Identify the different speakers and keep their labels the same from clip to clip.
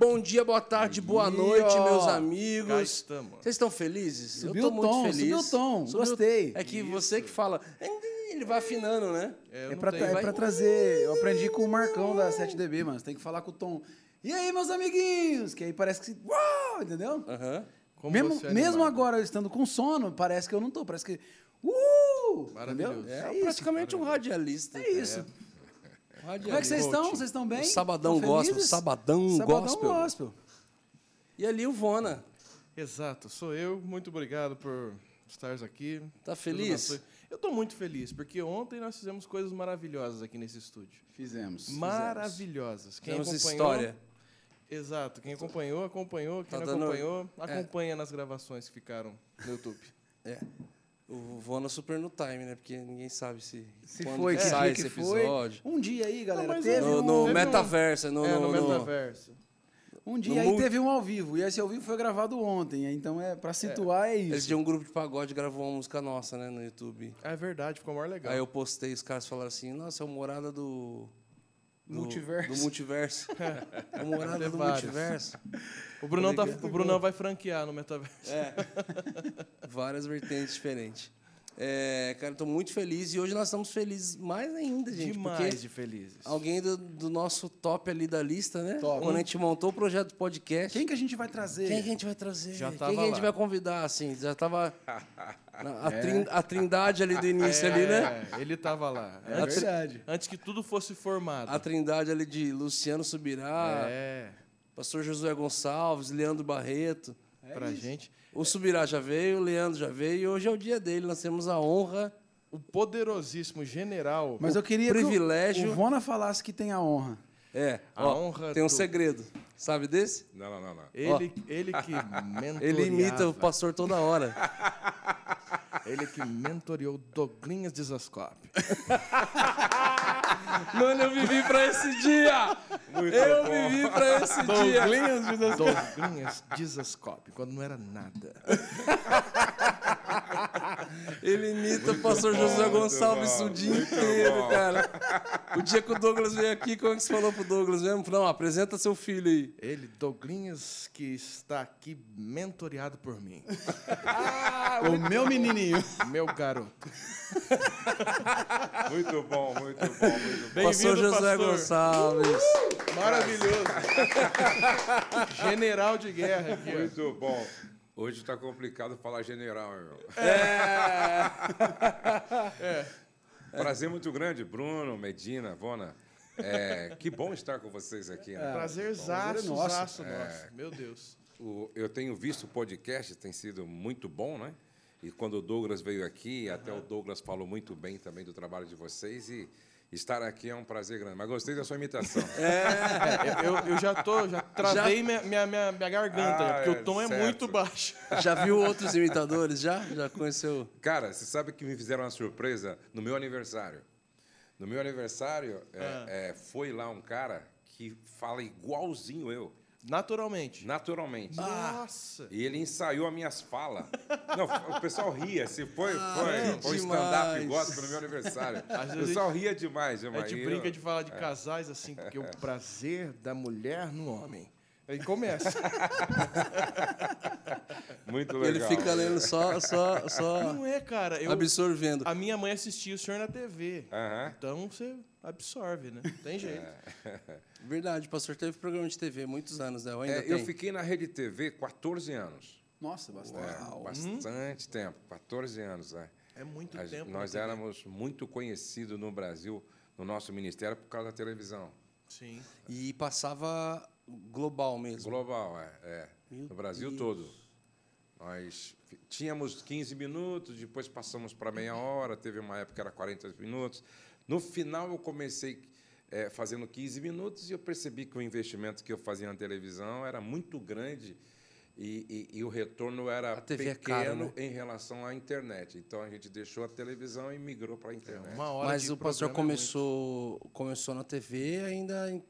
Speaker 1: Bom dia, boa tarde, boa
Speaker 2: Aí,
Speaker 1: noite,
Speaker 2: ó.
Speaker 1: meus amigos.
Speaker 3: estamos.
Speaker 1: Vocês estão felizes?
Speaker 2: Subiu
Speaker 1: eu
Speaker 2: o
Speaker 1: tô muito
Speaker 2: tom,
Speaker 1: feliz.
Speaker 2: subiu o tom, gostei.
Speaker 1: É que você que fala, ele vai afinando, né?
Speaker 3: É,
Speaker 2: É
Speaker 3: tenho-
Speaker 2: é pra trazer. Eu aprendi com o Marcão da 7DB, mano. Você tem que falar com o tom. E aí, meus amiguinhos? Que aí parece que. Uau! Entendeu?
Speaker 1: Aham.
Speaker 3: Como
Speaker 2: mesmo
Speaker 3: você é
Speaker 2: mesmo agora eu estando com sono, parece que eu não tô. Parece que. Uh!
Speaker 3: Maravilhoso.
Speaker 2: Entendeu?
Speaker 1: É,
Speaker 2: É, isso.
Speaker 1: praticamente um radialista.
Speaker 2: É isso. Como é que vocês estão? Vocês estão bem?
Speaker 1: O Sabadão
Speaker 2: Estão
Speaker 1: Gospel,
Speaker 2: felizes?
Speaker 1: Sabadão
Speaker 2: Sabadão
Speaker 1: Gospel.
Speaker 2: Gospel.
Speaker 1: E ali o Vona.
Speaker 3: Exato, sou eu. Muito obrigado por estar aqui.
Speaker 1: Tá feliz?
Speaker 3: Eu tô muito feliz, porque ontem nós fizemos coisas maravilhosas aqui nesse estúdio.
Speaker 2: Fizemos. fizemos.
Speaker 3: Maravilhosas. Quem
Speaker 1: Temos
Speaker 3: acompanhou,
Speaker 1: história.
Speaker 3: Exato. Quem acompanhou, acompanhou. Quem
Speaker 1: Tá
Speaker 3: não
Speaker 1: dando-
Speaker 3: acompanhou,
Speaker 1: é.
Speaker 3: acompanha nas gravações que ficaram no YouTube.
Speaker 1: É. O Vona super no time, né? Porque ninguém sabe se,
Speaker 2: Se
Speaker 1: quando
Speaker 2: foi,
Speaker 1: que sai
Speaker 2: dia
Speaker 1: esse
Speaker 2: que foi.
Speaker 1: episódio.
Speaker 2: Um dia aí, galera.
Speaker 3: Não,
Speaker 2: teve
Speaker 1: No,
Speaker 2: um,
Speaker 1: no
Speaker 3: teve um-
Speaker 1: metaverso, no,
Speaker 3: é, no,
Speaker 1: no-
Speaker 3: metaverso.
Speaker 2: um dia
Speaker 1: no
Speaker 2: aí teve um ao vivo. E esse ao vivo foi gravado ontem. Então, é pra situar, é,
Speaker 1: Eles
Speaker 2: isso.
Speaker 1: tinham um grupo de pagode gravou uma música nossa, né, no YouTube.
Speaker 3: É verdade, ficou mais legal.
Speaker 1: Aí eu postei, os caras falaram assim, nossa, é o morada do. do-
Speaker 2: Multiverso.
Speaker 1: Do multiverso. é o morada do
Speaker 3: vários.
Speaker 1: multiverso.
Speaker 3: O Brunão, tá, o Brunão vai franquear no metaverso.
Speaker 1: É. Várias vertentes diferentes. É, cara, estou muito feliz e hoje nós estamos felizes mais ainda, gente.
Speaker 3: Demais de felizes.
Speaker 1: alguém do, do nosso top ali da lista, né?
Speaker 2: Top.
Speaker 1: Quando a gente montou o projeto do podcast.
Speaker 2: Quem que a gente vai trazer?
Speaker 1: Quem que a gente vai trazer?
Speaker 3: Já
Speaker 1: Quem
Speaker 3: tava
Speaker 1: que a gente
Speaker 3: lá.
Speaker 1: vai convidar, assim? Já tava na- a, trin- a trindade ali do início ali, né?
Speaker 3: É, ele tava lá.
Speaker 2: É
Speaker 3: Antes,
Speaker 2: verdade.
Speaker 3: antes que tudo fosse formado.
Speaker 1: A trindade ali de Luciano Subirá,
Speaker 3: É,
Speaker 1: Pastor Josué Gonçalves, Leandro Barreto.
Speaker 3: pra gente.
Speaker 1: O Subirá já veio, o Leandro já veio e hoje é o dia dele. Nós temos a honra.
Speaker 3: O poderosíssimo general.
Speaker 2: Mas eu queria que
Speaker 1: privilégio-
Speaker 2: o, o Vona falasse que tem a honra.
Speaker 1: É,
Speaker 3: A
Speaker 1: ó,
Speaker 3: honra
Speaker 1: tem um
Speaker 3: do-
Speaker 1: segredo. Sabe desse?
Speaker 4: Não, não, não, não.
Speaker 3: Ele, ele que mentoreava.
Speaker 1: Ele imita o pastor toda hora.
Speaker 3: Ele que mentoreou Doglinhas de Zascope.
Speaker 1: Mano, eu vivi pra esse dia!
Speaker 4: Muito
Speaker 1: eu
Speaker 4: bom.
Speaker 1: vivi pra esse dia!
Speaker 3: Doglinhas de Zascope, quando não era nada.
Speaker 1: Ele imita o pastor José
Speaker 4: muito
Speaker 1: Gonçalves
Speaker 4: bom,
Speaker 1: o dia inteiro,
Speaker 4: bom.
Speaker 1: cara. O dia que o Douglas veio aqui, como é que você falou pro Douglas mesmo? Não, apresenta seu filho aí.
Speaker 3: Ele, Doglinhas, que está aqui mentoreado por mim.
Speaker 2: o meu menininho.
Speaker 3: Meu garoto.
Speaker 4: Muito bom, muito bom, muito bom.
Speaker 1: Pastor
Speaker 3: Bem-vindo,
Speaker 1: José
Speaker 3: pastor.
Speaker 1: Gonçalves.
Speaker 3: Maravilhoso. General de guerra aqui.
Speaker 4: Muito bom. Hoje tá complicado falar general, meu.
Speaker 1: É.
Speaker 4: Prazer muito grande, Bruno, Medina, Vona. É, que bom estar com vocês aqui. Né?
Speaker 3: Prazerzaço,
Speaker 2: Prazer é nosso.
Speaker 3: zaço nosso. Meu Deus.
Speaker 4: O- eu tenho visto o podcast, tem sido muito bom, né? E quando o Douglas veio aqui, até o Douglas falou muito bem também do trabalho de vocês e estar aqui é um prazer grande. Mas gostei da sua imitação.
Speaker 3: É, eu, eu já tô, já travei Minha, minha, minha, minha garganta,
Speaker 4: Ah,
Speaker 3: já, porque
Speaker 4: é,
Speaker 3: o tom é
Speaker 4: certo.
Speaker 3: muito baixo.
Speaker 1: Já viu outros imitadores? Já? Já conheceu?
Speaker 4: Cara, você sabe que me fizeram uma surpresa no meu aniversário. No meu aniversário, é,
Speaker 3: Ah.
Speaker 4: é, foi lá um cara que fala igualzinho eu,
Speaker 3: Naturalmente.
Speaker 4: naturalmente.
Speaker 3: Nossa.
Speaker 4: E ele ensaiou as minhas falas. Não, o pessoal ria. Se foi,
Speaker 1: Ah,
Speaker 4: foi, foi stand-up gospel no meu aniversário.
Speaker 3: Às
Speaker 4: O pessoal ria demais.
Speaker 3: A
Speaker 4: demais.
Speaker 3: gente
Speaker 4: E
Speaker 3: brinca
Speaker 4: eu-
Speaker 3: de falar de casais assim, porque o prazer da mulher no homem. Aí começa.
Speaker 4: Muito legal.
Speaker 1: Ele fica lendo só, só, só
Speaker 3: Não é, cara. Eu,
Speaker 1: absorvendo.
Speaker 3: a minha mãe assistia o senhor na TV. Então você absorve, né? Tem jeito.
Speaker 1: Verdade, o pastor teve programa de TV muitos anos, né? Eu ainda
Speaker 4: É,
Speaker 1: tem.
Speaker 4: eu fiquei na Rede TV 14 anos.
Speaker 2: Nossa, bastante.
Speaker 4: É, bastante tempo, 14 anos. É.
Speaker 3: É muito
Speaker 4: A
Speaker 3: tempo.
Speaker 4: nós
Speaker 3: TV.
Speaker 4: éramos muito conhecidos no Brasil, no nosso ministério, por causa da televisão.
Speaker 3: Sim.
Speaker 1: E passava global mesmo.
Speaker 4: Global, é. é.
Speaker 1: Meu
Speaker 4: no Brasil
Speaker 1: Deus.
Speaker 4: todo. Nós tínhamos 15 minutos, depois passamos para meia hora, teve uma época que era 40 minutos. No final, eu comecei eh, fazendo 15 minutos e eu percebi que o investimento que eu fazia na televisão era muito grande e, e- e o retorno era
Speaker 1: é
Speaker 4: pequeno
Speaker 1: caro, né?
Speaker 4: em relação à internet. Então, a gente deixou a televisão e migrou para a internet.
Speaker 3: Uma hora
Speaker 1: Mas o pastor
Speaker 3: é
Speaker 1: começou, começou na TV ainda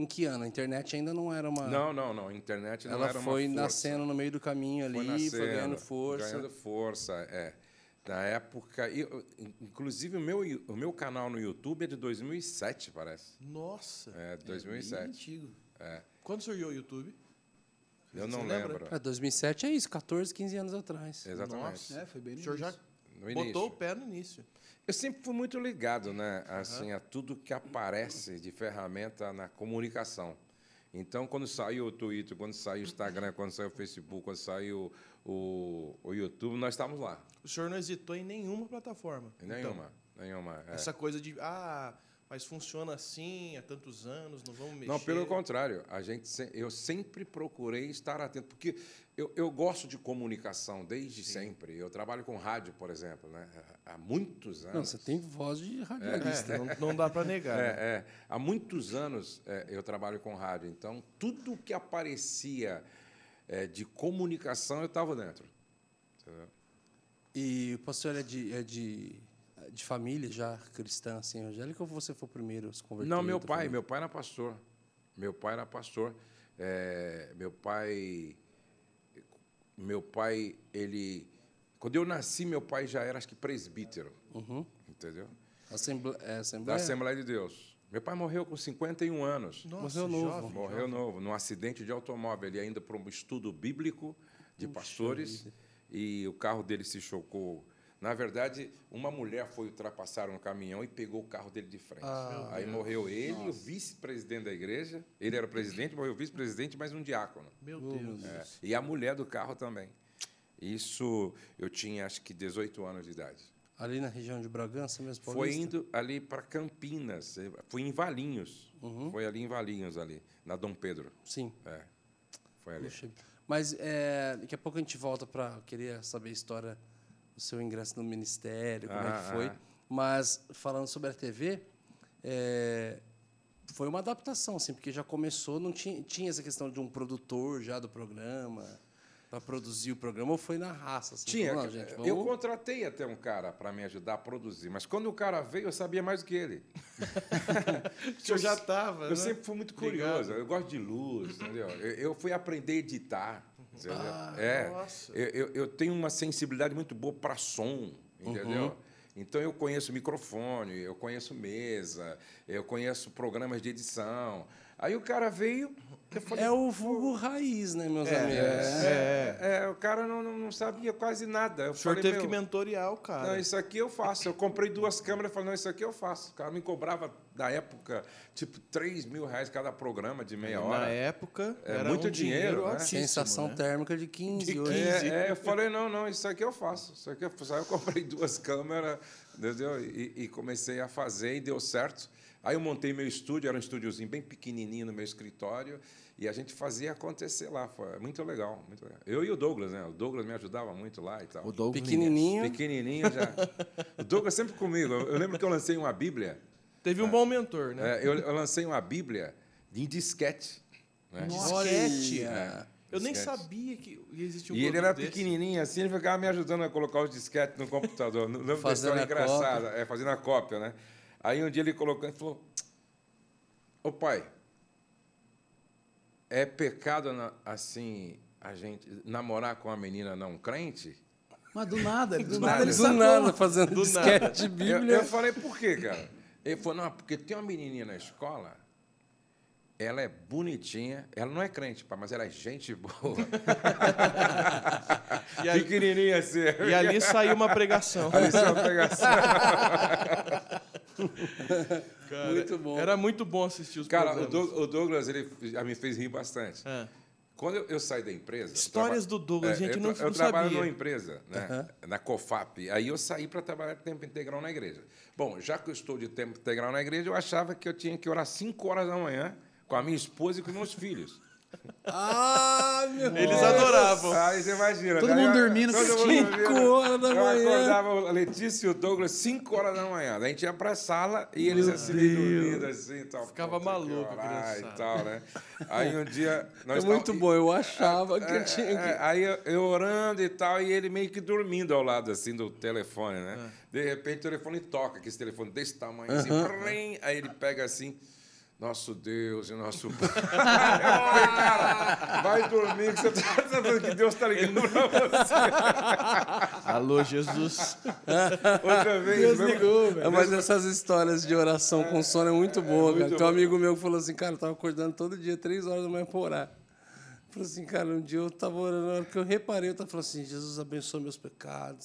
Speaker 1: em, que ano? A internet ainda não era uma.
Speaker 4: Não, não, não. A internet não
Speaker 1: Ela
Speaker 4: era uma
Speaker 1: foi
Speaker 4: força.
Speaker 1: nascendo no meio do caminho ali,
Speaker 4: foi,
Speaker 1: foi,
Speaker 4: nascendo,
Speaker 1: ganhando força.
Speaker 4: Ganhando força, é. Na época, eu- inclusive o meu, o meu canal no YouTube é de 2007, parece.
Speaker 3: Nossa.
Speaker 4: É, de
Speaker 2: Bem
Speaker 4: 2007.
Speaker 2: antigo.
Speaker 3: Quando surgiu o YouTube?
Speaker 4: Eu não
Speaker 3: Você
Speaker 4: lembro.
Speaker 1: É, 2007 é isso, 14, 15 anos atrás.
Speaker 4: Exatamente.
Speaker 3: Nossa.
Speaker 2: É, foi bem
Speaker 3: O
Speaker 2: no
Speaker 3: senhor já botou
Speaker 4: início.
Speaker 3: o pé no início.
Speaker 4: Eu sempre fui muito ligado, né, assim, a tudo que aparece de ferramenta na comunicação. Então, quando saiu o Twitter, quando saiu o Instagram, quando saiu o Facebook, quando saiu o, o YouTube, nós estávamos lá.
Speaker 3: O senhor não hesitou em nenhuma plataforma.
Speaker 4: Nenhuma, nenhuma.
Speaker 3: Então,
Speaker 4: é.
Speaker 3: essa coisa de, ah, mas funciona assim há tantos anos, não vamos mexer.
Speaker 4: Não, pelo contrário, a gente, eu sempre procurei estar atento, porque eu, eu gosto de comunicação desde sempre. Eu trabalho com rádio, por exemplo, né, há muitos anos.
Speaker 1: Não, você tem voz de radialista.
Speaker 3: É, não, não dá para negar. né?
Speaker 4: É, é. Há muitos anos é, eu trabalho com rádio, então tudo que aparecia é, de comunicação eu estava dentro. entendeu?
Speaker 1: E o pastor é de, é de, de família já cristã, assim, evangélica, ou você foi o primeiro a se converter?
Speaker 4: Não, meu pai,
Speaker 1: família?
Speaker 4: meu pai era pastor. Meu pai era pastor. É, meu pai, meu pai, ele, quando eu nasci, meu pai já era, acho que presbítero,
Speaker 1: Uhum.
Speaker 4: entendeu?
Speaker 1: Assembleia, é,
Speaker 4: Da
Speaker 1: Assembleia?
Speaker 4: Assembleia de Deus. Meu pai morreu com 51 anos.
Speaker 3: Nossa,
Speaker 1: Morreu novo.
Speaker 3: jovem,
Speaker 4: Morreu
Speaker 3: jovem.
Speaker 4: novo, num acidente de automóvel. Ele ainda para um estudo bíblico de pastores e o carro dele se chocou. Na verdade, uma mulher foi ultrapassar um caminhão e pegou o carro dele de frente. Aí morreu ele e o vice-presidente da igreja. Ele era presidente, morreu o vice-presidente, mais um diácono.
Speaker 3: Meu
Speaker 1: Oh,
Speaker 3: Deus.
Speaker 4: É, E a mulher do carro também. Isso eu tinha acho que 18 anos de idade.
Speaker 1: Ali na região de Bragança mesmo,
Speaker 4: Foi
Speaker 1: Paulista?
Speaker 4: indo ali para Campinas, fui em Valinhos. Foi ali em Valinhos, ali, na Dom Pedro.
Speaker 1: Sim.
Speaker 4: É, foi ali.
Speaker 1: Puxa. Mas é, daqui a pouco a gente volta para... Eu queria saber a história do seu ingresso no ministério, como é
Speaker 4: Ah,
Speaker 1: que foi.
Speaker 4: ah.
Speaker 1: Mas, falando sobre a TV, é, foi uma adaptação, assim, porque já começou, não tinha, tinha essa questão de um produtor já do programa, para produzir o programa, ou foi na raça? Assim,
Speaker 4: Tinha.
Speaker 1: falou, não, gente,
Speaker 4: Eu
Speaker 1: vamos-
Speaker 4: contratei até um cara para me ajudar a produzir, mas quando o cara veio, eu sabia mais do que ele.
Speaker 3: O senhor já estava.
Speaker 4: Eu sempre fui muito curioso. Eu gosto de luz, entendeu? Eu, eu fui aprender a editar. Entendeu? é.
Speaker 3: nossa.
Speaker 4: Eu, eu, eu tenho uma sensibilidade muito boa para som, entendeu? Então eu conheço microfone, eu conheço mesa, eu conheço programas de edição. Aí o cara veio, eu falei,
Speaker 1: É o vulgo raiz, né, meus amigos?
Speaker 3: É.
Speaker 4: é, o cara não, não, não sabia quase nada. Eu
Speaker 3: O senhor
Speaker 4: falei,
Speaker 3: teve
Speaker 4: "Meu,
Speaker 3: que mentorear o cara.
Speaker 4: Não, isso aqui eu faço. Eu comprei duas câmeras e falei, não, isso aqui eu faço. O cara me cobrava, na época, tipo, 3 mil reais cada programa de meia hora.
Speaker 3: Na época,
Speaker 4: É
Speaker 3: era
Speaker 4: muito
Speaker 3: um
Speaker 4: dinheiro, né?
Speaker 3: altíssimo,
Speaker 1: Sensação
Speaker 3: né?
Speaker 1: térmica de 15
Speaker 3: De
Speaker 1: hoje.
Speaker 3: 15.
Speaker 4: É, é, eu falei, não, não, isso aqui eu faço. Isso aqui eu faço. Aí eu comprei duas câmeras, entendeu? E, e comecei a fazer e deu certo. Aí eu montei meu estúdio, era um estúdiozinho bem pequenininho no meu escritório, e a gente fazia acontecer lá. Foi muito legal, muito legal. Eu e o Douglas, né? O Douglas me ajudava muito lá e tal.
Speaker 2: O Douglas
Speaker 1: Pequenininho.
Speaker 4: Pequenininho já. O Douglas sempre comigo. Eu lembro que eu lancei uma Bíblia.
Speaker 3: Teve um bom mentor, né?
Speaker 4: É, eu, eu lancei uma Bíblia em disquete. Né?
Speaker 3: Disquete.
Speaker 4: É,
Speaker 3: Eu nem
Speaker 4: disquete.
Speaker 3: sabia que existia um
Speaker 4: E ele era
Speaker 3: desse.
Speaker 4: pequenininho assim, ele ficava me ajudando a colocar os disquetes no computador. Não lembro da
Speaker 1: Fazendo
Speaker 4: história
Speaker 1: a
Speaker 4: engraçada, é, fazendo a cópia, né? Aí um dia ele colocou e falou: Ô pai, é pecado assim a gente namorar com uma menina não crente?
Speaker 2: Mas do nada, do,
Speaker 1: Do
Speaker 2: nada
Speaker 1: nada,
Speaker 2: ele
Speaker 1: do
Speaker 2: sacou.
Speaker 1: nada fazendo
Speaker 3: Do
Speaker 1: disquete de
Speaker 4: Eu,
Speaker 1: Bíblia.
Speaker 4: eu falei, por quê, cara? Ele falou, não, porque tem uma menininha na escola, ela é bonitinha, ela não é crente, pai, mas ela é gente boa.
Speaker 3: E, aí-
Speaker 4: Pequenininha assim.
Speaker 3: e ali saiu uma pregação.
Speaker 4: Você vai pegar assim.
Speaker 3: Cara,
Speaker 1: Muito bom.
Speaker 3: Era muito bom assistir os
Speaker 4: Cara, o,
Speaker 3: programas.
Speaker 4: O Douglas, ele me fez rir bastante.
Speaker 3: É.
Speaker 4: Quando eu, eu saí da empresa... eu
Speaker 3: Histórias do Douglas, a gente
Speaker 4: eu,
Speaker 3: não-
Speaker 4: Eu
Speaker 3: não
Speaker 4: trabalho
Speaker 3: sabia.
Speaker 4: numa empresa, né, na COFAP. Aí eu saí para trabalhar tempo integral na igreja. Bom, já que eu estou de tempo integral na igreja, eu achava que eu tinha que orar 5 horas da manhã com a minha esposa e com meus filhos.
Speaker 1: Ah, meu
Speaker 3: Eles adoravam.
Speaker 4: Aí você imagina.
Speaker 2: Todo mundo
Speaker 4: eu-
Speaker 2: dormindo,
Speaker 4: todo mundo
Speaker 1: cinco
Speaker 4: dormindo.
Speaker 1: horas da
Speaker 4: eu
Speaker 1: manhã.
Speaker 4: acordava a Letícia e o Douglas 5 horas da manhã. Daí a gente ia pra sala e eles assim, dormindo assim e tal.
Speaker 3: Ficava
Speaker 4: Pô,
Speaker 3: maluco,
Speaker 4: orar e
Speaker 3: criançada.
Speaker 4: tal, né? Aí um dia...
Speaker 1: É
Speaker 4: nós
Speaker 1: muito
Speaker 4: tava-
Speaker 1: bom, eu achava que eu tinha
Speaker 4: é,
Speaker 1: que...
Speaker 4: aí eu, eu orando e tal, e ele meio que dormindo ao lado assim do telefone, né? De repente o telefone toca, que esse telefone desse tamanho, assim, plim, aí ele pega assim. Nosso Deus e nosso Pai. Cara, vai dormir que você está dizendo que Deus está ligando para você.
Speaker 3: Alô, Jesus.
Speaker 4: Outra vez.
Speaker 2: Deus
Speaker 4: meu-
Speaker 2: ligou, velho.
Speaker 1: É, mas essas histórias de oração com sono é muito boa, cara.
Speaker 4: muito
Speaker 1: Tem um
Speaker 4: bom.
Speaker 1: amigo meu que falou assim, cara, eu tava acordando todo dia, três horas da manhã pra orar. Falou assim, cara, um dia eu tava orando, na hora que eu reparei, eu tava falando assim, Jesus abençoa meus pecados.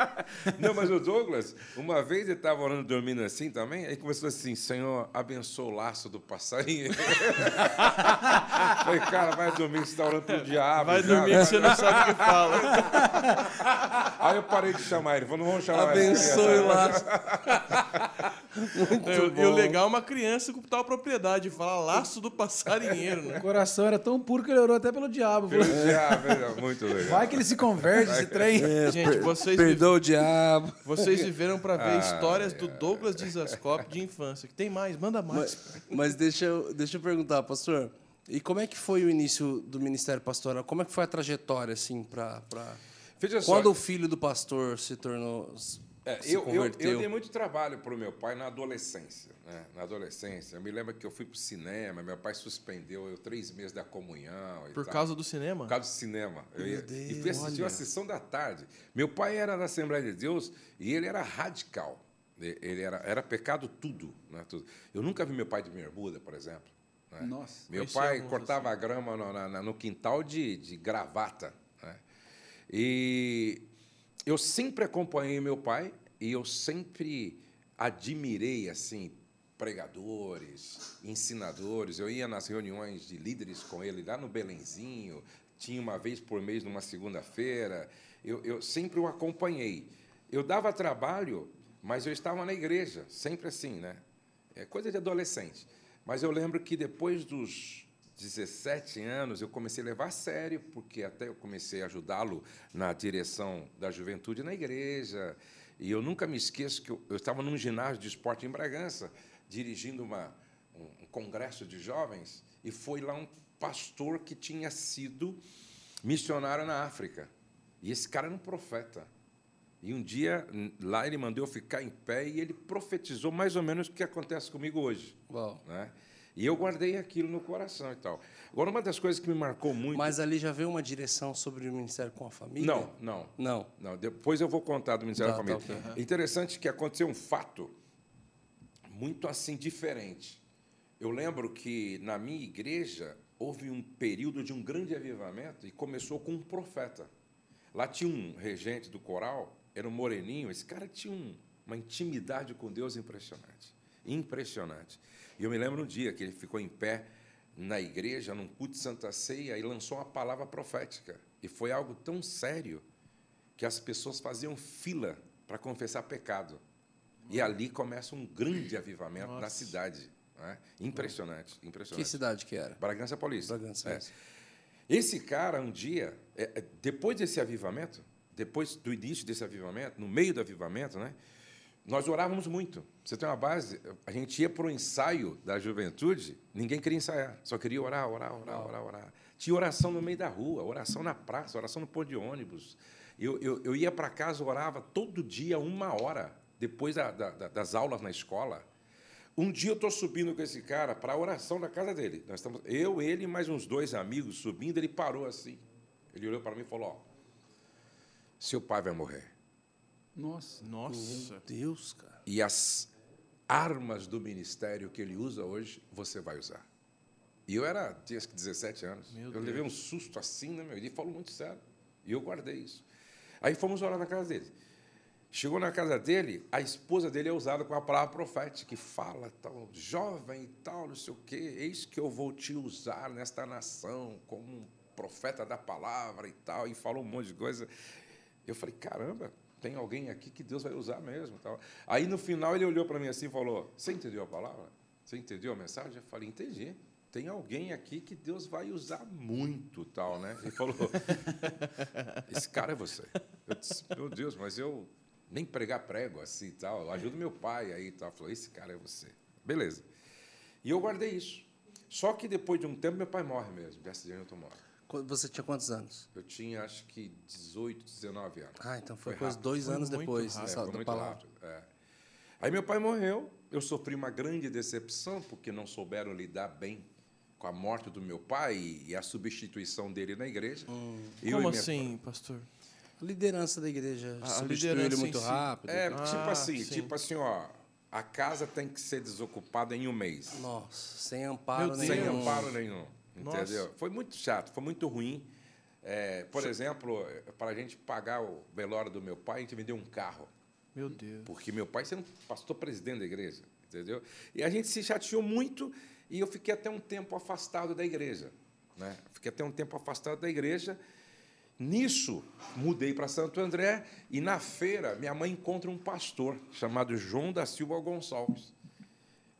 Speaker 4: Não, mas o Douglas, uma vez ele estava orando, dormindo assim também, aí começou assim, Senhor, abençoa o laço do passarinho. Falei, cara, vai dormir, você está orando pro diabo.
Speaker 3: Vai
Speaker 4: cara,
Speaker 3: dormir que você não sabe o que fala.
Speaker 4: Aí eu parei de chamar ele, falei, não vamos chamar mais essa
Speaker 1: abençoe
Speaker 4: criança.
Speaker 1: lá. Muito
Speaker 3: E o-
Speaker 1: bom.
Speaker 3: E o legal é uma criança com tal propriedade, falar laço do passarinheiro, né?
Speaker 2: O coração era tão puro que ele orou até pelo diabo.
Speaker 4: Pelo diabo, é muito legal.
Speaker 2: Vai que ele se converte, esse trem.
Speaker 3: Gente, vocês,
Speaker 1: Perdoa o diabo.
Speaker 3: vocês viveram pra ver
Speaker 4: Ah,
Speaker 3: histórias do Douglas Dizascope de infância. Que tem mais, manda mais.
Speaker 1: Mas, mas deixa, eu, deixa eu perguntar, pastor. E como é que foi o início do ministério pastoral? Como é que foi a trajetória, assim, para...
Speaker 4: Veja só,
Speaker 1: Quando o filho do pastor se tornou...
Speaker 4: É, eu, eu, eu dei muito trabalho para o meu pai na adolescência. Né? Na adolescência. Eu me lembro que eu fui para o cinema, meu pai suspendeu eu três meses da comunhão.
Speaker 3: Por
Speaker 4: tal.
Speaker 3: causa do cinema?
Speaker 4: Por causa do cinema. Eu ia,
Speaker 1: Deus,
Speaker 4: e fui assistir uma sessão da tarde. Meu pai era da Assembleia de Deus e ele era radical. Ele era, era pecado tudo, né? tudo. Eu nunca vi meu pai de bermuda, por exemplo. né?
Speaker 2: Nossa.
Speaker 4: Meu pai cortava a grama no, na- no quintal de, de gravata. né? E eu sempre acompanhei meu pai e eu sempre admirei assim pregadores, ensinadores. Eu ia nas reuniões de líderes com ele lá no Belenzinho, tinha uma vez por mês numa segunda-feira. Eu, eu sempre o acompanhei. Eu dava trabalho, mas eu estava na igreja, sempre assim, né? É coisa de adolescente. Mas eu lembro que depois dos 17 anos eu comecei a levar a sério, porque até eu comecei a ajudá-lo na direção da juventude na igreja. E eu nunca me esqueço que eu, eu estava num ginásio de esporte em Bragança, dirigindo uma, um, um congresso de jovens, e foi lá um pastor que tinha sido missionário na África. E esse cara era um profeta. E um dia, lá ele mandou eu ficar em pé e ele profetizou mais ou menos o que acontece comigo hoje.
Speaker 1: Uau.
Speaker 4: Né? E eu guardei aquilo no coração e tal. Agora, uma das coisas que me marcou muito.
Speaker 1: Mas ali já veio uma direção sobre o ministério com a família?
Speaker 4: Não, não.
Speaker 1: Não.
Speaker 4: Não, depois eu vou contar do Ministério
Speaker 1: Tá,
Speaker 4: da
Speaker 1: tá,
Speaker 4: Família.
Speaker 1: ok.
Speaker 4: Interessante que aconteceu um fato muito assim diferente. Eu lembro que na minha igreja houve um período de um grande avivamento e começou com um profeta. Lá tinha um regente do coral, era um moreninho, esse cara tinha um- uma intimidade com Deus impressionante. Impressionante. E eu me lembro um dia que ele ficou em pé na igreja, num culto de Santa Ceia, e lançou uma palavra profética. E foi algo tão sério que as pessoas faziam fila para confessar pecado. E ali começa um grande avivamento na cidade. né? Impressionante,
Speaker 1: Que
Speaker 4: impressionante.
Speaker 1: cidade que era?
Speaker 4: Bragança Paulista.
Speaker 1: Bragança,
Speaker 4: É. Esse cara, um dia, é, é, depois desse avivamento, depois do início desse avivamento, no meio do avivamento, né, nós orávamos muito. Você tem uma base, a gente ia para o ensaio da juventude, ninguém queria ensaiar, só queria orar, orar, orar, orar, orar. Tinha oração no meio da rua, oração na praça, oração no ponto de ônibus. Eu, eu, eu ia para casa, orava todo dia, uma hora, depois da- da- da- das aulas na escola. Um dia eu estou subindo com esse cara para a oração na casa dele. Nós estamos, eu, ele e mais uns dois amigos subindo. Ele parou assim. Ele olhou para mim e falou: ó, seu pai vai morrer.
Speaker 2: Nossa.
Speaker 3: Nossa.
Speaker 1: Meu Deus, cara.
Speaker 4: E as armas do ministério que ele usa hoje, você vai usar. E eu era, tinha acho que 17 anos.
Speaker 3: Meu
Speaker 4: eu levei um susto assim, né, meu? Ele falou muito sério. E eu guardei isso. Aí fomos orar na casa dele. Chegou na casa dele, a esposa dele é usada com a palavra profética, que fala tal, jovem e tal, não sei o quê, eis que eu vou te usar nesta nação como um profeta da palavra e tal, e falou um monte de coisa. Eu falei, caramba, tem alguém aqui que Deus vai usar mesmo. Tal. Aí no final ele olhou para mim assim e falou: Você entendeu a palavra? Você entendeu a mensagem? Eu falei, entendi. Tem alguém aqui que Deus vai usar muito, tal, né? Ele falou, esse cara é você. Eu disse, meu Deus, mas eu nem pregar prego assim e tal. Eu ajudo meu pai aí tal. Falou, esse cara é você. Beleza. E eu guardei isso. Só que depois de um tempo, meu pai morre mesmo, de acidente de automóvel.
Speaker 1: Você tinha quantos anos?
Speaker 4: Eu tinha, acho que, 18, 19 anos.
Speaker 1: Ah, então foi,
Speaker 4: Foi
Speaker 1: dois
Speaker 3: Foi
Speaker 1: anos
Speaker 3: muito
Speaker 1: depois
Speaker 3: rápido.
Speaker 4: É,
Speaker 1: dessa,
Speaker 4: foi
Speaker 1: da
Speaker 4: muito
Speaker 1: palavra.
Speaker 4: é. Aí meu pai morreu, eu sofri uma grande decepção porque não souberam lidar bem com a morte do meu pai e a substituição dele na igreja. Eu e
Speaker 3: Como
Speaker 4: minha-
Speaker 3: assim, pastor?
Speaker 1: A liderança da igreja
Speaker 3: A-
Speaker 1: substituiu
Speaker 3: liderança
Speaker 1: ele muito
Speaker 3: si.
Speaker 1: rápido.
Speaker 4: É,
Speaker 3: Ah,
Speaker 4: tipo assim,
Speaker 3: sim.
Speaker 4: tipo assim, ó, a casa tem que ser desocupada em um mês.
Speaker 1: Nossa, sem amparo nenhum.
Speaker 4: Sem amparo nenhum.
Speaker 3: Nossa.
Speaker 4: Entendeu? Foi muito chato, foi muito ruim. É, por exemplo, para a gente pagar o velório do meu pai, a gente vendeu um carro.
Speaker 3: Meu Deus.
Speaker 4: Porque meu pai sendo pastor presidente da igreja, entendeu? E a gente se chateou muito e eu fiquei até um tempo afastado da igreja. Né? Fiquei até um tempo afastado da igreja. Nisso, mudei para Santo André e na feira minha mãe encontra um pastor chamado João da Silva Gonçalves.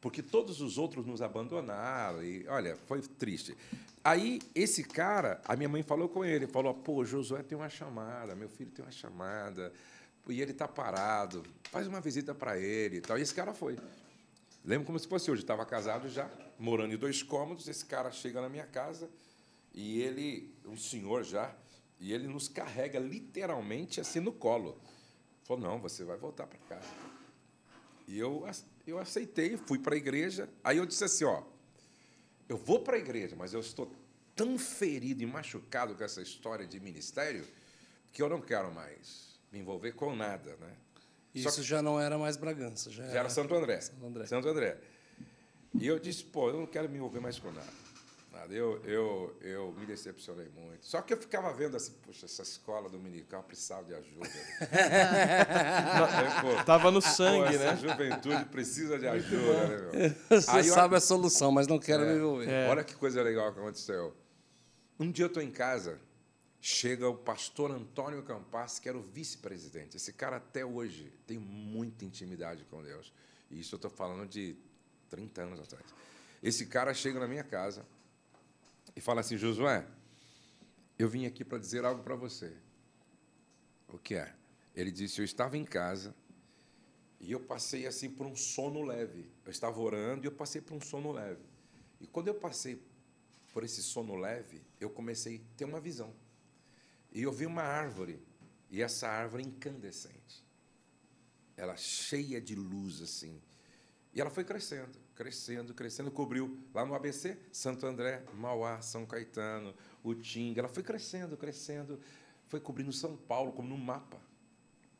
Speaker 4: Porque todos os outros nos abandonaram e, olha, foi triste. Aí, esse cara, a minha mãe falou com ele, falou, pô, Josué tem uma chamada, meu filho tem uma chamada, e ele está parado, faz uma visita para ele e tal. E esse cara foi. Lembro como se fosse hoje, estava casado já, morando em dois cômodos, esse cara chega na minha casa e ele, um senhor já, e ele nos carrega literalmente assim no colo. Falou, não, você vai voltar para casa. E eu, eu aceitei, fui para a igreja. Aí eu disse assim, ó, eu vou para a igreja, mas eu estou tão ferido e machucado com essa história de ministério que eu não quero mais me envolver com nada, né?
Speaker 1: Isso já não era mais Bragança. Já,
Speaker 4: já era Santo André.
Speaker 1: Santo André.
Speaker 4: Santo André. E eu disse, pô, eu não quero me envolver mais com nada. Nada. Eu, eu, eu me decepcionei muito. Só que eu ficava vendo assim, puxa, essa escola dominical precisava de ajuda. É, pô,
Speaker 3: Tava no
Speaker 4: pô,
Speaker 3: sangue,
Speaker 4: essa
Speaker 3: né?
Speaker 4: juventude precisa de ajuda, né, meu?
Speaker 1: Você
Speaker 4: Aí,
Speaker 1: sabe a solução, mas não quero
Speaker 4: É.
Speaker 1: me envolver.
Speaker 3: É.
Speaker 4: Olha que coisa legal que aconteceu. Um dia eu estou em casa, chega o pastor Antônio Campas, que era o vice-presidente. Esse cara até hoje tem muita intimidade com Deus. E isso eu estou falando de 30 anos atrás. Esse cara chega na minha casa e fala assim, Josué, eu vim aqui para dizer algo para você. O que é? Ele disse, eu estava em casa e eu passei assim por um sono leve. Eu estava orando e eu passei por um sono leve. E quando eu passei por esse sono leve, eu comecei a ter uma visão. E eu vi uma árvore, e essa árvore incandescente. Ela cheia de luz assim. E ela foi crescendo, crescendo, crescendo, cobriu lá no ABC, Santo André, Mauá, São Caetano, Utinga. Ela foi crescendo, crescendo, foi cobrindo São Paulo como no mapa.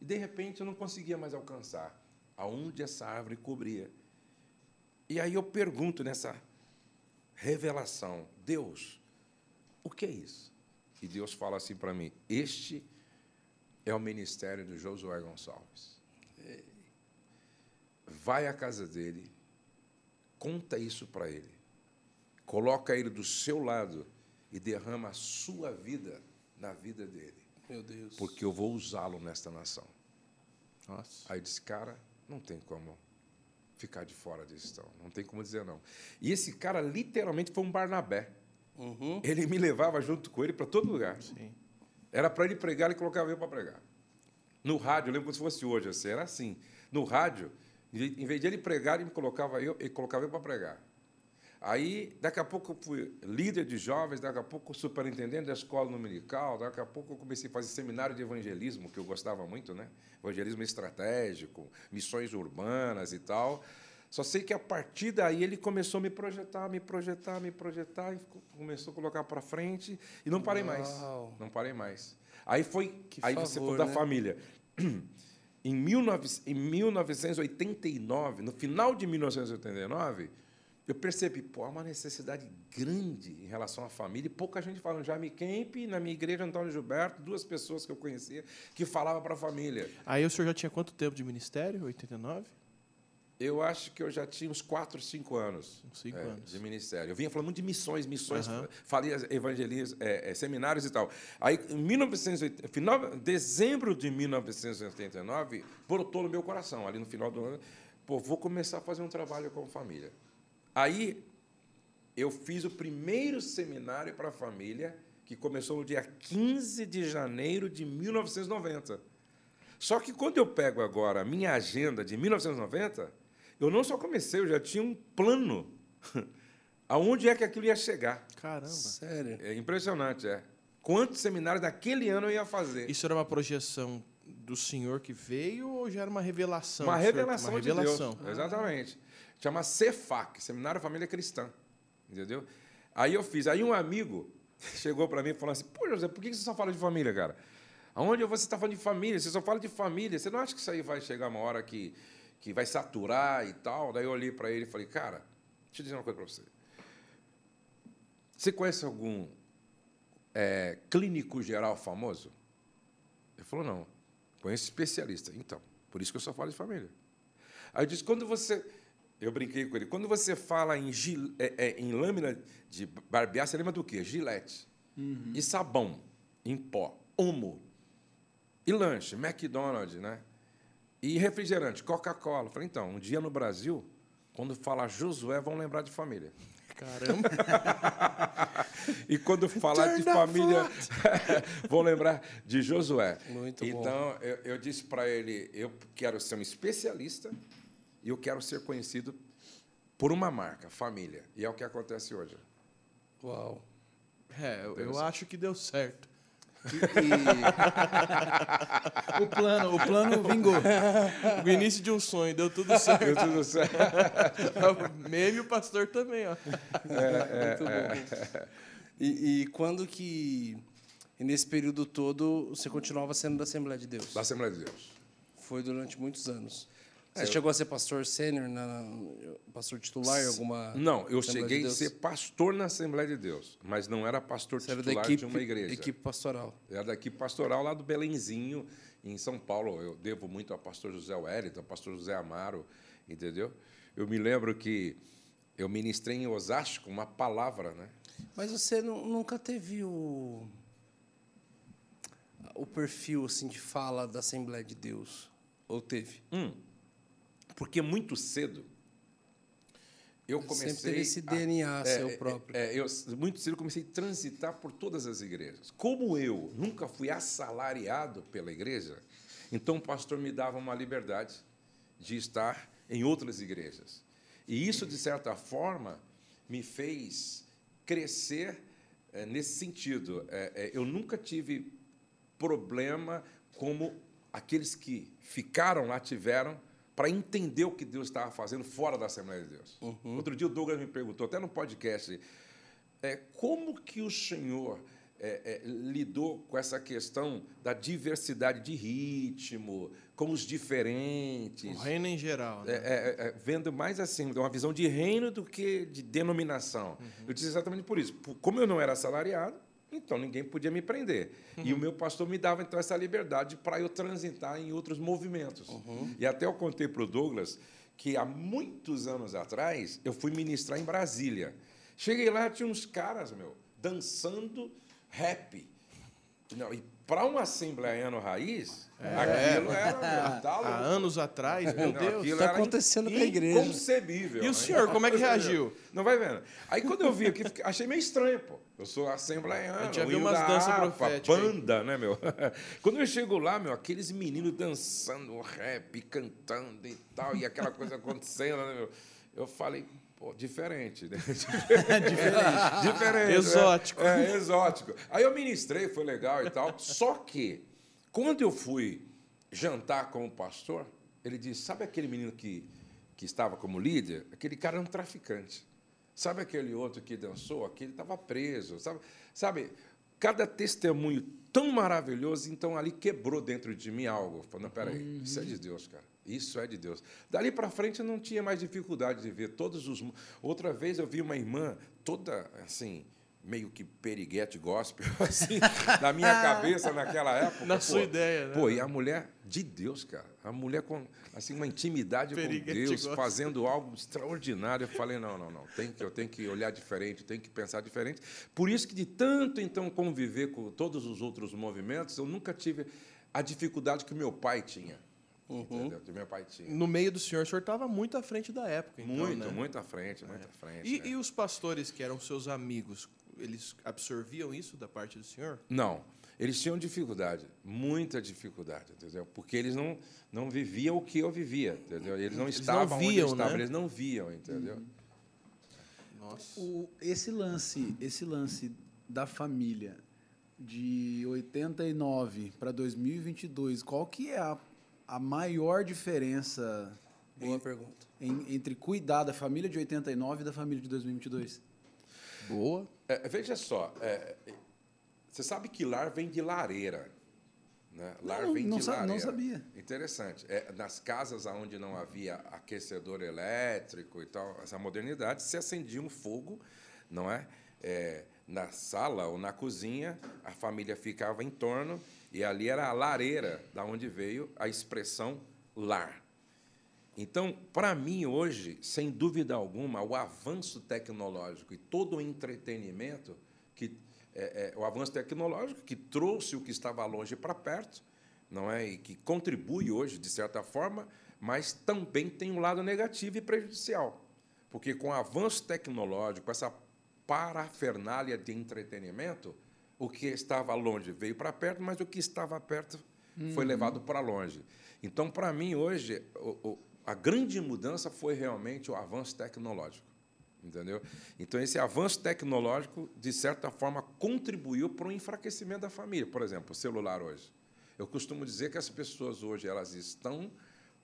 Speaker 4: E de repente eu não conseguia mais alcançar aonde essa árvore cobria. E aí eu pergunto nessa revelação, Deus, o que é isso? E Deus fala assim para mim: Este é o ministério do Josué Gonçalves. Vai à casa dele, conta isso para ele, coloca ele do seu lado e derrama a sua vida na vida dele,
Speaker 1: Meu Deus.
Speaker 4: porque eu vou usá-lo nesta nação.
Speaker 3: Nossa.
Speaker 4: Aí eu disse, cara, não tem como ficar de fora disso, então. não tem como dizer não. E esse cara literalmente foi um Barnabé.
Speaker 1: Uhum.
Speaker 4: Ele me levava junto com ele para todo lugar.
Speaker 3: Sim.
Speaker 4: Era para ele pregar, ele colocava eu para pregar. No rádio, eu lembro como se fosse hoje, assim, era assim. No rádio, em vez de ele pregar, ele me colocava eu, ele colocava eu para pregar. Aí, daqui a pouco, eu fui líder de jovens, daqui a pouco, superintendente da escola dominical, daqui a pouco, eu comecei a fazer seminário de evangelismo, que eu gostava muito, né? Evangelismo estratégico, missões urbanas e tal. Só sei que a partir daí ele começou a me projetar, me projetar, me projetar, e começou a colocar para frente, e não parei mais.
Speaker 1: Uau.
Speaker 4: Não parei mais. Aí foi.
Speaker 1: Que
Speaker 4: aí você
Speaker 1: favor,
Speaker 4: falou da
Speaker 1: né?
Speaker 4: família. Em, 19, em 1989, no final de 1989, eu percebi, pô, há uma necessidade grande em relação à família, e pouca gente fala. Já me Kemp, na minha igreja, Antônio Gilberto, duas pessoas que eu conhecia que falavam para a família.
Speaker 3: Aí o senhor já tinha quanto tempo de ministério? 89?
Speaker 4: Eu acho que eu já tinha uns 4, 5 anos.
Speaker 3: Cinco
Speaker 4: é,
Speaker 3: anos.
Speaker 4: De ministério. Eu vinha falando muito de missões, missões,
Speaker 3: Aham.
Speaker 4: falei evangelismo, é, é, seminários e tal. Aí, em 1980, final, dezembro de 1989, brotou no meu coração, ali no final do ano, pô, vou começar a fazer um trabalho com família. Aí, eu fiz o primeiro seminário para a família, que começou no dia 15 de janeiro de 1990. Só que quando eu pego agora a minha agenda de 1990, eu não só comecei, eu já tinha um plano aonde é que aquilo ia chegar.
Speaker 3: Caramba.
Speaker 1: Sério.
Speaker 4: É impressionante, é. Quantos seminários naquele ano eu ia fazer?
Speaker 3: Isso era uma projeção do senhor que veio ou já era uma revelação?
Speaker 4: uma revelação,
Speaker 3: Uma
Speaker 4: de
Speaker 3: revelação.
Speaker 4: Deus. Exatamente. Chama CEFAC, Seminário Família Cristã. Entendeu? Aí eu fiz. Aí um amigo chegou para mim e falou assim: Pô, José, por que você só fala de família, cara? Aonde você está falando de família? Você só fala de família. Você não acha que isso aí vai chegar uma hora que, que vai saturar e tal? Daí eu olhei para ele e falei: Cara, deixa eu dizer uma coisa para você. Você conhece algum é, clínico geral famoso? Ele falou: Não. Conheço especialista. Então, por isso que eu só falo de família. Aí eu disse: Quando você. Eu brinquei com ele. Quando você fala em, gil, é, é, em lâmina de barbear, você lembra do quê? Gilete. Uhum. E sabão em pó. Omo. E lanche, McDonald's, né? E refrigerante, Coca-Cola. Falei, então, um dia no Brasil, quando falar Josué, vão lembrar de família.
Speaker 3: Caramba!
Speaker 4: e quando falar de família, vão lembrar de Josué.
Speaker 1: Muito
Speaker 4: então,
Speaker 1: bom.
Speaker 4: eu, eu disse para ele: eu quero ser um especialista e eu quero ser conhecido por uma marca, família. E é o que acontece hoje.
Speaker 1: Uau.
Speaker 3: É, eu, eu acho que deu certo.
Speaker 2: E... o plano, o plano vingou.
Speaker 3: O início de um sonho, deu tudo certo.
Speaker 4: Deu tudo certo.
Speaker 3: Meme o pastor também, ó.
Speaker 1: É, Muito bom. E, e quando que, e nesse período todo, você continuava sendo da Assembleia de Deus?
Speaker 4: Da Assembleia de Deus.
Speaker 1: Foi durante muitos anos. Você
Speaker 4: É, eu-
Speaker 1: chegou a ser pastor sênior, pastor titular em alguma.
Speaker 4: Não, eu
Speaker 1: Assembleia de
Speaker 4: cheguei a
Speaker 1: Deus?
Speaker 4: ser pastor na Assembleia de Deus, mas não era pastor
Speaker 1: Você era da
Speaker 4: titular
Speaker 1: equipe,
Speaker 4: de uma igreja.
Speaker 1: equipe pastoral.
Speaker 4: Era da equipe pastoral lá do Belenzinho, em São Paulo. Eu devo muito ao pastor José Wellington, ao pastor José Amaro, entendeu? Eu me lembro que eu ministrei em Osasco uma palavra, né?
Speaker 1: Mas você nu- nunca teve o o perfil assim de fala da Assembleia de Deus ou teve?
Speaker 4: Hum, porque muito cedo eu comecei
Speaker 1: Sempre teve esse
Speaker 4: a-
Speaker 1: DNA seu próprio.
Speaker 4: é, eu muito cedo comecei a transitar por todas as igrejas. Como eu nunca fui assalariado pela igreja, então o pastor me dava uma liberdade de estar em outras igrejas. E isso, de certa forma, me fez crescer eh, nesse sentido. Eh, eh, eu nunca tive problema como aqueles que ficaram lá tiveram para entender o que Deus estava fazendo fora da Assembleia de Deus. Outro dia o Douglas me perguntou, até no podcast, é, como que o senhor é, é, lidou com essa questão da diversidade de ritmo, com os diferentes,
Speaker 3: O reino em geral.
Speaker 4: é,
Speaker 3: Né?
Speaker 4: é, é, vendo mais assim, uma visão de reino do que de denominação. Eu disse exatamente por isso. Como eu não era assalariado, então ninguém podia me prender. E o meu pastor me dava então essa liberdade para eu transitar em outros movimentos. E até eu contei para o Douglas que há muitos anos atrás eu fui ministrar em Brasília. Cheguei lá, tinha uns caras, meu, dançando rap. Não, e para um assembleiano raiz, aquilo era meu, tá
Speaker 3: Há anos atrás, meu Deus.
Speaker 1: Tá
Speaker 4: era
Speaker 1: acontecendo com a igreja.
Speaker 4: Inconcebível.
Speaker 3: E o senhor, como é que reagiu?
Speaker 4: Não vai vendo. Aí quando eu vi aqui, achei meio estranho, pô. Eu sou assembleiano.
Speaker 3: A gente já viu umas
Speaker 4: da
Speaker 3: danças proféticas aí.
Speaker 4: Banda, né, meu? Quando eu chego lá, meu, aqueles meninos dançando rap, cantando e tal, e aquela coisa acontecendo, né, meu? Eu falei, pô, diferente, né? diferente. diferente. né?
Speaker 3: Exótico.
Speaker 4: É, é, exótico. Aí eu ministrei, foi legal e tal. Só que, quando eu fui jantar com o pastor, ele disse: Sabe aquele menino que, que estava como líder? Aquele cara era um traficante. Sabe aquele outro que dançou? Aquele estava preso. Sabe, sabe, cada testemunho tão maravilhoso, então ali quebrou dentro de mim algo. Falei, não, peraí, isso é de Deus, cara. Isso é de Deus. Dali para frente eu não tinha mais dificuldade de ver todos os. Outra vez eu vi uma irmã toda assim, meio que periguete gospel, assim, na minha cabeça naquela época.
Speaker 3: Na
Speaker 4: pô.
Speaker 3: sua ideia, né?
Speaker 4: Pô, e a mulher de Deus, cara. A mulher com assim, uma intimidade com
Speaker 3: Periguete
Speaker 4: Deus,
Speaker 3: gospel.
Speaker 4: fazendo algo extraordinário. Eu falei, não, não, não. Tem que, eu tenho que olhar diferente, tenho que pensar diferente. Por isso que de tanto, então, conviver com todos os outros movimentos, eu nunca tive a dificuldade que o meu pai tinha. Entendeu? Que meu pai tinha.
Speaker 3: No meio do senhor, o senhor estava muito à frente da época. Então,
Speaker 4: Muito,
Speaker 3: né?
Speaker 4: muito à frente, muito à frente.
Speaker 3: E,
Speaker 4: né?
Speaker 3: e os pastores que eram seus amigos, eles absorviam isso da parte do senhor?
Speaker 4: Não, eles tinham dificuldade, muita dificuldade, entendeu? Porque eles não, não viviam o que eu vivia, entendeu? Eles não
Speaker 3: Eles não
Speaker 4: estavam onde
Speaker 3: viam,
Speaker 4: eu estava,
Speaker 3: né?
Speaker 4: eles não viam, entendeu?
Speaker 3: Nossa.
Speaker 2: O- esse lance, esse lance da família de 89 para 2022, qual que é a, a maior diferença
Speaker 1: Boa pergunta.
Speaker 2: em- entre cuidar da família de 89 e da família de 2022?
Speaker 3: Boa.
Speaker 4: É, veja só, é, você sabe que lar vem de lareira. Né? Lar
Speaker 2: Não,
Speaker 4: vem
Speaker 2: não
Speaker 4: de
Speaker 2: sa- não
Speaker 4: lareira.
Speaker 2: sabia.
Speaker 4: Interessante. É, nas casas onde não havia aquecedor elétrico e tal, essa modernidade, se acendia um fogo, não é? É, na sala ou na cozinha, a família ficava em torno e ali era a lareira, da onde veio a expressão lar. Então, para mim, hoje, sem dúvida alguma, o avanço tecnológico e todo o entretenimento, que é, é, o avanço tecnológico que trouxe o que estava longe para perto, não é? E que contribui hoje, de certa forma, mas também tem um lado negativo e prejudicial. Porque com o avanço tecnológico, essa parafernália de entretenimento, o que estava longe veio para perto, mas o que estava perto foi levado para longe. Então, para mim, hoje, o- o- a grande mudança foi realmente o avanço tecnológico. Entendeu? Então, esse avanço tecnológico, de certa forma, contribuiu para o enfraquecimento da família. Por exemplo, o celular hoje. Eu costumo dizer que as pessoas hoje elas estão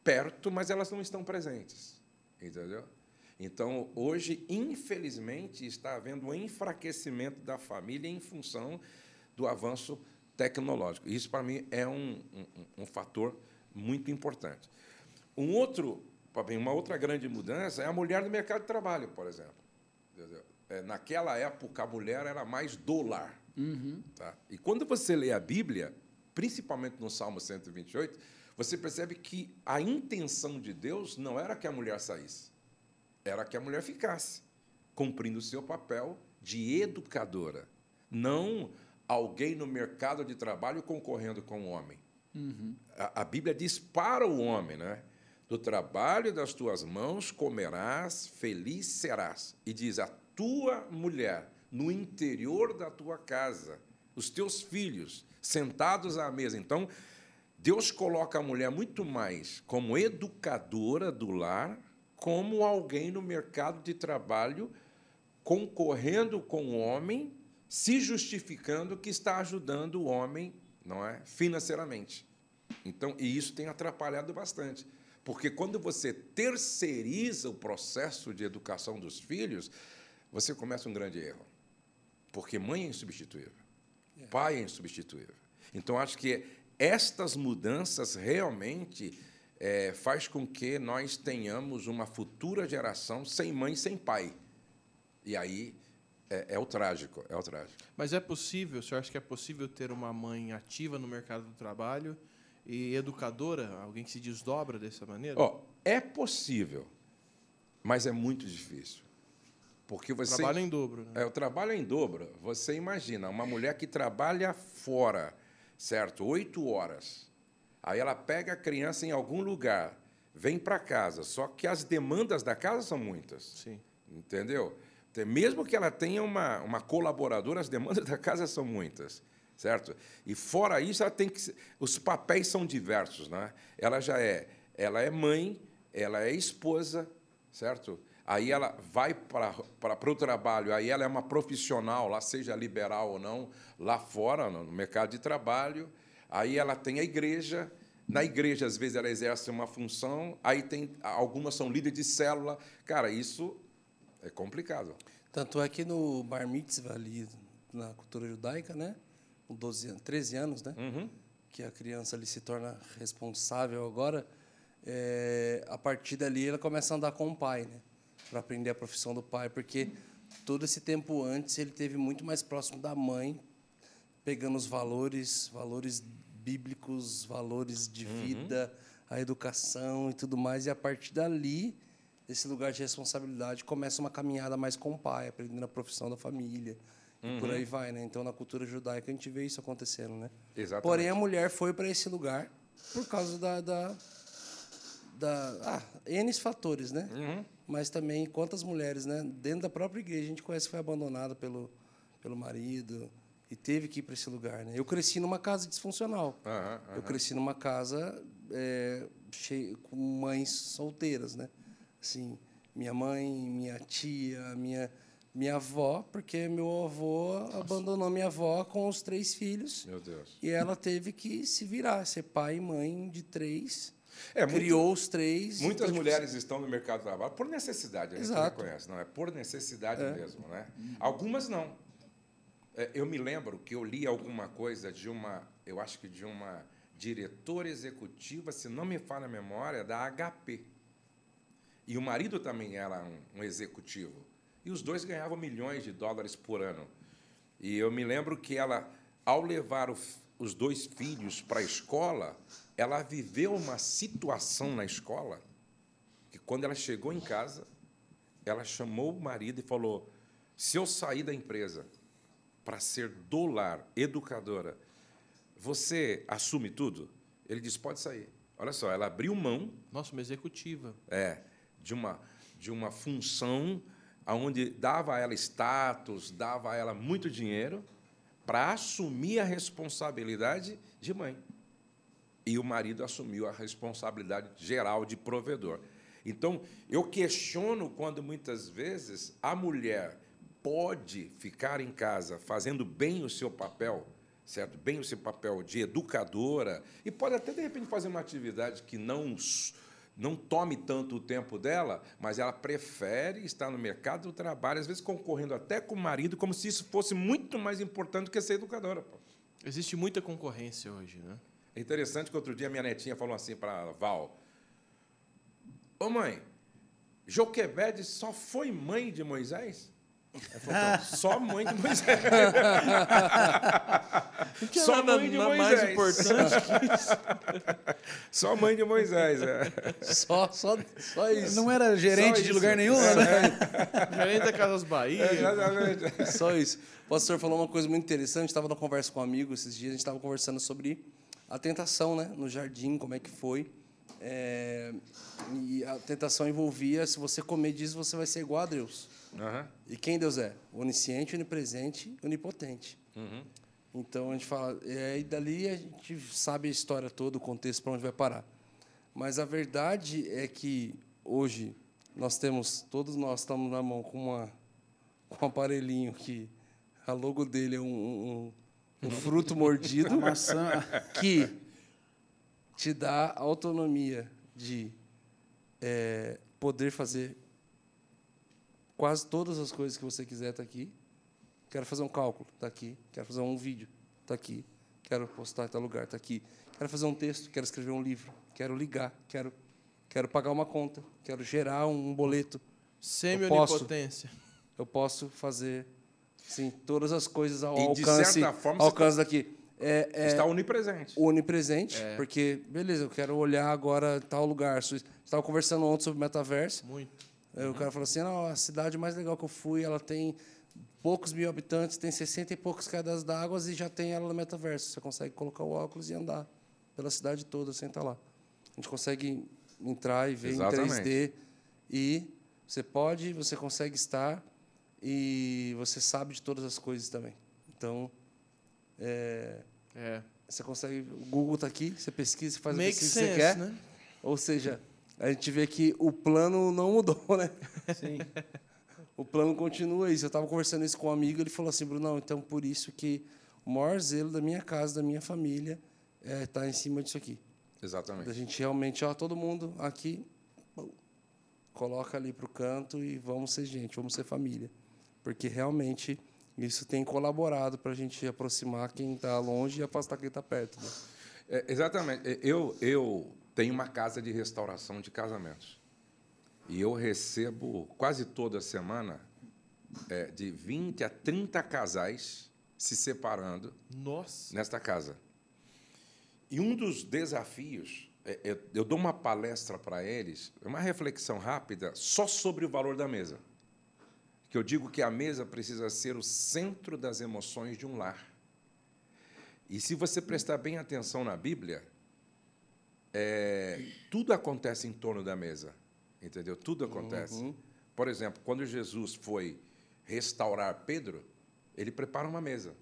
Speaker 4: perto, mas elas não estão presentes. Entendeu? Então, hoje, infelizmente, está havendo um enfraquecimento da família em função do avanço tecnológico. Isso, para mim, é um, um, um fator muito importante. Um outro, uma outra grande mudança é a mulher no mercado de trabalho, por exemplo. É, naquela época, a mulher era mais do lar. Tá? E quando você lê a Bíblia, principalmente no Salmo 128, você percebe que a intenção de Deus não era que a mulher saísse, era que a mulher ficasse, cumprindo o seu papel de educadora, não alguém no mercado de trabalho concorrendo com o homem. A, a Bíblia diz para o homem, né? Do trabalho das tuas mãos comerás, feliz serás. E diz: a tua mulher no interior da tua casa, os teus filhos sentados à mesa. Então, Deus coloca a mulher muito mais como educadora do lar, como alguém no mercado de trabalho concorrendo com o homem, se justificando que está ajudando o homem, não é, financeiramente. Então, e isso tem atrapalhado bastante, porque quando você terceiriza o processo de educação dos filhos, você começa um grande erro, porque mãe é insubstituível, pai é insubstituível. Então, acho que estas mudanças realmente eh, faz com que nós tenhamos uma futura geração sem mãe, sem pai. E aí é, é o trágico, é o trágico.
Speaker 3: Mas é possível, o senhor acha que é possível ter uma mãe ativa no mercado do trabalho e educadora, alguém que se desdobra dessa maneira?
Speaker 4: Ó, é possível, mas é muito difícil. Porque você.
Speaker 3: Trabalho em dobro. Né?
Speaker 4: É, o trabalho em dobro. Você imagina, uma mulher que trabalha fora, certo? Oito horas. Aí ela pega a criança em algum lugar, vem para casa. Só que as demandas da casa são muitas.
Speaker 3: Sim.
Speaker 4: Entendeu? Mesmo que ela tenha uma, uma colaboradora, as demandas da casa são muitas, certo? E fora isso, ela tem que os papéis são diversos, né? Ela já é, ela é mãe, ela é esposa, certo? Aí ela vai para o trabalho, aí ela é uma profissional, lá seja liberal ou não, lá fora no mercado de trabalho. Aí ela tem a igreja, na igreja, às vezes, ela exerce uma função, aí tem algumas são líderes de célula. Cara, isso é complicado.
Speaker 1: Tanto é que no Bar Mitzvah ali, na cultura judaica, né? Com 12 anos, 13 anos, né? Que a criança ali se torna responsável agora. é, a partir dali ela começa a andar com o pai, né? Para aprender a profissão do pai, porque todo esse tempo antes ele teve muito mais próximo da mãe, pegando os valores, valores bíblicos, valores de vida, a educação e tudo mais, e a partir dali, desse lugar de responsabilidade, começa uma caminhada mais com o pai, aprendendo a profissão da família. E por aí vai, né? Então, na cultura judaica, a gente vê isso acontecendo, né?
Speaker 4: Exatamente.
Speaker 1: Porém, a mulher foi para esse lugar por causa da... da, da ah, N fatores, né?
Speaker 4: Uhum.
Speaker 1: Mas também, quantas mulheres, né? Dentro da própria igreja, a gente conhece que foi abandonada pelo, pelo marido e teve que ir para esse lugar, né? Eu cresci numa casa disfuncional.
Speaker 4: Aham,
Speaker 1: Eu cresci numa casa é, cheia, com mães solteiras, né? Assim, minha mãe, minha tia, minha minha avó, porque meu avô abandonou minha avó com os três filhos
Speaker 4: Meu Deus.
Speaker 1: e ela teve que se virar, ser pai e mãe de três
Speaker 4: É, muito-
Speaker 1: criou os três.
Speaker 4: Muitas
Speaker 1: então, tipo,
Speaker 4: mulheres estão no mercado de trabalho por necessidade, a gente
Speaker 1: Exato.
Speaker 4: reconhece, não é por necessidade
Speaker 1: É.
Speaker 4: mesmo, né? Algumas não. É, Eu me lembro que eu li alguma coisa de uma, eu acho que de uma diretora executiva, se não me falha a memória, da HP. E o marido também era um, um executivo. E os dois ganhavam milhões de dólares por ano. E eu me lembro que ela, ao levar o os dois filhos para a escola, ela viveu uma situação na escola que, quando ela chegou em casa, ela chamou o marido e falou: se eu sair da empresa para ser do lar, educadora, você assume tudo? Ele disse: pode sair. Olha só, ela abriu mão
Speaker 3: Nossa, uma executiva.
Speaker 4: é, de uma de uma função onde dava a ela status, dava a ela muito dinheiro para assumir a responsabilidade de mãe. E o marido assumiu a responsabilidade geral de provedor. Então, eu questiono quando muitas vezes a mulher pode ficar em casa fazendo bem o seu papel, certo? Bem o seu papel de educadora e pode até de repente fazer uma atividade que não não tome tanto o tempo dela, mas ela prefere estar no mercado do trabalho, às vezes concorrendo até com o marido, como se isso fosse muito mais importante do que ser educadora. pô.
Speaker 3: Existe muita concorrência hoje, né?
Speaker 4: É interessante que outro dia minha netinha falou assim para Val: Ô mãe, Joquebede só foi mãe de Moisés? "Não, só mãe de Moisés. Só
Speaker 3: nada
Speaker 4: mãe de
Speaker 3: ma- mais
Speaker 4: Moisés.
Speaker 3: importante
Speaker 4: Só mãe de Moisés. É.
Speaker 1: Só, só, só isso.
Speaker 2: Não era gerente de
Speaker 4: isso.
Speaker 2: lugar nenhum,
Speaker 4: É,
Speaker 2: né?
Speaker 3: Gerente da Casas Bahia.
Speaker 4: É, exatamente.
Speaker 1: Só isso. O pastor falou uma coisa muito interessante. Estava numa conversa com um amigo esses dias. A gente estava conversando sobre a tentação, né? No jardim, como é que foi. É, e a tentação envolvia: se você comer disso, você vai ser igual a Deus.
Speaker 4: Aham.
Speaker 1: E quem Deus é? Onisciente, onipresente, onipotente.
Speaker 4: Uhum.
Speaker 1: Então a gente fala, e dali a gente sabe a história toda, o contexto para onde vai parar. Mas a verdade é que hoje nós temos, todos nós estamos na mão com, uma, com um aparelhinho que a logo dele é um, um, um fruto mordido
Speaker 2: Maçã.
Speaker 1: que te dá autonomia de é, poder fazer quase todas as coisas que você quiser está aqui. Quero fazer um cálculo, está aqui. Quero fazer um vídeo, está aqui. Quero postar em tal lugar, está aqui. Quero fazer um texto, quero escrever um livro, quero ligar, quero, quero pagar uma conta, quero gerar um boleto.
Speaker 3: Semi-onipotência.
Speaker 1: Eu posso fazer, sim, todas as coisas ao
Speaker 4: E, de
Speaker 1: alcance,
Speaker 4: certa forma,
Speaker 1: alcance daqui. É, é,
Speaker 4: Está onipresente.
Speaker 1: onipresente,
Speaker 3: É.
Speaker 1: porque, beleza, eu quero olhar agora tal lugar. Estava conversando ontem sobre metaverso.
Speaker 3: Muito.
Speaker 1: Aí o cara falou assim: não, a cidade mais legal que eu fui, ela tem poucos mil habitantes, tem 60 e poucos quedas d'água e já tem ela no metaverso. Você consegue colocar o óculos e andar pela cidade toda sem estar lá. A gente consegue entrar e ver
Speaker 4: Exatamente.
Speaker 1: em 3D e você pode, você consegue estar e você sabe de todas as coisas também. Então, é,
Speaker 3: É.
Speaker 1: você consegue. O Google está aqui, você pesquisa, você faz
Speaker 3: Make
Speaker 1: pesquisa que
Speaker 3: sense,
Speaker 1: você quer.
Speaker 3: né?
Speaker 1: Ou seja, a gente vê que o plano não mudou, né?
Speaker 2: Sim.
Speaker 1: O plano continua isso. Eu estava conversando isso com um amigo, ele falou assim, Brunão, então por isso que o maior zelo da minha casa, da minha família, está em cima disso aqui. Da
Speaker 4: Exatamente.
Speaker 1: gente realmente, ó, todo mundo aqui, coloca ali para o canto e vamos ser gente, vamos ser família. Porque realmente isso tem colaborado para a gente aproximar quem está longe e afastar quem está perto. Né?
Speaker 4: É, exatamente. É, Eu, eu tenho uma casa de restauração de casamentos. E eu recebo quase toda semana é, de 20 a 30 casais se separando
Speaker 3: Nossa.
Speaker 4: nesta casa. E um dos desafios, é, é, eu dou uma palestra para eles, uma reflexão rápida só sobre o valor da mesa. Que eu digo que a mesa precisa ser o centro das emoções de um lar. E se você prestar bem atenção na Bíblia, é, tudo acontece em torno da mesa. Entendeu? Tudo acontece. Por exemplo, quando Jesus foi restaurar Pedro, ele prepara uma mesa.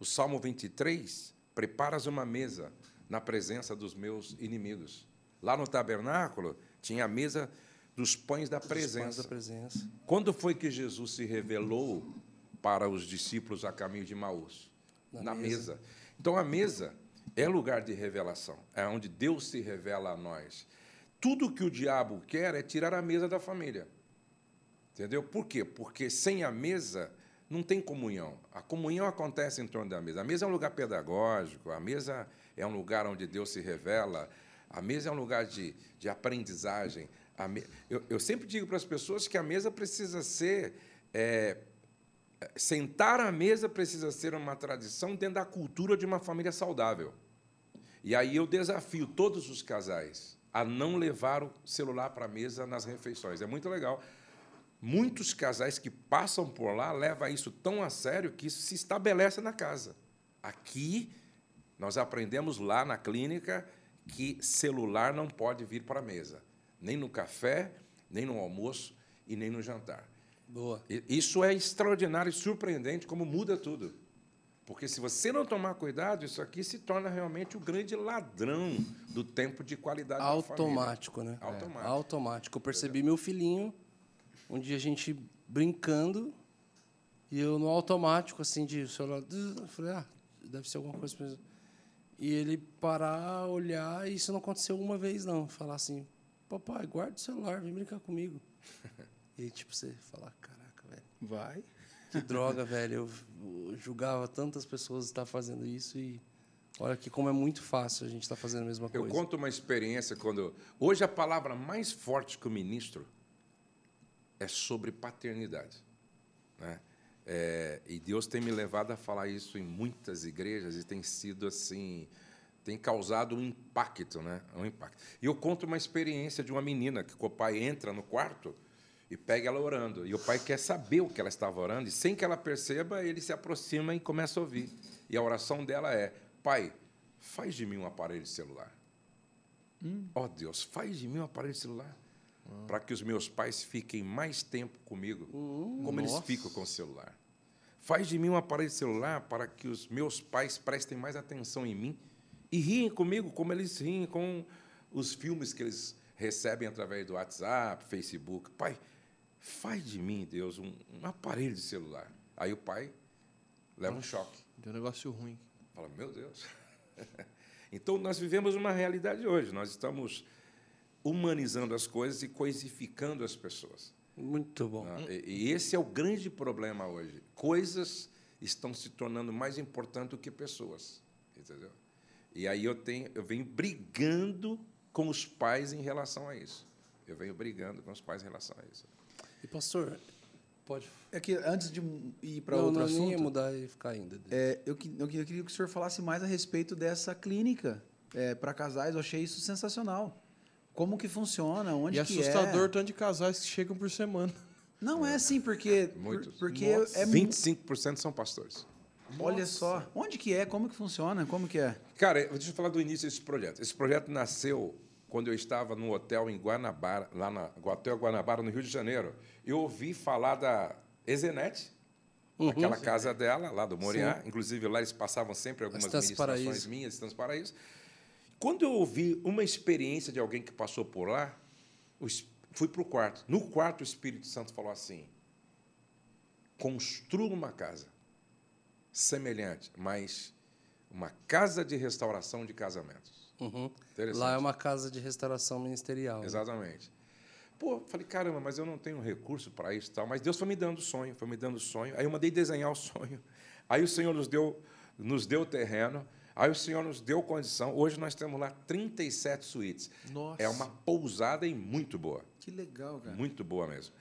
Speaker 4: O Salmo 23, preparas uma mesa na presença dos meus inimigos. Lá no tabernáculo, tinha a mesa dos pães da
Speaker 1: Os pães
Speaker 4: presença.
Speaker 1: da presença.
Speaker 4: Quando foi que Jesus se revelou para os discípulos a caminho de Maús?
Speaker 1: Na
Speaker 4: Na,
Speaker 1: mesa.
Speaker 4: mesa. Então, a mesa é lugar de revelação, é onde Deus se revela a nós. Tudo que o diabo quer é tirar a mesa da família. Entendeu? Por quê? Porque sem a mesa não tem comunhão. A comunhão acontece em torno da mesa. A mesa é um lugar pedagógico, a mesa é um lugar onde Deus se revela, a mesa é um lugar de, de aprendizagem. Me... Eu, eu, sempre digo para as pessoas que a mesa precisa ser. É, sentar à mesa precisa ser uma tradição dentro da cultura de uma família saudável. E aí eu desafio todos os casais a não levar o celular para a mesa nas refeições. É muito legal. Muitos casais que passam por lá levam isso tão a sério que isso se estabelece na casa. Aqui, nós aprendemos lá na clínica que celular não pode vir para a mesa, nem no café, nem no almoço e nem no jantar.
Speaker 1: Boa.
Speaker 4: Isso é extraordinário e surpreendente como muda tudo. Porque se você não tomar cuidado, isso aqui se torna realmente o grande ladrão do tempo de qualidade
Speaker 1: Automático,
Speaker 4: da
Speaker 1: né?
Speaker 4: Automático.
Speaker 1: É. Automático. Eu percebi meu filhinho um dia a gente brincando e eu no automático, assim, de celular. Eu falei, ah, deve ser alguma coisa. E ele parar, olhar, e isso não aconteceu uma vez, não. Falar assim, papai, guarda o celular, vem brincar comigo. e aí, tipo, você falar, caraca, velho.
Speaker 2: Vai.
Speaker 1: Que droga, velho. Eu julgava tantas pessoas estar fazendo isso e. Olha que como é muito fácil a gente estar fazendo a mesma coisa.
Speaker 4: Eu conto uma experiência quando. Hoje a palavra mais forte que o ministro é sobre paternidade. Né? É, e Deus tem me levado a falar isso em muitas igrejas e tem sido assim, tem causado um impacto, né? Um impacto. E eu conto uma experiência de uma menina que o pai entra no quarto e pega ela orando. E o pai quer saber o que ela estava orando e sem que ela perceba, ele se aproxima e começa a ouvir. E a oração dela é: Pai, faz de mim um aparelho celular. Hum. Hum. oh, Deus, faz de mim um aparelho celular para que os meus pais fiquem mais tempo comigo, uh, como nossa. eles ficam com o celular. Faz de mim um aparelho celular para que os meus pais prestem mais atenção em mim e riem comigo como eles riem com os filmes que eles recebem através do WhatsApp, Facebook. Pai, faz de mim, Deus, um, um aparelho de celular. Aí o pai leva um choque.
Speaker 3: Deu um negócio ruim.
Speaker 4: Fala, meu Deus. então, nós vivemos uma realidade hoje. Nós estamos humanizando as coisas e coisificando as pessoas.
Speaker 1: Muito bom.
Speaker 4: Ah, e esse é o grande problema hoje. Coisas estão se tornando mais importantes do que pessoas, entendeu? E aí eu tenho, eu venho brigando com os pais em relação a isso. Eu venho brigando com os pais em relação a isso.
Speaker 1: E pastor, pode.
Speaker 2: É que antes de ir para outro
Speaker 1: não,
Speaker 2: assunto,
Speaker 1: não ia mudar e ficar ainda.
Speaker 2: É, eu, eu, queria que o senhor falasse mais a respeito dessa clínica é, para casais. Eu achei isso sensacional como que funciona, onde
Speaker 3: e
Speaker 2: que
Speaker 3: é. assustador tanto de casais que chegam por semana.
Speaker 2: Não é assim, porque...
Speaker 4: Muitos.
Speaker 2: Porque
Speaker 4: Nossa. é 25% são pastores.
Speaker 2: Olha Nossa. só. Onde que é? Como que funciona? Como que é?
Speaker 4: Cara, deixa eu falar do início desse projeto. Esse projeto nasceu quando eu estava no hotel em Guanabara, lá na Hotel Guanabara, no Rio de Janeiro. Eu ouvi falar da Ezenet, uhum, aquela sim. casa dela, lá do Moriá. Sim. Inclusive, lá eles passavam sempre algumas ministrações minhas, Estância Paraíso. Quando eu ouvi uma experiência de alguém que passou por lá, fui para o quarto. No quarto, o Espírito Santo falou assim: construa uma casa semelhante, mas uma casa de restauração de casamentos.
Speaker 1: Uhum. Lá é uma casa de restauração ministerial. Né?
Speaker 4: Pô, falei, caramba, mas eu não tenho recurso para isso tal. Mas Deus foi me dando sonho, foi me dando sonho. Aí eu mandei desenhar o sonho. Aí o Senhor nos deu, nos deu terreno. Aí o Senhor nos deu condição. Hoje nós temos lá 37 suítes.
Speaker 3: Nossa.
Speaker 4: É uma pousada e muito boa.
Speaker 2: Que legal, cara.
Speaker 4: Muito boa mesmo.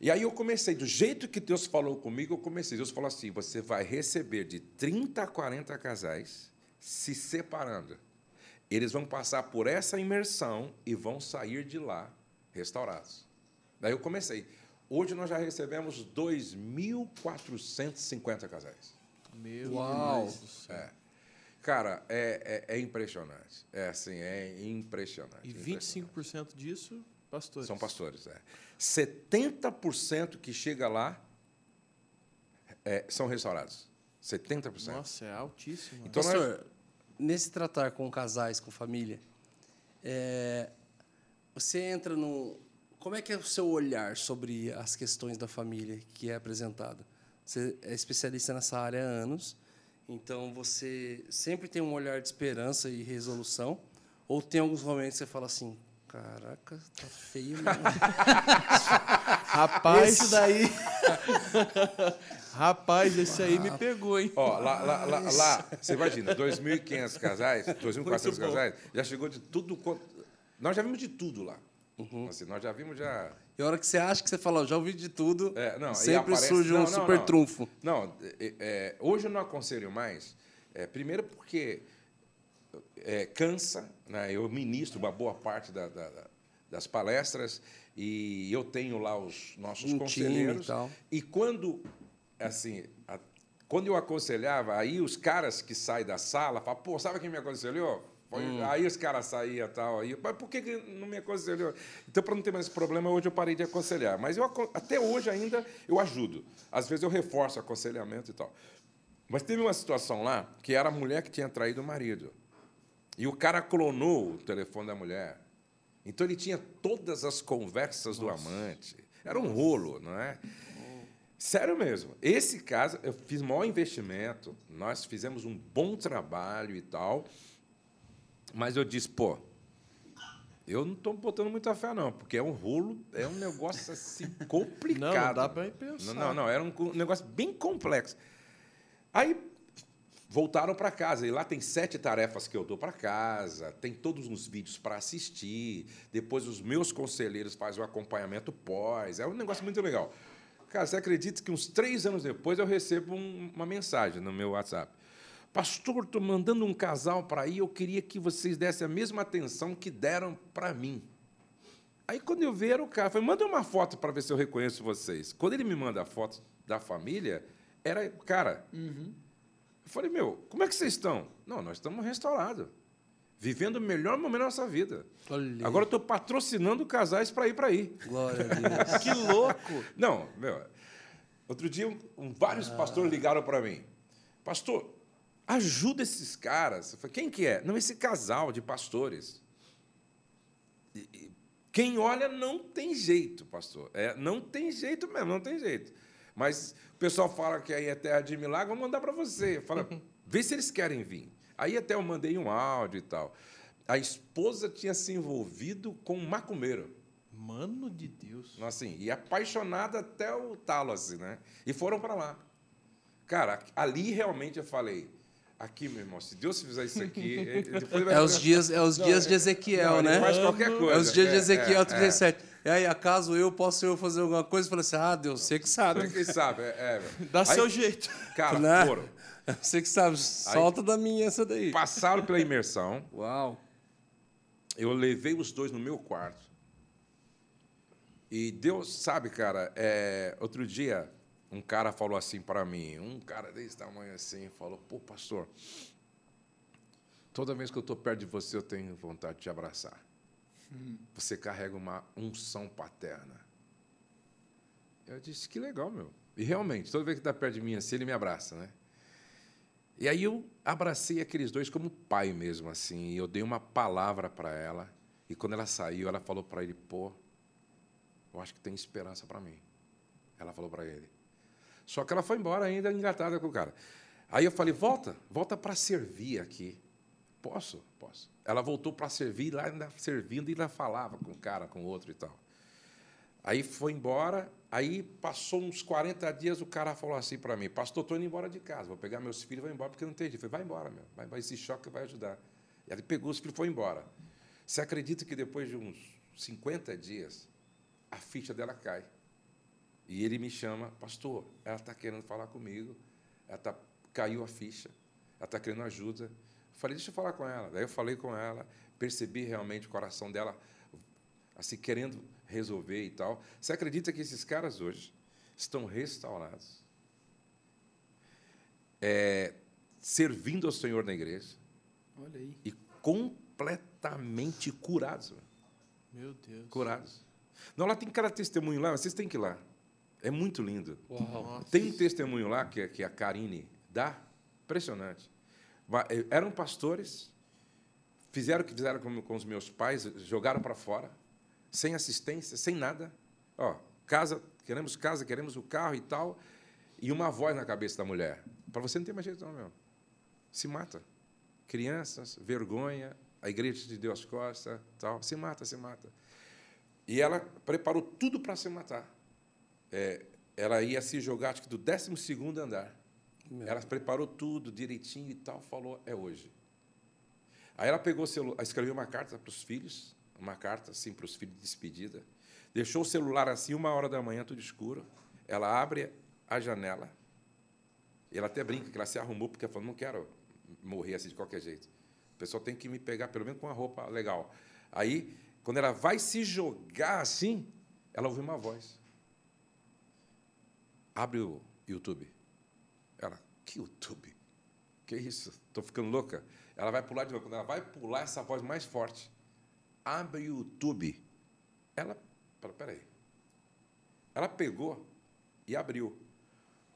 Speaker 4: E aí eu comecei, do jeito que Deus falou comigo, eu comecei. Deus falou assim: você vai receber de 30 a 40 casais se separando. Eles vão passar por essa imersão e vão sair de lá restaurados. Daí eu comecei. Hoje nós já recebemos 2.450 casais.
Speaker 3: Meu Uau. Deus do
Speaker 4: céu. É. Cara, é, é, é, impressionante. É assim, é impressionante.
Speaker 3: E 25%
Speaker 4: impressionante.
Speaker 3: disso, pastores.
Speaker 4: São pastores, é. 70% que chega lá é, são restaurados. 70%.
Speaker 3: Nossa, é altíssimo.
Speaker 1: Então, Pastor, nós... nesse tratar com casais, com família, é, você entra no. Como é que é o seu olhar sobre as questões da família que é apresentado? Você é especialista nessa área há anos Então você sempre tem um olhar de esperança e resolução, ou tem alguns momentos que você fala assim, caraca, tá feio mesmo.
Speaker 3: Rapaz,
Speaker 2: Esse daí.
Speaker 3: rapaz, esse aí me pegou, hein?
Speaker 4: Ó, lá, lá, lá, lá, você imagina, 2.500 casais, 2.400
Speaker 3: Muito bom.
Speaker 4: casais, já chegou de tudo. quanto- Nós já vimos de tudo lá. Assim, nós já vimos já.
Speaker 1: E a hora que você acha que você fala, "Ó, já ouvi de tudo,
Speaker 4: É, não,
Speaker 1: sempre
Speaker 4: aparece-
Speaker 1: surge um
Speaker 4: não, não,
Speaker 1: super
Speaker 4: não.
Speaker 1: trunfo.
Speaker 4: Não, é, é, hoje eu não aconselho mais. é, primeiro porque é, cansa, né? eu ministro uma boa parte da- da- da- das palestras e eu tenho lá os nossos
Speaker 1: Um time e
Speaker 4: conselheiros.
Speaker 1: tal.
Speaker 4: E quando, assim, a- quando eu aconselhava, aí os caras que saem da sala falam, pô, sabe quem me aconselhou?
Speaker 1: Hum.
Speaker 4: Aí os caras saíam e tal. Aí, mas por que, que não me aconselhou? Então, para não ter mais esse problema, hoje eu parei de aconselhar. Mas eu, até hoje ainda eu ajudo. Às vezes eu reforço aconselhamento e tal. Mas teve uma situação lá que era a mulher que tinha traído o marido. E o cara clonou o telefone da mulher. Então ele tinha todas as conversas do amante. Era um rolo, não é? Sério mesmo. Esse caso, eu fiz maior investimento, nós fizemos um bom trabalho e tal. Mas eu disse, pô, eu não estou botando muita fé, não, porque é um rolo, é um negócio assim complicado.
Speaker 3: Não, não dá pra pensar.
Speaker 4: Não, não, não, era um negócio bem complexo. Aí voltaram para casa. E lá tem sete tarefas que eu dou para casa, tem todos uns vídeos para assistir. Depois os meus conselheiros fazem o acompanhamento pós. É um negócio muito legal. Cara, você acredita que uns três anos depois eu recebo um- uma mensagem no meu WhatsApp. Pastor, estou mandando um casal para aí, eu queria que vocês dessem a mesma atenção que deram para mim. Aí, quando eu vi, era o cara. Falei, manda uma foto para ver se eu reconheço vocês. Quando ele me manda a foto da família, era o cara. Eu falei, meu, como é que vocês estão? Não, nós estamos restaurados. Vivendo o melhor momento da nossa vida.
Speaker 1: Olha.
Speaker 4: Agora eu estou patrocinando casais para ir para aí.
Speaker 1: Glória a Deus.
Speaker 3: Que louco!
Speaker 4: Não, meu. Outro dia, um- vários pastores ligaram para mim. Pastor, ajuda esses caras. Falei, quem que é? Não, esse casal de pastores. E- e Quem olha não tem jeito, pastor. É, não tem jeito mesmo, não tem jeito. Mas o pessoal fala que aí é terra de milagre, vou mandar para você. Fala, vê se eles querem vir. Aí até eu mandei um áudio e tal. A esposa tinha se envolvido com um macumbeiro.
Speaker 3: Mano de Deus.
Speaker 4: Assim, e apaixonada até o talo, assim, né? E foram para lá. Cara, ali realmente eu falei, aqui, meu irmão, se Deus fizer isso aqui... ele- depois vai
Speaker 1: É os dias, é os dias
Speaker 4: é-
Speaker 1: de Ezequiel,
Speaker 4: não, ele
Speaker 1: né?
Speaker 4: faz qualquer coisa.
Speaker 1: É os dias de
Speaker 4: É,
Speaker 1: Ezequiel
Speaker 4: é,
Speaker 1: 37. E aí, acaso eu posso eu fazer alguma coisa? Eu falei assim, ah, Deus, você que sabe.
Speaker 4: Quem sabe? É, é.
Speaker 3: Dá
Speaker 4: Aí,
Speaker 3: seu jeito.
Speaker 4: Cara,
Speaker 1: Né?
Speaker 4: foram.
Speaker 1: Você que sabe, solta da minha essa daí.
Speaker 4: Passaram pela imersão.
Speaker 1: Uau.
Speaker 4: Eu levei os dois no meu quarto. E Deus, sabe, cara, é, outro dia um cara falou assim para mim, um cara desse tamanho assim, falou: pô, pastor, toda vez que eu estou perto de você, eu tenho vontade de te abraçar. Você carrega uma unção paterna. Eu disse: que legal, meu. E realmente, toda vez que está perto de mim assim, ele me abraça, né? E aí eu abracei aqueles dois como pai mesmo, assim. E eu dei uma palavra para ela. E quando ela saiu, ela falou para ele: pô, eu acho que tem esperança para mim. Ela falou para ele. Só que ela foi embora ainda engatada com o cara. Aí eu falei: volta, volta para servir aqui. Posso? Posso. Ela voltou para servir, lá ainda servindo e ainda falava com o cara, com o outro e tal. Aí foi embora, aí passou uns 40 dias, o cara falou assim para mim, pastor, estou indo embora de casa, vou pegar meus filhos e vou embora, porque não tem jeito. Eu falei, vai embora, meu, vai embora, esse choque vai ajudar. E ele pegou os filhos e foi embora. Você acredita que depois de uns 50 dias, a ficha dela cai? E ele me chama, pastor, ela está querendo falar comigo, ela tá, caiu a ficha, ela está querendo ajuda. Eu falei, deixa eu falar com ela. Daí eu falei com ela, percebi realmente o coração dela assim, querendo resolver e tal. Você acredita que esses caras hoje estão restaurados, é, servindo ao Senhor na igreja
Speaker 2: Olha aí.
Speaker 4: e completamente curados?
Speaker 3: Meu Deus.
Speaker 4: Curados. Não, lá tem cada testemunho lá, vocês têm que ir lá. É muito lindo.
Speaker 1: Uau.
Speaker 4: Tem um testemunho lá que, que a Karine dá, impressionante. Eh, Eram pastores, fizeram o que fizeram com, com os meus pais, jogaram para fora, sem assistência, sem nada. Ó, casa, queremos casa, queremos o carro e tal, e uma voz na cabeça da mulher. Para você não tem mais jeito, não, meu. se mata. Crianças, vergonha, a igreja de Deus Costa, tal, se mata, se mata. E ela preparou tudo para se matar. É, ela ia se jogar, acho que do 12 andar.
Speaker 1: Meu
Speaker 4: ela preparou tudo direitinho e tal, falou: é hoje. Aí ela pegou o celular, escreveu uma carta para os filhos, uma carta assim para os filhos de despedida. Deixou o celular assim, uma hora da manhã, tudo escuro. Ela abre a janela. E ela até brinca que ela se arrumou porque ela falou: não quero morrer assim de qualquer jeito. O pessoal tem que me pegar pelo menos com uma roupa legal. Aí, quando ela vai se jogar assim, ela ouve uma voz. Abre o YouTube. Ela, que YouTube? Que isso? Estou ficando louca. Ela vai pular de novo. Quando ela vai pular, essa voz mais forte. Abre o YouTube. Ela, pera- peraí. Ela pegou e abriu.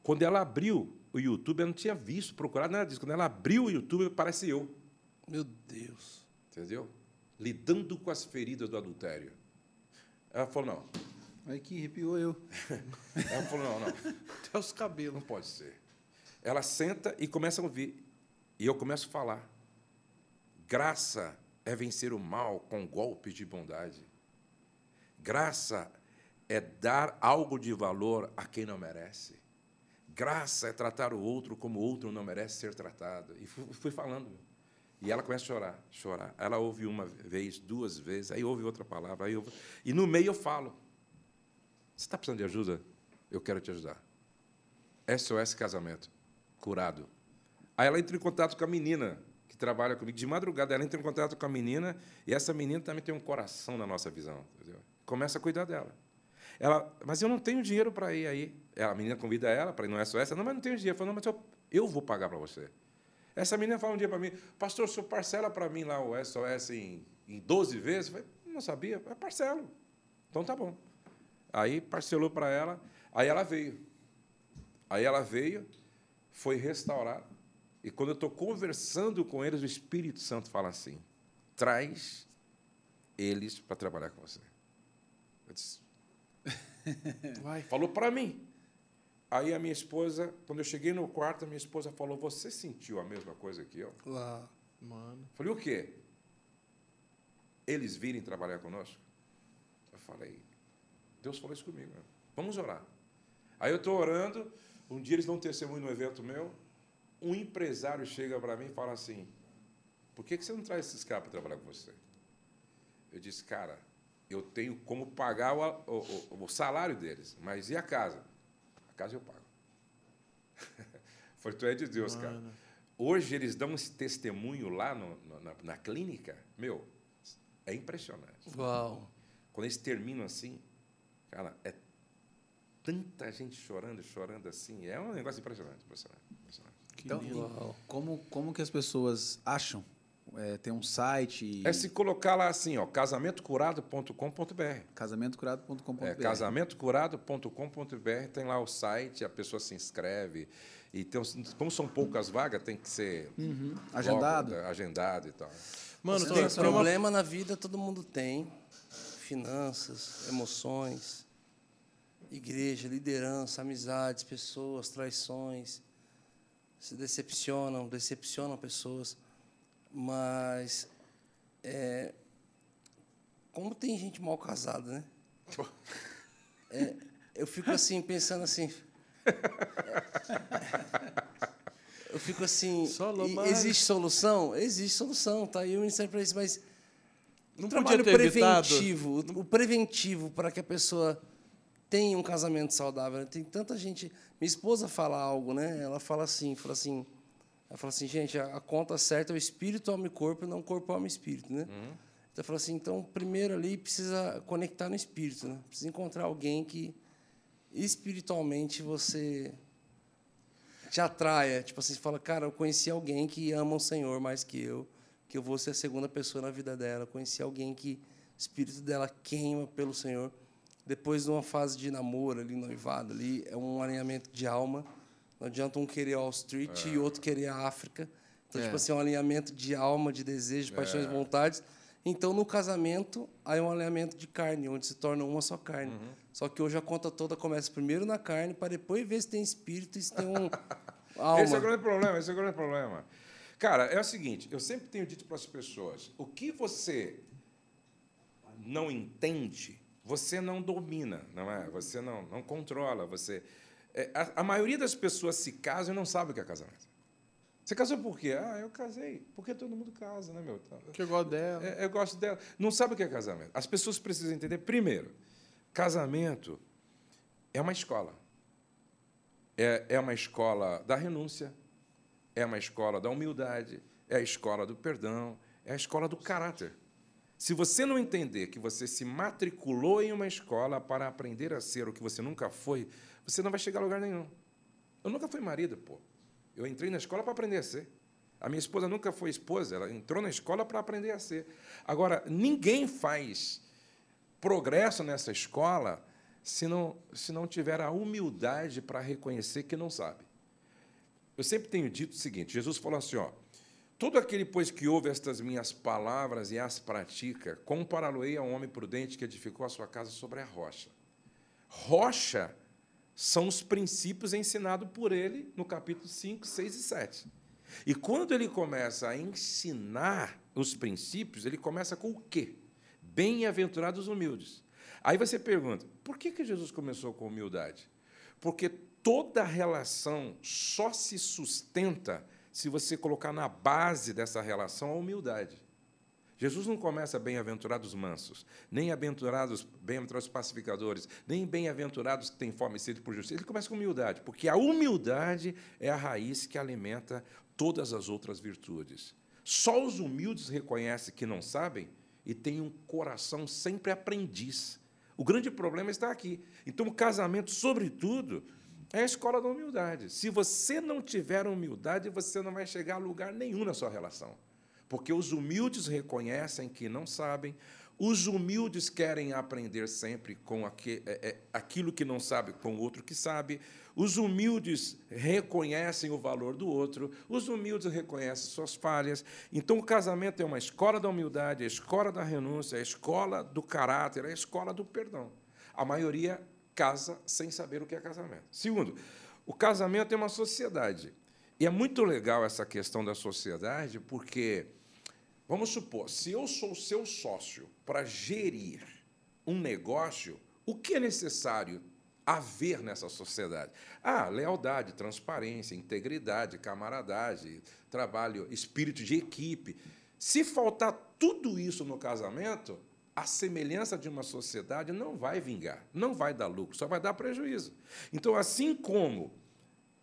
Speaker 4: Quando ela abriu o YouTube, eu não tinha visto, procurado nada disso. Quando ela abriu o YouTube, parece eu.
Speaker 1: Meu Deus.
Speaker 4: Entendeu? Lidando com as feridas do adultério. Ela falou, não.
Speaker 2: Aí que arrepiou eu.
Speaker 4: Ela falou, não, não.
Speaker 3: Até os cabelos.
Speaker 4: Não pode ser. Ela senta e começa a ouvir. E eu começo a falar. Graça é vencer o mal com golpes de bondade. Graça é dar algo de valor a quem não merece. Graça é tratar o outro como o outro não merece ser tratado. E fui, falando. E ela começa a chorar, chorar. Ela ouve uma vez, duas vezes, aí ouve outra palavra. Aí ouve... E no meio eu falo. Você está precisando de ajuda? Eu quero te ajudar. SOS Casamento, curado. Aí ela entra em contato com a menina que trabalha comigo. De madrugada, ela entra em contato com a menina e essa menina também tem um coração na nossa visão. Entendeu? Começa a cuidar dela. Ela, mas eu não tenho dinheiro para ir aí. A menina convida ela para ir no SOS. Não, mas não tenho dinheiro. Falou, não, mas eu, eu vou pagar para você. Essa menina fala um dia para mim, pastor, o senhor parcela para mim lá o SOS em, em 12 vezes? Eu falei, não sabia, é parcelo. Então tá bom. Aí parcelou para ela, aí ela veio. Aí ela veio, foi restaurada. E quando eu estou conversando com eles, o Espírito Santo fala assim: traz eles para trabalhar com você. Eu disse,
Speaker 3: Vai.
Speaker 4: falou para mim. Aí a minha esposa, quando eu cheguei no quarto, a minha esposa falou: Você sentiu a mesma coisa que eu?
Speaker 1: Lá.
Speaker 3: Mano.
Speaker 4: Falei: O quê? Eles virem trabalhar conosco? Eu falei: Deus falou isso comigo. né? Vamos orar. Aí eu estou orando. Um dia eles dão um testemunho no evento meu. Um empresário chega para mim e fala assim: Por que que você não traz esses caras para trabalhar com você? Eu disse: Cara, eu tenho como pagar o, o- o- salário deles, mas e a casa? A casa eu pago. Foi tu é de Deus, cara.
Speaker 3: Mano.
Speaker 4: Hoje eles dão esse testemunho lá no- no- na, na clínica, meu, é impressionante.
Speaker 1: Uau.
Speaker 4: Quando eles terminam assim, cara, é tanta gente chorando, chorando assim, é um negócio impressionante, impressionante, impressionante.
Speaker 2: Então,
Speaker 3: lindo.
Speaker 2: Como, como que as pessoas acham? É, tem um site,
Speaker 4: É se colocar lá assim, ó, casamentocurado.com.br.
Speaker 2: casamentocurado.com.br.
Speaker 4: É, casamentocurado.com.br tem lá o site, a pessoa se inscreve. E tem, como são poucas vagas, tem que ser
Speaker 2: Uhum.
Speaker 4: logo,
Speaker 2: Agendado.
Speaker 4: né, agendado e tal.
Speaker 3: Mano, tem, uma
Speaker 1: problema na vida, todo mundo tem. Finanças, emoções, igreja, liderança, amizades, pessoas, traições. Se decepcionam, decepcionam pessoas. Mas é, como tem gente mal casada, né? É, eu fico assim, pensando assim. Eu fico assim.
Speaker 3: Só
Speaker 1: e-
Speaker 3: Lomar.
Speaker 1: existe solução? Existe solução, tá aí o Ministério para isso, mas
Speaker 3: Não
Speaker 1: o trabalho
Speaker 3: ter evitado.
Speaker 1: preventivo, o preventivo para que a pessoa tenha um casamento saudável. né? Tem tanta gente. Minha esposa fala algo, né? Ela fala assim, fala assim, ela fala assim, gente, a, a conta certa é o espírito alma e corpo, não corpo alma e espírito, né? Então fala assim, então primeiro ali precisa conectar no espírito, né? Precisa encontrar alguém que espiritualmente você te atraia, tipo assim, você fala, cara, eu conheci alguém que ama o Senhor mais que eu, que eu vou ser a segunda pessoa na vida dela. Eu conheci alguém que o espírito dela queima pelo Senhor. Depois de uma fase de namoro ali, noivado ali, é um alinhamento de alma. Não adianta um querer Wall Street e outro querer a África. Então,
Speaker 3: É.
Speaker 1: tipo assim, é um alinhamento de alma, de desejo, de paixões e vontades. Então, no casamento, aí é um alinhamento de carne, onde se torna uma só carne. Só que hoje a conta toda começa primeiro na carne, para depois ver se tem espírito e se tem um alma.
Speaker 4: Esse é o grande problema, esse é o grande problema. Cara, é o seguinte, eu sempre tenho dito para as pessoas, o que você não entende, você não domina, não é? Você não, não controla, você... É, a, a maioria das pessoas se casam e não sabe o que é casamento. Você casou por quê? Ah, eu casei. Porque todo mundo casa, né, meu?
Speaker 3: Que eu gosto dela.
Speaker 4: É, eu gosto dela. Não sabe o que é casamento. As pessoas precisam entender, primeiro, casamento é uma escola. É, é uma escola da renúncia, é uma escola da humildade, é a escola do perdão, é a escola do caráter. Se você não entender que você se matriculou em uma escola para aprender a ser o que você nunca foi, você não vai chegar a lugar nenhum. Eu nunca fui marido, pô. Eu entrei na escola para aprender a ser. A minha esposa nunca foi esposa, ela entrou na escola para aprender a ser. Agora, ninguém faz progresso nessa escola se não, se não tiver a humildade para reconhecer que não sabe. Eu sempre tenho dito o seguinte: Jesus falou assim, ó. Todo aquele, pois, que ouve estas minhas palavras e as pratica, compará-lo-ei a um homem prudente que edificou a sua casa sobre a rocha. Rocha são os princípios ensinados por ele no capítulo 5, 6 e 7. E quando ele começa a ensinar os princípios, ele começa com o quê? Bem-aventurados humildes. Aí você pergunta, por que, que Jesus começou com humildade? Porque toda relação só se sustenta se você colocar na base dessa relação a humildade. Jesus não começa bem-aventurados mansos, nem bem-aventurados bem pacificadores, nem bem-aventurados que têm fome e sede por justiça. Ele começa com humildade, porque a humildade é a raiz que alimenta todas as outras virtudes. Só os humildes reconhecem que não sabem e têm um coração sempre aprendiz. O grande problema está aqui. Então, o casamento, sobretudo, é a escola da humildade. Se você não tiver humildade, você não vai chegar a lugar nenhum na sua relação. Porque os humildes reconhecem que não sabem, os humildes querem aprender sempre com é, aquilo que não sabe com o outro que sabe, os humildes reconhecem o valor do outro, os humildes reconhecem suas falhas. Então, o casamento é uma escola da humildade, a escola da renúncia, a escola do caráter, a escola do perdão. A maioria casa sem saber o que é casamento. Segundo, o casamento é uma sociedade. E é muito legal essa questão da sociedade, porque Vamos supor, se eu sou seu sócio para gerir um negócio, o que é necessário haver nessa sociedade? Ah, lealdade, transparência, integridade, camaradagem, trabalho, espírito de equipe. Se faltar tudo isso no casamento, a semelhança de uma sociedade não vai vingar, não vai dar lucro, só vai dar prejuízo. Então, assim como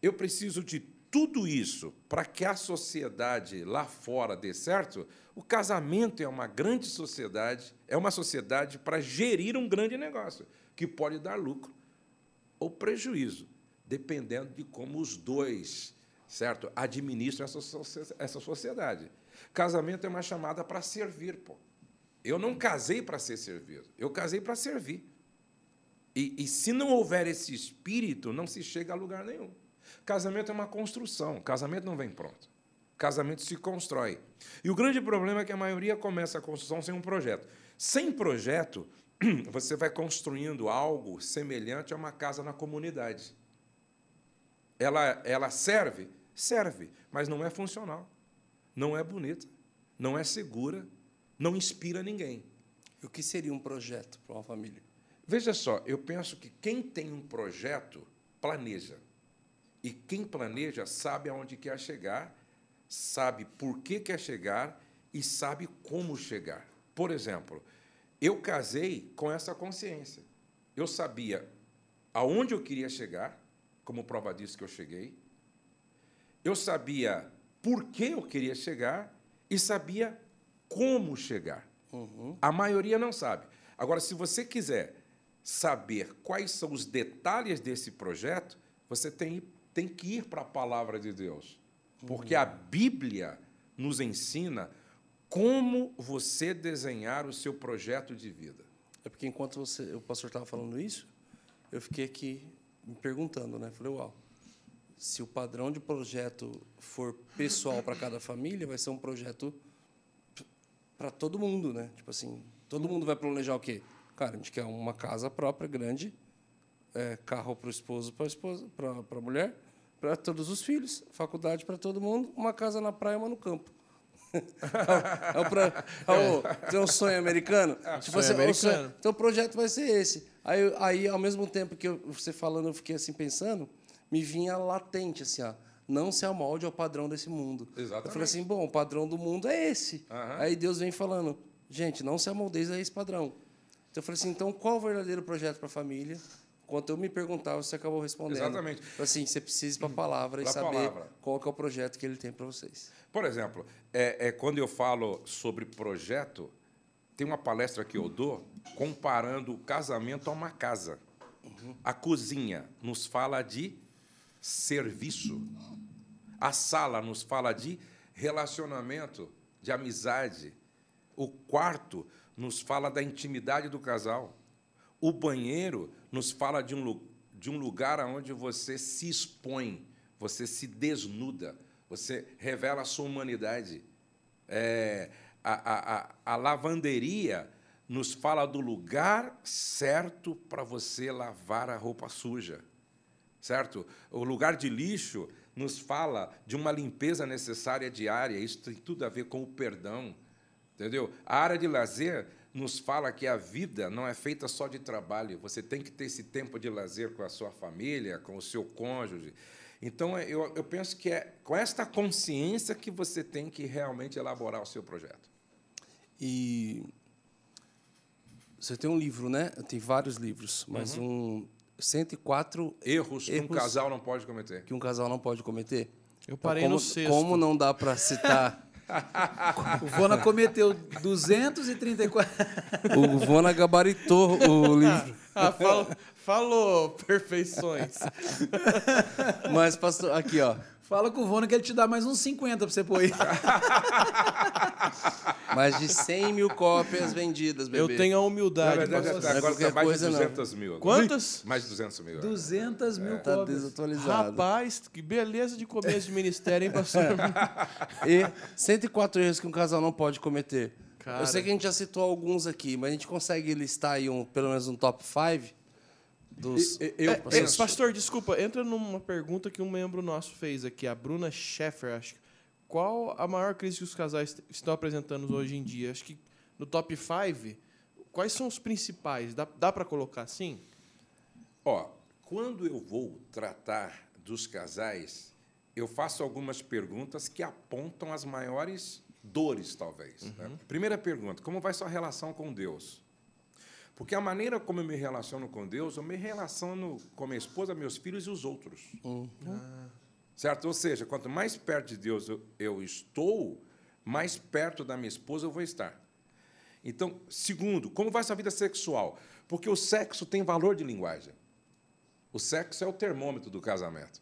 Speaker 4: eu preciso de tudo isso para que a sociedade lá fora dê certo, o casamento é uma grande sociedade, é uma sociedade para gerir um grande negócio, que pode dar lucro ou prejuízo, dependendo de como os dois, certo, administram essa sociedade. Casamento é uma chamada para servir, pô. Eu não casei para ser servido, eu casei para servir. E, e se não houver esse espírito, não se chega a lugar nenhum. Casamento é uma construção, casamento não vem pronto. Casamento se constrói. E o grande problema é que a maioria começa a construção sem um projeto. Sem projeto, você vai construindo algo semelhante a uma casa na comunidade. Ela, ela serve? Serve, mas não é funcional. Não é bonita, não é segura, não inspira ninguém.
Speaker 1: E o que seria um projeto para uma família?
Speaker 4: Veja só, eu penso que quem tem um projeto planeja. E quem planeja sabe aonde quer chegar, sabe por que quer chegar e sabe como chegar. Por exemplo, eu casei com essa consciência. Eu sabia aonde eu queria chegar, como prova disso que eu cheguei. Eu sabia por que eu queria chegar e sabia como chegar. Uhum. A maioria não sabe. Agora, se você quiser saber quais são os detalhes desse projeto, você tem tem que ir para a palavra de Deus. Porque a Bíblia nos ensina como você desenhar o seu projeto de vida.
Speaker 1: É porque enquanto você, o pastor estava falando isso, eu fiquei aqui me perguntando, né? Falei, uau, se o padrão de projeto for pessoal para cada família, vai ser um projeto para todo mundo, né? Tipo assim, todo mundo vai planejar o quê? Cara, a gente quer uma casa própria, grande, é, carro para o esposo, para a esposa, para a mulher, para todos os filhos, faculdade para todo mundo, uma casa na praia, uma no campo. é o, pra- é o- tem um sonho americano? tipo
Speaker 3: sonho
Speaker 1: assim, o
Speaker 3: americano.
Speaker 1: então o projeto vai ser esse. Aí, aí ao mesmo tempo que eu- você falando, eu fiquei assim pensando, me vinha latente assim, ó. Não se amolde ao padrão desse mundo. Eu
Speaker 4: Exatamente.
Speaker 1: falei assim, bom, o padrão do mundo é esse.
Speaker 4: Aham.
Speaker 1: Aí Deus vem falando, gente, não se amoldeis a esse padrão. Então eu falei assim, então qual o verdadeiro projeto para a família? Enquanto eu me perguntava, você acabou respondendo.
Speaker 4: Exatamente.
Speaker 1: Assim, você precisa ir para a palavra e saber
Speaker 4: palavra.
Speaker 1: qual é o projeto que ele tem para vocês.
Speaker 4: Por exemplo, é, é, quando eu falo sobre projeto, tem uma palestra que eu dou comparando o casamento a uma casa. A cozinha nos fala de serviço. A sala nos fala de relacionamento, de amizade. O quarto nos fala da intimidade do casal. O banheiro nos fala de um, de um lugar onde você se expõe, você se desnuda, você revela a sua humanidade. É, a, a, a lavanderia nos fala do lugar certo para você lavar a roupa suja certo? O lugar de lixo nos fala de uma limpeza necessária diária. Isso tem tudo a ver com o perdão, entendeu? A área de lazer nos fala que a vida não é feita só de trabalho. Você tem que ter esse tempo de lazer com a sua família, com o seu cônjuge. Então, eu, eu penso que é com esta consciência que você tem que realmente elaborar o seu projeto.
Speaker 1: E você tem um livro, né? Tem vários livros, mas um 104
Speaker 4: Erros, que um
Speaker 1: Erros.
Speaker 4: casal não pode cometer.
Speaker 1: que um casal não pode cometer.
Speaker 3: Eu
Speaker 1: Então,
Speaker 3: parei
Speaker 1: como,
Speaker 3: no sexto.
Speaker 1: Como não dá para citar?
Speaker 2: O Vona cometeu 234.
Speaker 1: o Vona gabaritou o livro.
Speaker 3: Ah, falou, falou perfeições.
Speaker 1: Mas, pastor, aqui, ó.
Speaker 2: Fala com o Vona que ele te dá mais uns 50 pra você pôr aí.
Speaker 1: Mais de 100 mil cópias vendidas, bebê.
Speaker 3: Eu tenho a
Speaker 4: Na
Speaker 3: humildade.
Speaker 4: verdade, até
Speaker 1: Não é
Speaker 4: agora está mais de
Speaker 1: coisa, não.
Speaker 4: 200 mil. agora.
Speaker 3: Quantas?
Speaker 4: Mais de 200 mil. agora.
Speaker 2: 200 mil
Speaker 1: Tá
Speaker 2: cópias.
Speaker 1: desatualizado.
Speaker 3: Rapaz, que beleza de começo de ministério, hein, pastor?
Speaker 1: E 104 erros que um casal não pode cometer.
Speaker 3: Cara.
Speaker 1: Eu sei que a gente já citou alguns aqui, mas a gente consegue listar aí um, pelo menos um top 5 dos.
Speaker 4: E- e- eu
Speaker 3: É, é, pastor, desculpa, entra numa pergunta que um membro nosso fez aqui, a Bruna Scheffer, acho. Qual a maior crise que os casais estão apresentando hoje em dia? Acho que no top 5, quais são os principais? Dá, dá para colocar assim?
Speaker 4: Ó, quando eu vou tratar dos casais, eu faço algumas perguntas que apontam as maiores dores, talvez. né? Primeira pergunta: como vai sua relação com Deus? Porque a maneira como eu me relaciono com Deus, eu me relaciono com minha esposa, meus filhos e os outros. Certo? Ou seja, quanto mais perto de Deus eu, eu estou, mais perto da minha esposa eu vou estar. Então, segundo, como vai sua vida sexual? Porque o sexo tem valor de linguagem. O sexo é o termômetro do casamento.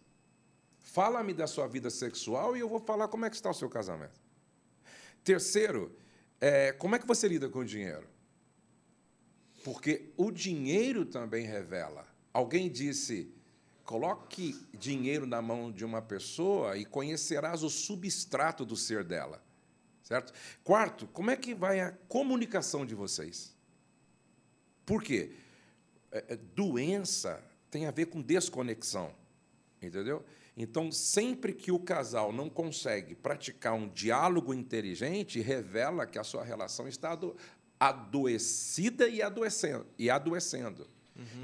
Speaker 4: Fala-me da sua vida sexual e eu vou falar como é que está o seu casamento. Terceiro, é, como é que você lida com o dinheiro? Porque o dinheiro também revela. Alguém disse: coloque dinheiro na mão de uma pessoa e conhecerás o substrato do ser dela. Certo? Quarto, como é que vai a comunicação de vocês? Por quê? É, é, doença tem a ver com desconexão. Entendeu? Então, sempre que o casal não consegue praticar um diálogo inteligente, revela que a sua relação está adoecida e adoecendo. E adoecendo.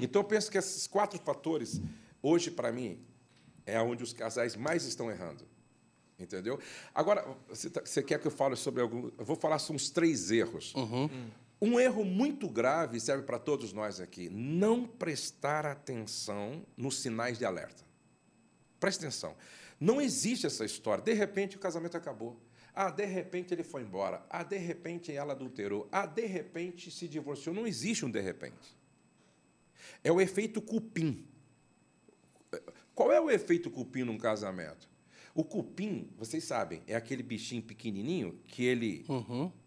Speaker 4: Então, eu penso que esses quatro fatores, hoje, para mim, é onde os casais mais estão errando. Entendeu? Agora, você, tá- você quer que eu fale sobre algum. Eu vou falar sobre uns três erros. Um erro muito grave serve para todos nós aqui: não prestar atenção nos sinais de alerta. Preste atenção. Não existe essa história. De repente o casamento acabou. Ah, de repente ele foi embora. Ah, de repente ela adulterou. Ah, de repente se divorciou. Não existe um de repente. É o efeito cupim. Qual é o efeito cupim num casamento? O cupim, vocês sabem, é aquele bichinho pequenininho que ele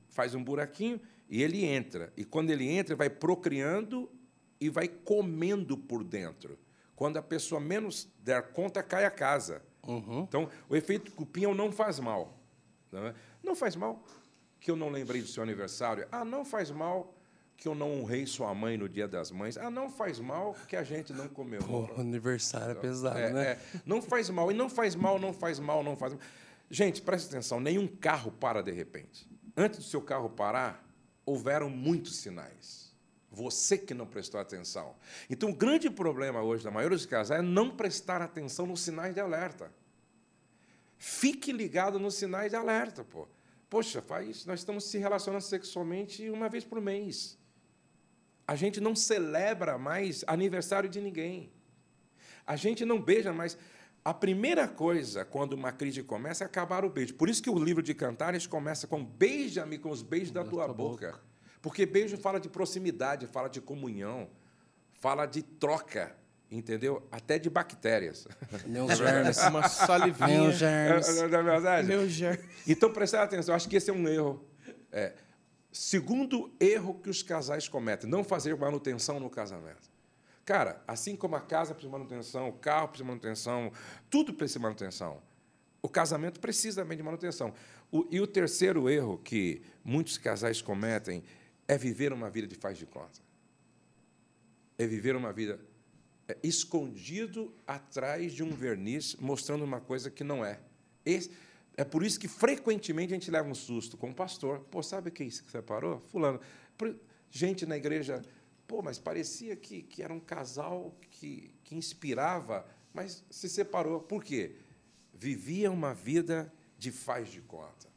Speaker 4: faz um buraquinho e ele entra. E quando ele entra, vai procriando e vai comendo por dentro. Quando a pessoa menos der conta, cai a casa. Então, o efeito cupim é o não faz mal. Não, é? Não faz mal que eu não lembrei do seu aniversário. Ah, não faz mal que eu não honrei sua mãe no dia das mães. Ah, não faz mal que a gente não comeu.
Speaker 1: Pô, aniversário é pesado,
Speaker 4: É,
Speaker 1: né?
Speaker 4: é. não faz mal, e não faz mal, não faz mal, não faz mal. Gente, presta atenção, nenhum carro para de repente. Antes do seu carro parar, houveram muitos sinais. Você que não prestou atenção. Então, o grande problema hoje da maioria dos casais é não prestar atenção nos sinais de alerta. Fique ligado nos sinais de alerta, pô. Poxa, faz, nós estamos se relacionando sexualmente uma vez por mês. A gente não celebra mais aniversário de ninguém. A gente não beija mais. A primeira coisa, quando uma crise começa, é acabar o beijo. Por isso que o livro de Cantares começa com beija-me com os beijos da tua boca. Porque beijo fala de proximidade, fala de comunhão, fala de troca, entendeu? Até de bactérias.
Speaker 1: Meus germes.
Speaker 3: Uma salivinha.
Speaker 1: Meus germes.
Speaker 4: Não é verdade?
Speaker 3: Meu ger...
Speaker 4: Então, prestar atenção, acho que esse é um erro. É, segundo erro que os casais cometem, não fazer manutenção no casamento. Cara, assim como a casa precisa de manutenção, o carro precisa de manutenção, tudo precisa de manutenção. O casamento precisa também de manutenção. O- e o terceiro erro que muitos casais cometem é viver uma vida de faz de conta. É viver uma vida é, escondido atrás de um verniz, mostrando uma coisa que não é. Esse- é por isso que frequentemente a gente leva um susto com o pastor. Pô, sabe quem se separou? Fulano. Por- Gente na igreja, pô, mas parecia que, que era um casal que, que inspirava, mas se separou. Por quê? Vivia uma vida de faz de conta.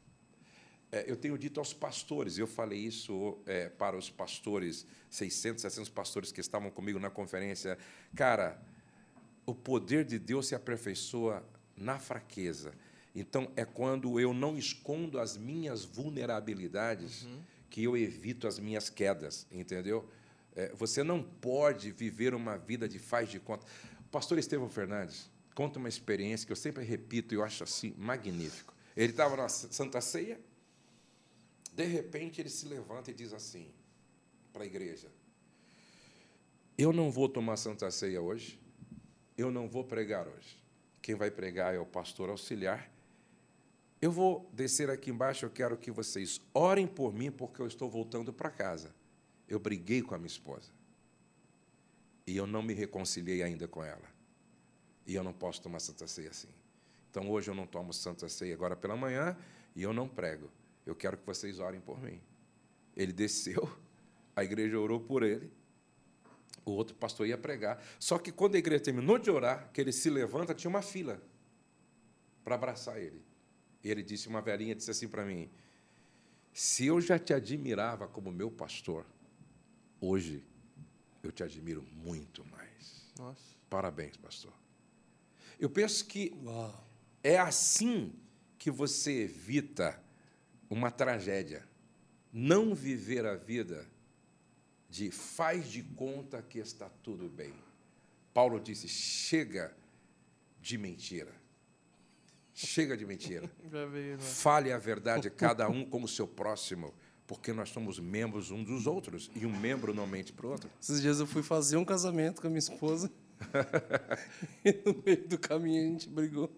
Speaker 4: É, eu tenho dito aos pastores, eu falei isso é, para os pastores, 600, 700 pastores que estavam comigo na conferência. Cara, o poder de Deus se aperfeiçoa na fraqueza. Então, é quando eu não escondo as minhas vulnerabilidades que eu evito as minhas quedas, entendeu? É, você não pode viver uma vida de faz de conta. O pastor Estevão Fernandes conta uma experiência que eu sempre repito e eu acho assim magnífico. Ele estava na Santa Ceia, de repente ele se levanta e diz assim para a igreja: Eu não vou tomar Santa Ceia hoje, eu não vou pregar hoje. Quem vai pregar é o pastor auxiliar. Eu vou descer aqui embaixo, eu quero que vocês orem por mim, porque eu estou voltando para casa. Eu briguei com a minha esposa. E eu não me reconciliei ainda com ela. E eu não posso tomar Santa Ceia assim. Então hoje eu não tomo Santa Ceia agora pela manhã e eu não prego. Eu quero que vocês orem por mim. Ele desceu, a igreja orou por ele, o outro pastor ia pregar. Só que quando a igreja terminou de orar, que ele se levanta, tinha uma fila para abraçar ele. E ele disse, uma velhinha disse assim para mim: Se eu já te admirava como meu pastor, hoje eu te admiro muito mais.
Speaker 3: Nossa.
Speaker 4: Parabéns, pastor. Eu penso que
Speaker 1: Uau.
Speaker 4: é assim que você evita uma tragédia. Não viver a vida de faz de conta que está tudo bem. Paulo disse: chega de mentira. Chega de mentira.
Speaker 3: Né?
Speaker 4: Fale a verdade, cada um com o seu próximo, porque nós somos membros um dos outros e um membro não mente para o outro.
Speaker 1: Esses dias eu fui fazer um casamento com a minha esposa. e no meio do caminho a gente brigou.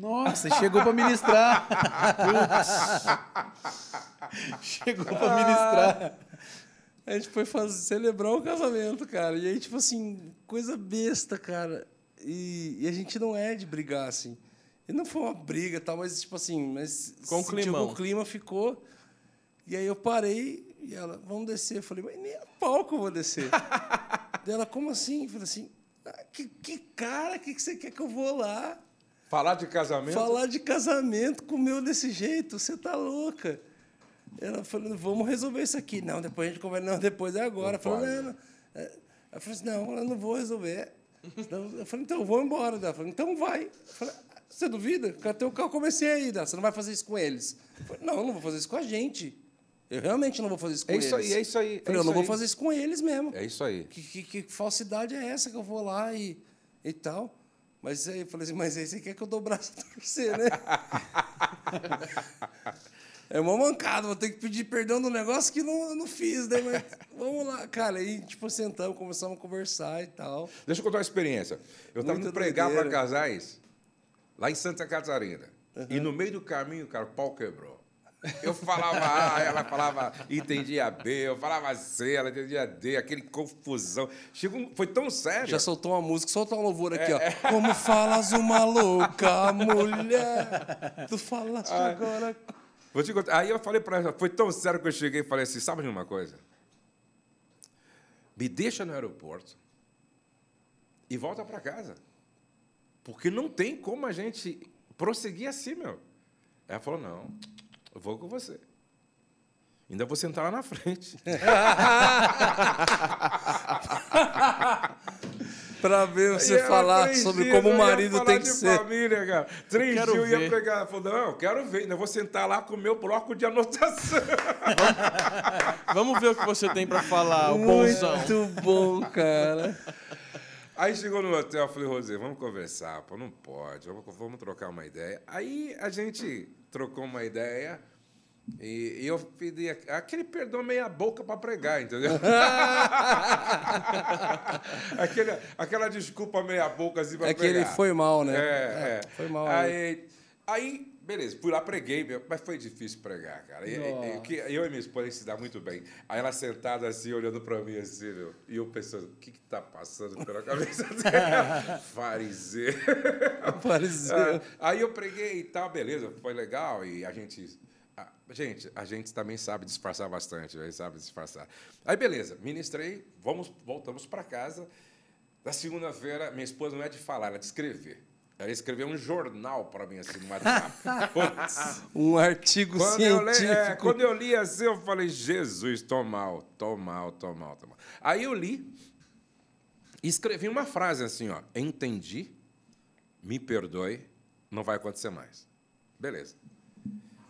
Speaker 2: Nossa, chegou para ministrar. chegou para ministrar.
Speaker 1: A gente foi fazer, celebrar o casamento, cara. E aí, tipo assim, coisa besta, cara. E, e a gente não é de brigar, assim. E não foi uma briga tal, mas, tipo assim, mas
Speaker 3: Com
Speaker 1: sentiu o clima ficou. E aí eu parei e ela, vamos descer. Eu falei, mas nem a pau que eu vou descer. Daí ela, como assim? Eu falei assim, ah, que, que cara, que, que você quer que eu vou lá?
Speaker 4: Falar de casamento.
Speaker 1: Falar de casamento com o meu desse jeito, você tá louca. Ela falou, vamos resolver isso aqui. Não, depois a gente conversa. Não, depois é agora.
Speaker 4: Não
Speaker 1: Eu
Speaker 4: pode.
Speaker 1: não, não. É, Ela falou assim, não, eu não vou resolver. Então, Eu falei, então, eu vou embora. Ela falou, então vai. Eu falei, "Ah, você duvida? Cadê o carro? Comecei aí. Você não vai fazer isso com eles? Eu falei, não, eu não vou fazer isso com a gente. Eu realmente não vou fazer isso com
Speaker 4: É
Speaker 1: eles.
Speaker 4: isso aí, é isso aí.
Speaker 1: Eu
Speaker 4: é
Speaker 1: falei, eu
Speaker 4: isso
Speaker 1: não vou
Speaker 4: aí.
Speaker 1: fazer isso com eles mesmo.
Speaker 4: É isso aí.
Speaker 1: Que, que, que falsidade é essa que eu vou lá e, e tal? Mas aí eu falei assim, mas aí você quer que eu dou o braço a torcer, né? é uma mancada, vou ter que pedir perdão do negócio que não, não fiz, né? Mas vamos lá, cara. Aí, tipo, sentamos, começamos a conversar e tal.
Speaker 4: Deixa eu contar uma experiência. Eu estava indo pregar para casais lá em Santa Catarina. E no meio do caminho, cara, o pau quebrou. Eu falava A, ela falava, entendia B, eu falava C, ela entendia D, aquele confusão. Chegou, foi tão sério.
Speaker 1: Já soltou uma música, soltou uma louvor aqui,
Speaker 4: É,
Speaker 1: ó. Como falas uma louca mulher, tu falaste
Speaker 4: Ah.
Speaker 1: agora...
Speaker 4: Vou te contar. Aí eu falei para ela, foi tão sério que eu cheguei e falei assim: sabe de uma coisa? Me deixa no aeroporto e volta para casa. Porque não tem como a gente prosseguir assim, meu. Ela falou: não, eu vou com você. Ainda vou sentar lá na frente.
Speaker 1: Pra ver você falar sobre como o
Speaker 4: eu ia
Speaker 1: marido
Speaker 4: falar
Speaker 1: tem que
Speaker 4: de
Speaker 1: ser.
Speaker 4: família, cara. Três
Speaker 3: Quero
Speaker 4: dias eu ia pregar. Ela falou: não, eu quero ver, ainda vou sentar lá com o meu bloco de anotação.
Speaker 3: Vamos ver o que você tem pra falar, o bonzão.
Speaker 1: Muito bom, cara.
Speaker 4: Aí chegou no hotel, eu falei, Rosê, vamos conversar, pô, não pode, vamos, vamos trocar uma ideia. Aí a gente trocou uma ideia e, e eu pedi aquele perdão meia boca para pregar, entendeu? Aquele, aquela desculpa meia boca assim para
Speaker 1: É que
Speaker 4: pregar.
Speaker 1: ele foi mal, né?
Speaker 4: É, é.
Speaker 1: Foi mal. né?
Speaker 4: Aí, aí, beleza, fui lá, preguei, mas foi difícil pregar, cara. E- e- eu e minha esposa se dá muito bem. Aí ela sentada assim, olhando pra mim assim, meu, e eu pensando, o que que tá passando pela cabeça dela? Fariseu.
Speaker 1: Parecia.
Speaker 4: Ah, aí eu preguei e tal, beleza, foi legal. E a gente. gente, a gente também sabe disfarçar bastante, a gente sabe disfarçar. Aí, beleza, ministrei, vamos, voltamos para casa. Na segunda-feira, minha esposa não é de falar, ela é de escrever. Ela escreveu um jornal para mim assim no WhatsApp.
Speaker 1: Um artigo
Speaker 4: Quando eu, li,
Speaker 1: científico.
Speaker 4: é, quando eu li assim, eu falei, Jesus, tô mal, tô mal, tô mal, tô mal. Aí eu li e escrevi uma frase assim, ó. Entendi, me perdoe, não vai acontecer mais. Beleza.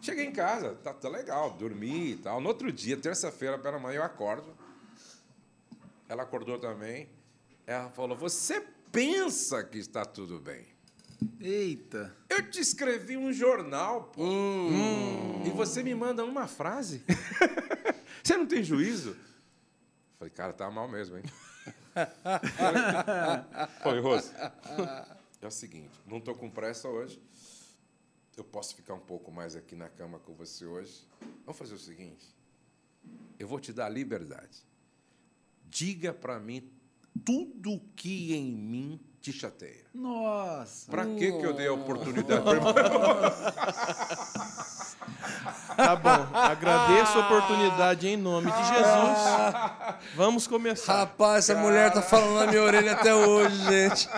Speaker 4: Cheguei em casa, tá, tá legal, dormi e tal. No outro dia, terça-feira, pela manhã, eu acordo. Ela acordou também. Ela falou, você pensa que está tudo bem.
Speaker 2: Eita.
Speaker 4: Eu te escrevi um jornal, pô. E você me manda uma frase? você não tem juízo? Falei, cara, tá mal mesmo, hein? Falei, Rose, é o seguinte, não estou com pressa hoje. Eu posso ficar um pouco mais aqui na cama com você hoje. Vamos fazer o seguinte. Eu vou te dar liberdade. Diga para mim tudo que em mim te chateia.
Speaker 2: Nossa.
Speaker 4: Pra que, que eu dei a oportunidade pra?
Speaker 3: Tá bom. Agradeço a oportunidade em nome de Jesus. Vamos começar.
Speaker 1: Rapaz, essa mulher tá falando na minha orelha até hoje, gente.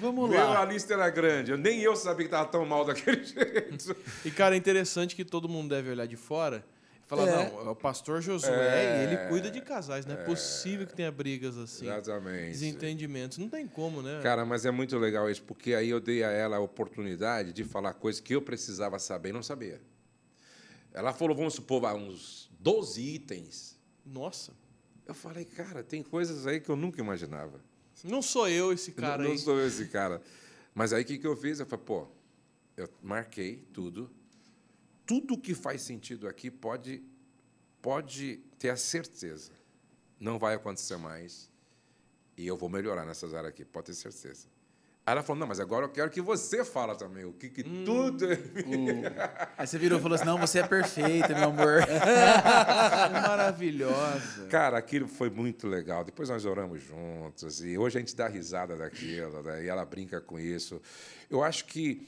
Speaker 2: Vamos
Speaker 4: Meu,
Speaker 2: lá.
Speaker 4: a lista era grande. Eu, nem eu sabia que tava tão mal daquele jeito.
Speaker 3: E, cara, é interessante que todo mundo deve olhar de fora falar,
Speaker 1: É.
Speaker 3: não, é o pastor Josué
Speaker 4: É.
Speaker 3: ele cuida de casais. Não é possível que tenha brigas assim.
Speaker 4: Exatamente.
Speaker 3: Desentendimentos. Não tem como, né?
Speaker 4: Cara, mas é muito legal isso, porque aí eu dei a ela a oportunidade de falar coisas que eu precisava saber e não sabia. Ela falou, vamos supor, uns 12 itens.
Speaker 3: Nossa.
Speaker 4: Eu falei, cara, tem coisas aí que eu nunca imaginava.
Speaker 3: Não sou eu esse cara
Speaker 4: não,
Speaker 3: aí.
Speaker 4: não sou eu esse cara. Mas aí o que, que eu fiz? Eu falei, pô, eu marquei tudo. Tudo que faz sentido aqui pode, pode ter a certeza. Não vai acontecer mais. E eu vou melhorar nessas áreas aqui, pode ter certeza. Aí ela falou, não, mas agora eu quero que você fala também. O que, que tudo...
Speaker 2: Aí você virou e falou assim: não, você é perfeita, meu amor.
Speaker 3: Maravilhosa.
Speaker 4: Cara, aquilo foi muito legal. Depois nós oramos juntos e hoje a gente dá risada daquilo, né? e ela brinca com isso. Eu acho que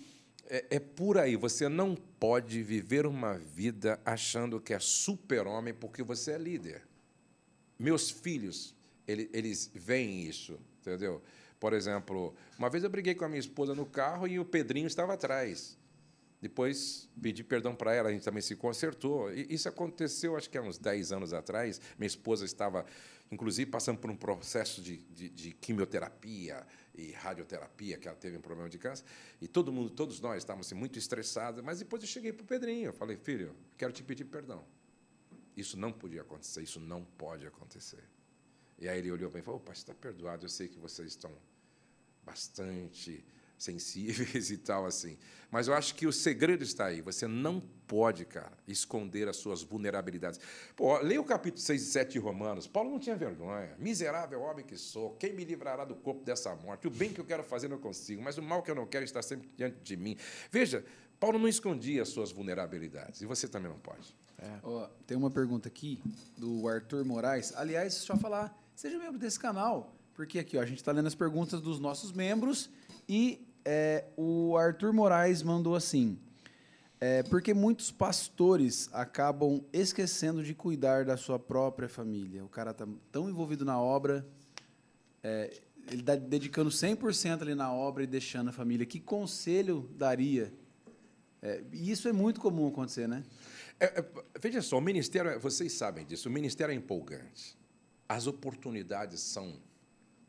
Speaker 4: é, é por aí. Você não pode viver uma vida achando que é super-homem porque você é líder. Meus filhos, ele- eles veem isso, entendeu? Por exemplo, uma vez eu briguei com a minha esposa no carro e o Pedrinho estava atrás. Depois pedi perdão para ela, a gente também se consertou. E isso aconteceu, acho que há uns 10 anos atrás. Minha esposa estava, inclusive, passando por um processo de, de, de quimioterapia e radioterapia, que ela teve um problema de câncer. E todo mundo, todos nós estávamos assim, muito estressados. Mas depois eu cheguei para o Pedrinho, eu falei, filho, quero te pedir perdão. Isso não podia acontecer, isso não pode acontecer. E aí ele olhou para mim e falou, opa, está perdoado, eu sei que vocês estão bastante sensíveis e tal assim. Mas eu acho que o segredo está aí. Você não pode, cara, esconder as suas vulnerabilidades. Pô, leia o capítulo 6 e 7 de Romanos. Paulo não tinha vergonha. Miserável homem que sou, quem me livrará do corpo dessa morte? O bem que eu quero fazer não consigo, mas o mal que eu não quero está sempre diante de mim. Veja, Paulo não escondia as suas vulnerabilidades. E você também não pode.
Speaker 2: Ó, tem uma pergunta aqui do Arthur Moraes. Aliás, só falar, seja membro desse canal, porque aqui ó, a gente está lendo as perguntas dos nossos membros e é, o Arthur Moraes mandou assim: é, porque muitos pastores acabam esquecendo de cuidar da sua própria família. O cara tá tão envolvido na obra, é, ele está dedicando 100% ali na obra e deixando a família. Que conselho daria? É, e isso é muito comum acontecer, né?
Speaker 4: É, é, veja só, o ministério, é- vocês sabem disso, o ministério é empolgante. As oportunidades são,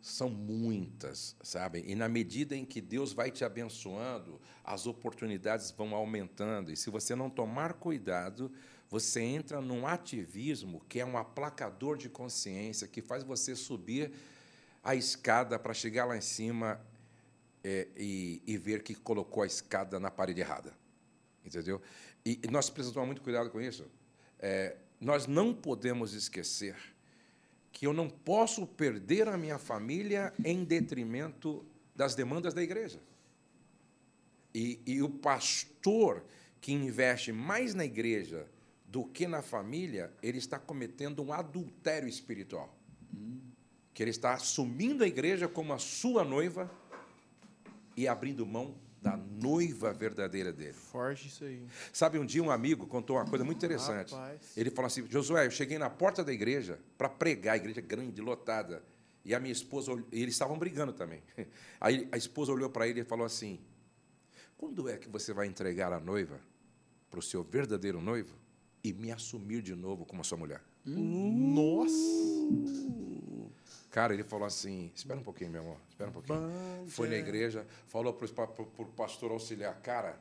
Speaker 4: são muitas, sabem? E na medida em que Deus vai te abençoando, as oportunidades vão aumentando. E se você não tomar cuidado, você entra num ativismo que é um aplacador de consciência, que faz você subir a escada para chegar lá em cima é, e, e ver que colocou a escada na parede errada. Entendeu? E, e nós precisamos tomar muito cuidado com isso. É, nós não podemos esquecer que eu não posso perder a minha família em detrimento das demandas da igreja. E, e o pastor que investe mais na igreja do que na família, ele está cometendo um adultério espiritual. Que ele está assumindo a igreja como a sua noiva e abrindo mão da noiva verdadeira dele.
Speaker 3: Forte isso aí.
Speaker 4: Sabe, um dia um amigo contou uma coisa muito interessante.
Speaker 3: Rapaz.
Speaker 4: Ele falou assim: Josué, eu cheguei na porta da igreja para pregar, a igreja grande, lotada. E a minha esposa, e eles estavam brigando também. Aí a esposa olhou para ele e falou assim: Quando é que você vai entregar a noiva para o seu verdadeiro noivo e me assumir de novo como a sua mulher?
Speaker 3: Nossa!
Speaker 4: Cara, ele falou assim: Espera um pouquinho, meu amor, espera um pouquinho. Foi na igreja, falou para o pastor auxiliar: Cara,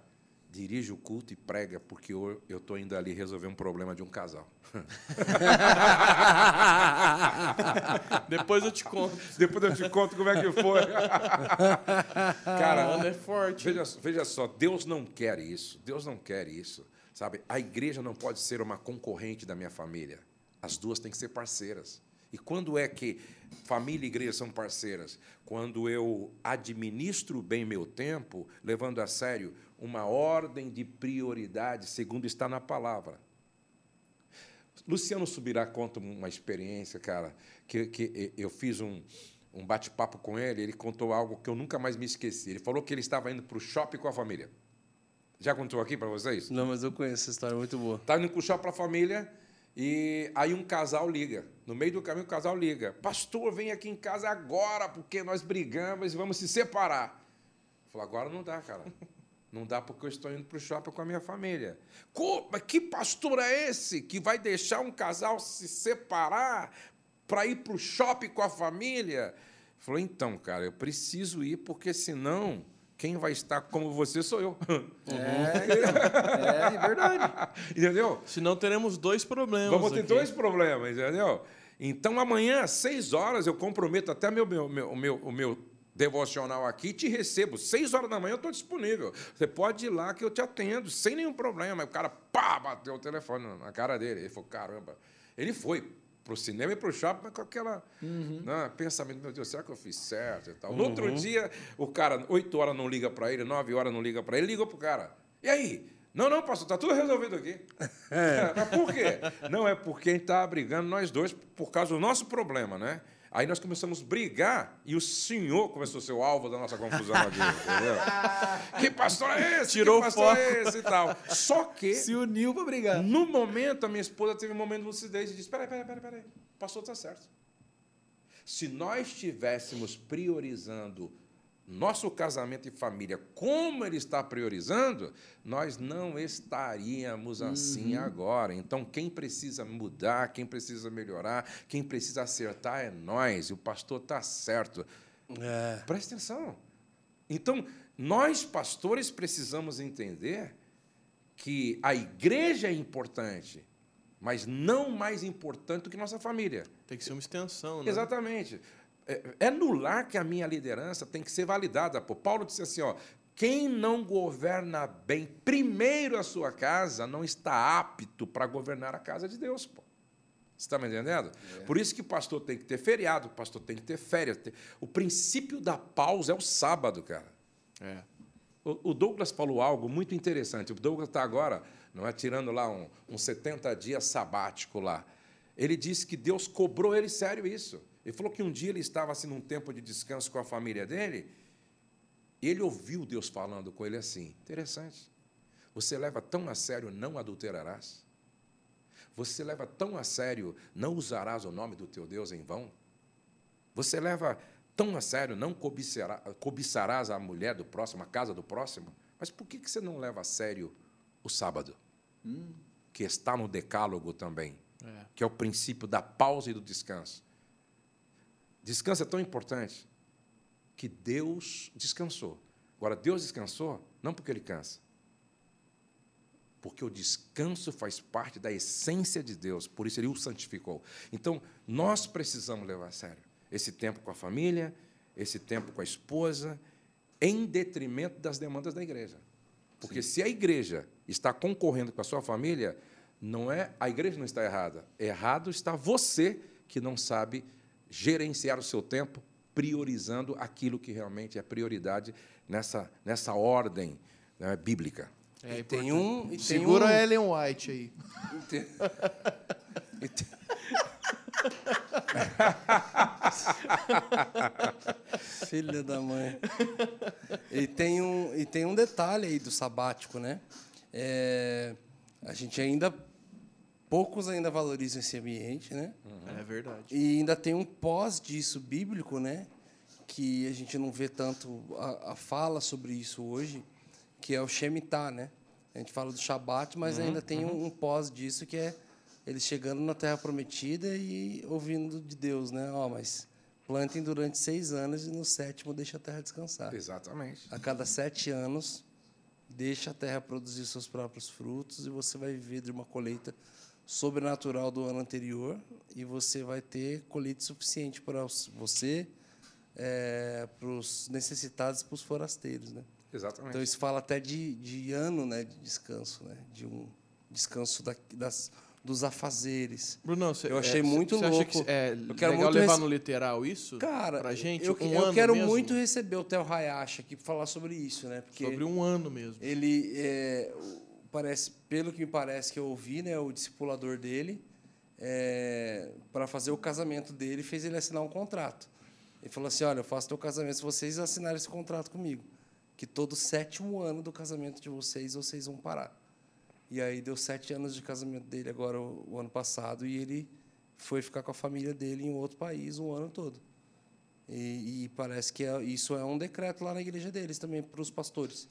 Speaker 4: dirige o culto e prega, porque eu estou indo ali resolver um problema de um casal.
Speaker 3: Depois eu te conto.
Speaker 4: Depois eu te conto como é que foi. Cara,
Speaker 3: é forte.
Speaker 4: veja, veja só, Deus não quer isso. Deus não quer isso. Sabe? A igreja não pode ser uma concorrente da minha família. As duas têm que ser parceiras. E quando é que família e igreja são parceiras? Quando eu administro bem meu tempo, levando a sério uma ordem de prioridade, segundo está na palavra. Luciano Subirá conta uma experiência, cara, que, que eu fiz um, um bate-papo com ele, ele contou algo que eu nunca mais me esqueci. Ele falou que ele estava indo para o shopping com a família. Já contou aqui para vocês?
Speaker 1: Não, mas eu conheço essa história muito boa.
Speaker 4: Estava indo para o shopping para a família e aí um casal liga. No meio do caminho, o casal liga. Pastor, vem aqui em casa agora, porque nós brigamos e vamos se separar. Falou, agora não dá, cara. Não dá porque eu estou indo para o shopping com a minha família. Mas que pastor é esse que vai deixar um casal se separar para ir para o shopping com a família? Falou, então, cara, eu preciso ir porque senão quem vai estar como você sou eu.
Speaker 2: É, é verdade.
Speaker 4: Entendeu?
Speaker 3: Senão teremos dois problemas.
Speaker 4: Vamos ter
Speaker 3: aqui.
Speaker 4: dois problemas, entendeu? Então, amanhã, às seis horas, eu comprometo até meu, meu, meu, o meu, o meu devocional aqui e te recebo. Seis horas da manhã eu estou disponível. Você pode ir lá que eu te atendo, sem nenhum problema. Aí o cara, pá, bateu o telefone na cara dele. Ele falou, caramba. Ele foi para o cinema e para o shopping mas com aquela né, pensamento, meu Deus, será que eu fiz certo e tal? No outro dia, o cara, oito horas não liga para ele, nove horas não liga para ele, ligou para o cara. E aí? Não, não, pastor, está tudo resolvido aqui. Mas por quê? Não, é porque a gente está brigando nós dois por causa do nosso problema, né? Aí nós começamos a brigar e o senhor começou a ser o alvo da nossa confusão aqui, entendeu? Que pastor é esse?
Speaker 3: Tirou
Speaker 4: que
Speaker 3: o
Speaker 4: pastor
Speaker 3: foco.
Speaker 4: é esse e tal. Só que,
Speaker 2: Se uniu para brigar.
Speaker 4: no momento, a minha esposa teve um momento de lucidez e disse, peraí, peraí, peraí, peraí, o pastor está certo. Se nós estivéssemos priorizando nosso casamento e família como ele está priorizando, nós não estaríamos assim agora. Então, quem precisa mudar, quem precisa melhorar, quem precisa acertar é nós. E o pastor está certo.
Speaker 1: É.
Speaker 4: Presta atenção. Então, nós, pastores, precisamos entender que a igreja é importante, mas não mais importante do que nossa família.
Speaker 3: Tem que ser uma extensão, né?
Speaker 4: Exatamente. É, é no lar que a minha liderança tem que ser validada. Pô. Paulo disse assim: ó, quem não governa bem primeiro a sua casa não está apto para governar a casa de Deus. Pô. Você está me entendendo? Por isso que o pastor tem que ter feriado, o pastor tem que ter férias. O princípio da pausa é o sábado, cara.
Speaker 3: É.
Speaker 4: O o Douglas falou algo muito interessante. O Douglas está agora, não é, tirando lá um, uns 70 dias sabático lá. Ele disse que Deus cobrou ele sério isso. Ele falou que um dia ele estava assim num tempo de descanso com a família dele, e ele ouviu Deus falando com ele assim. Interessante. Você leva tão a sério não adulterarás? Você leva tão a sério não usarás o nome do teu Deus em vão? Você leva tão a sério não cobiçará, cobiçarás a mulher do próximo, a casa do próximo? Mas por que você não leva a sério o sábado? Que está no decálogo também,
Speaker 3: É.
Speaker 4: que é o princípio da pausa e do descanso. Descanso é tão importante que Deus descansou. Agora, Deus descansou não porque ele cansa, porque o descanso faz parte da essência de Deus, por isso ele o santificou. Então, nós precisamos levar a sério esse tempo com a família, esse tempo com a esposa, em detrimento das demandas da igreja. Porque se a igreja está concorrendo com a sua família, não é a igreja não está errada, errado está você que não sabe gerenciar o seu tempo, priorizando aquilo que realmente é prioridade nessa, nessa ordem né, bíblica.
Speaker 3: É
Speaker 1: E tem um- e tem
Speaker 3: Segura
Speaker 1: um-
Speaker 3: a Ellen White aí.
Speaker 1: E tem- e tem- Filha da mãe. E tem, um, e tem um detalhe aí do sabático, né? É, a gente ainda. Poucos ainda valorizam esse ambiente, né?
Speaker 3: É verdade.
Speaker 1: E ainda tem um pós disso bíblico, né? Que a gente não vê tanto a, a fala sobre isso hoje, que é o Shemitah, né? A gente fala do Shabat, mas ainda tem um, um pós disso que é eles chegando na Terra Prometida e ouvindo de Deus, né? Ó, mas plantem durante seis anos e no sétimo deixa a terra descansar.
Speaker 4: Exatamente.
Speaker 1: A cada sete anos, deixa a terra produzir seus próprios frutos e você vai viver de uma colheita sobrenatural do ano anterior e você vai ter colheita suficiente para você, para os necessitados, para os forasteiros, né?
Speaker 4: Exatamente.
Speaker 1: Então isso fala até de, de ano, né, de descanso, né, de um descanso da, das, dos afazeres.
Speaker 3: Brunão, você,
Speaker 1: Eu achei
Speaker 3: é,
Speaker 1: muito louco.
Speaker 3: que é
Speaker 1: Eu quero
Speaker 3: legal
Speaker 1: muito
Speaker 3: levar
Speaker 1: rece-
Speaker 3: no literal isso?
Speaker 1: Cara,
Speaker 3: pra gente?
Speaker 1: eu,
Speaker 3: um
Speaker 1: eu
Speaker 3: ano
Speaker 1: quero
Speaker 3: mesmo?
Speaker 1: muito receber o Theo Hayashi aqui para falar sobre isso, né? Porque
Speaker 3: Sobre um ano mesmo.
Speaker 1: Ele é, parece, pelo que me parece que eu ouvi, né, o discipulador dele, para fazer o casamento dele, fez ele assinar um contrato. Ele falou assim: "Olha, eu faço teu casamento se vocês assinarem esse contrato comigo, que todo sétimo ano do casamento de vocês vocês vão parar". E aí deu sete anos de casamento dele agora o, o ano passado e ele foi ficar com a família dele em outro país o ano todo. E, e parece que é- isso é um decreto lá na igreja deles também para os pastores.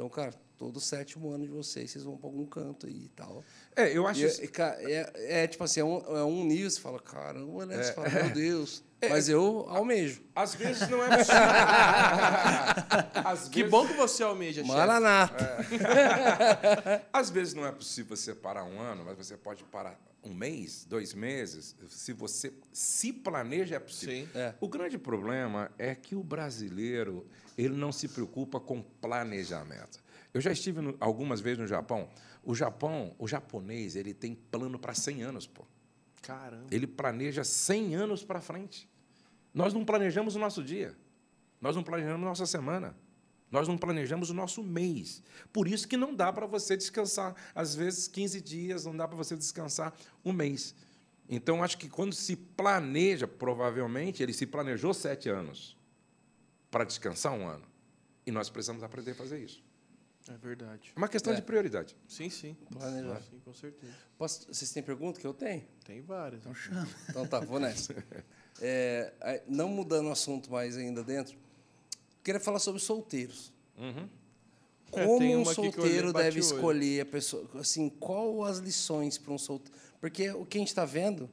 Speaker 1: Então, cara, todo sétimo ano de vocês, vocês vão para algum canto aí e tal.
Speaker 4: É, eu acho.
Speaker 1: E, é, cara, é, é tipo assim, é um, é um nível, você fala, caramba, né? Você fala, meu Deus. Mas eu almejo.
Speaker 4: Às vezes não é possível. Às
Speaker 3: Que
Speaker 4: vezes-
Speaker 3: bom que você almeja, chefe.
Speaker 1: Maranata.
Speaker 4: Às vezes não é possível você parar um ano, mas você pode parar um mês, dois meses. Se você se planeja, é possível.
Speaker 1: É.
Speaker 4: O grande problema é que o brasileiro ele não se preocupa com planejamento. Eu já estive no- algumas vezes no Japão. O Japão, o japonês, ele tem plano para 100 anos, pô.
Speaker 3: Caramba.
Speaker 4: Ele planeja 100 anos para frente. Nós não planejamos o nosso dia. Nós não planejamos a nossa semana. Nós não planejamos o nosso mês. Por isso que não dá para você descansar, às vezes, 15 dias, não dá para você descansar um mês. Então, acho que quando se planeja, provavelmente, ele se planejou sete anos para descansar um ano. E nós precisamos aprender a fazer isso.
Speaker 3: É verdade.
Speaker 4: É uma questão
Speaker 1: É.
Speaker 4: de prioridade.
Speaker 3: Sim, sim.
Speaker 1: Planejar.
Speaker 3: Sim, com certeza.
Speaker 1: Posso, vocês têm pergunta que eu tenho?
Speaker 3: Tem várias.
Speaker 1: Então tá, vou nessa. É, não mudando o assunto mais ainda dentro, queria falar sobre solteiros.
Speaker 3: É,
Speaker 1: Como
Speaker 3: tem
Speaker 1: um
Speaker 3: aqui eu
Speaker 1: solteiro deve escolher a pessoa? Assim, qual as lições para um solteiro? Porque o que a gente está vendo,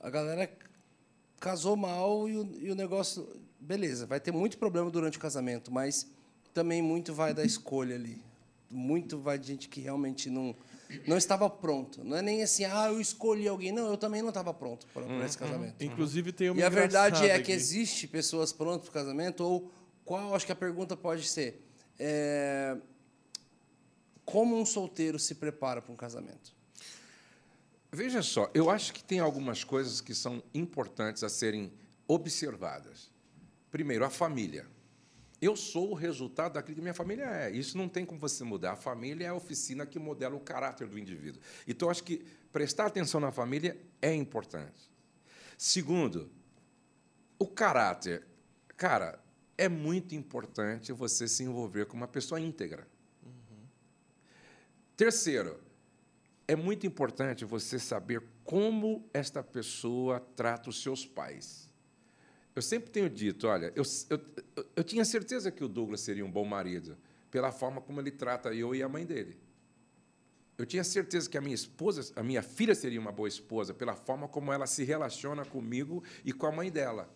Speaker 1: a galera casou mal e o, e o negócio. Beleza, vai ter muito problema durante o casamento, mas também muito vai da escolha ali. Muito vai de gente que realmente não, não estava pronto. Não é nem assim, ah, eu escolhi alguém. Não, eu também não estava pronto para para esse casamento.
Speaker 3: Inclusive tem uma
Speaker 1: E a verdade é
Speaker 3: engraçada
Speaker 1: que
Speaker 3: aqui.
Speaker 1: existe pessoas prontas para o casamento, ou qual, acho que a pergunta pode ser, é, como um solteiro se prepara para um casamento?
Speaker 4: Veja só, eu acho que tem algumas coisas que são importantes a serem observadas. Primeiro, a família. Eu sou o resultado daquilo que minha família é. Isso não tem como você mudar. A família é a oficina que modela o caráter do indivíduo. Então, acho que prestar atenção na família é importante. Segundo, o caráter. Cara, é muito importante você se envolver com uma pessoa íntegra. Terceiro, é muito importante você saber como esta pessoa trata os seus pais. Eu sempre tenho dito, olha, eu, eu, eu tinha certeza que o Douglas seria um bom marido, pela forma como ele trata eu e a mãe dele. Eu tinha certeza que a minha esposa, a minha filha seria uma boa esposa, pela forma como ela se relaciona comigo e com a mãe dela.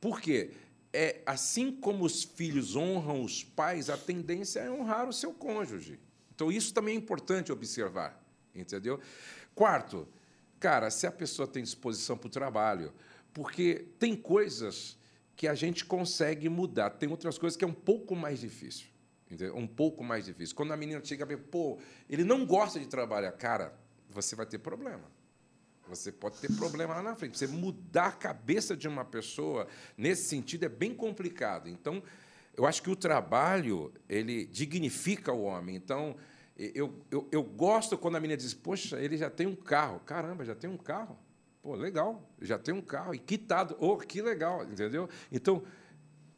Speaker 4: Por quê? É assim como os filhos honram os pais, a tendência é honrar o seu cônjuge. Então isso também é importante observar, entendeu? Quarto, cara, se a pessoa tem disposição para o trabalho, porque tem coisas que a gente consegue mudar, tem outras coisas que é um pouco mais difícil. Entendeu? Um pouco mais difícil. Quando a menina chega e pô, ele não gosta de trabalhar, cara, você vai ter problema. Você pode ter problema lá na frente. Você mudar a cabeça de uma pessoa nesse sentido é bem complicado. Então, eu acho que o trabalho ele dignifica o homem. Então, eu, eu, eu gosto quando a menina diz: Poxa, ele já tem um carro. Caramba, já tem um carro. Pô, legal, já tem um carro e quitado. Oh, que legal, entendeu? Então,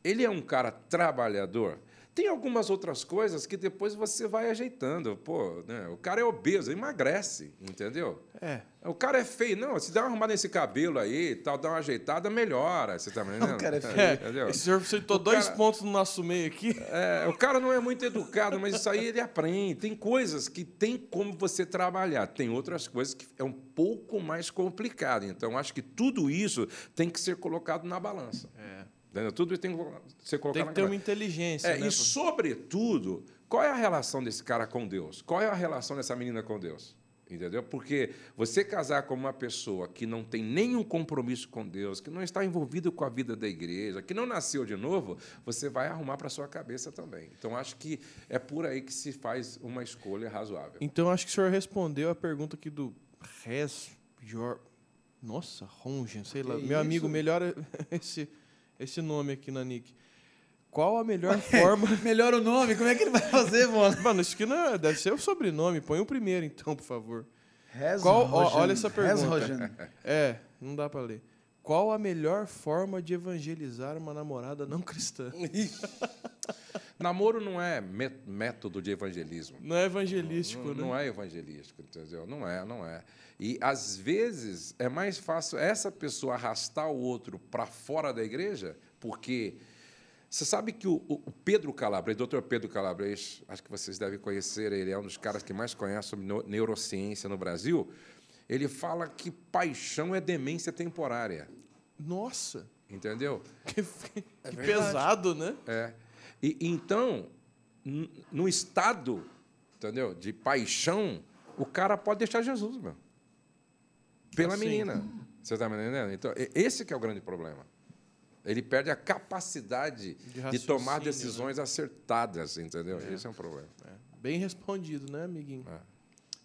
Speaker 4: ele é um cara trabalhador. Tem algumas outras coisas que depois você vai ajeitando. Pô, né? o cara é obeso, emagrece, entendeu?
Speaker 3: É.
Speaker 4: O cara é feio. Não, se dá uma arrumada nesse cabelo aí, tal, dá uma ajeitada, melhora. Você tá entendendo?
Speaker 2: O cara é feio.
Speaker 3: É,
Speaker 4: Entendeu?
Speaker 3: esse senhor citou dois
Speaker 4: cara-
Speaker 3: pontos no nosso meio aqui.
Speaker 4: É, o cara não é muito educado, mas isso aí ele aprende. Tem coisas que tem como você trabalhar, tem outras coisas que é um pouco mais complicado. Então, acho que tudo isso tem que ser colocado na balança.
Speaker 3: É.
Speaker 4: Entendeu? Tudo isso tem que ser colocado
Speaker 3: Tem
Speaker 4: na
Speaker 3: que ter uma inteligência,
Speaker 4: É,
Speaker 3: né?
Speaker 4: e, sobretudo, qual é a relação desse cara com Deus? Qual é a relação dessa menina com Deus? Entendeu? Porque você casar com uma pessoa que não tem nenhum compromisso com Deus, que não está envolvido com a vida da igreja, que não nasceu de novo, você vai arrumar para sua cabeça também. Então, acho que é por aí que se faz uma escolha razoável.
Speaker 3: Então, acho que o senhor respondeu a pergunta aqui do Res Jor... Nossa, Rongen, sei lá.
Speaker 2: Que
Speaker 3: Meu amigo,
Speaker 2: isso?
Speaker 3: melhora esse, esse nome aqui na Nick. Qual a melhor forma...
Speaker 2: Melhora o nome, como é que ele vai fazer, mano?
Speaker 3: Mano, isso aqui não é, deve ser o sobrenome. Põe o primeiro, então, por favor. Qual- ó, olha essa pergunta. É, não dá pra ler. Qual a melhor forma de evangelizar uma namorada não cristã?
Speaker 4: Namoro não é mé- método de evangelismo.
Speaker 3: Não é evangelístico,
Speaker 4: não,
Speaker 3: né?
Speaker 4: não é evangelístico, entendeu? Não é, não é. E às vezes é mais fácil essa pessoa arrastar o outro para fora da igreja, porque você sabe que o, o Pedro Calabres, doutor Pedro Calabres, acho que vocês devem conhecer, ele é um dos caras que mais conhece sobre neu- neurociência no Brasil. Ele fala que paixão é demência temporária,
Speaker 3: Nossa,
Speaker 4: entendeu?
Speaker 3: que, que
Speaker 1: verdade.
Speaker 3: pesado, né?
Speaker 4: É. E então, no estado, entendeu, de paixão, o cara pode deixar Jesus, meu. Pela
Speaker 3: Assim.
Speaker 4: menina. Você está me entendendo? Então, esse que é o grande problema. Ele perde a capacidade
Speaker 3: De
Speaker 4: de, tomar
Speaker 3: né?
Speaker 4: decisões acertadas, entendeu? Esse é um problema.
Speaker 3: É, Bem respondido, né, amiguinho?
Speaker 4: É.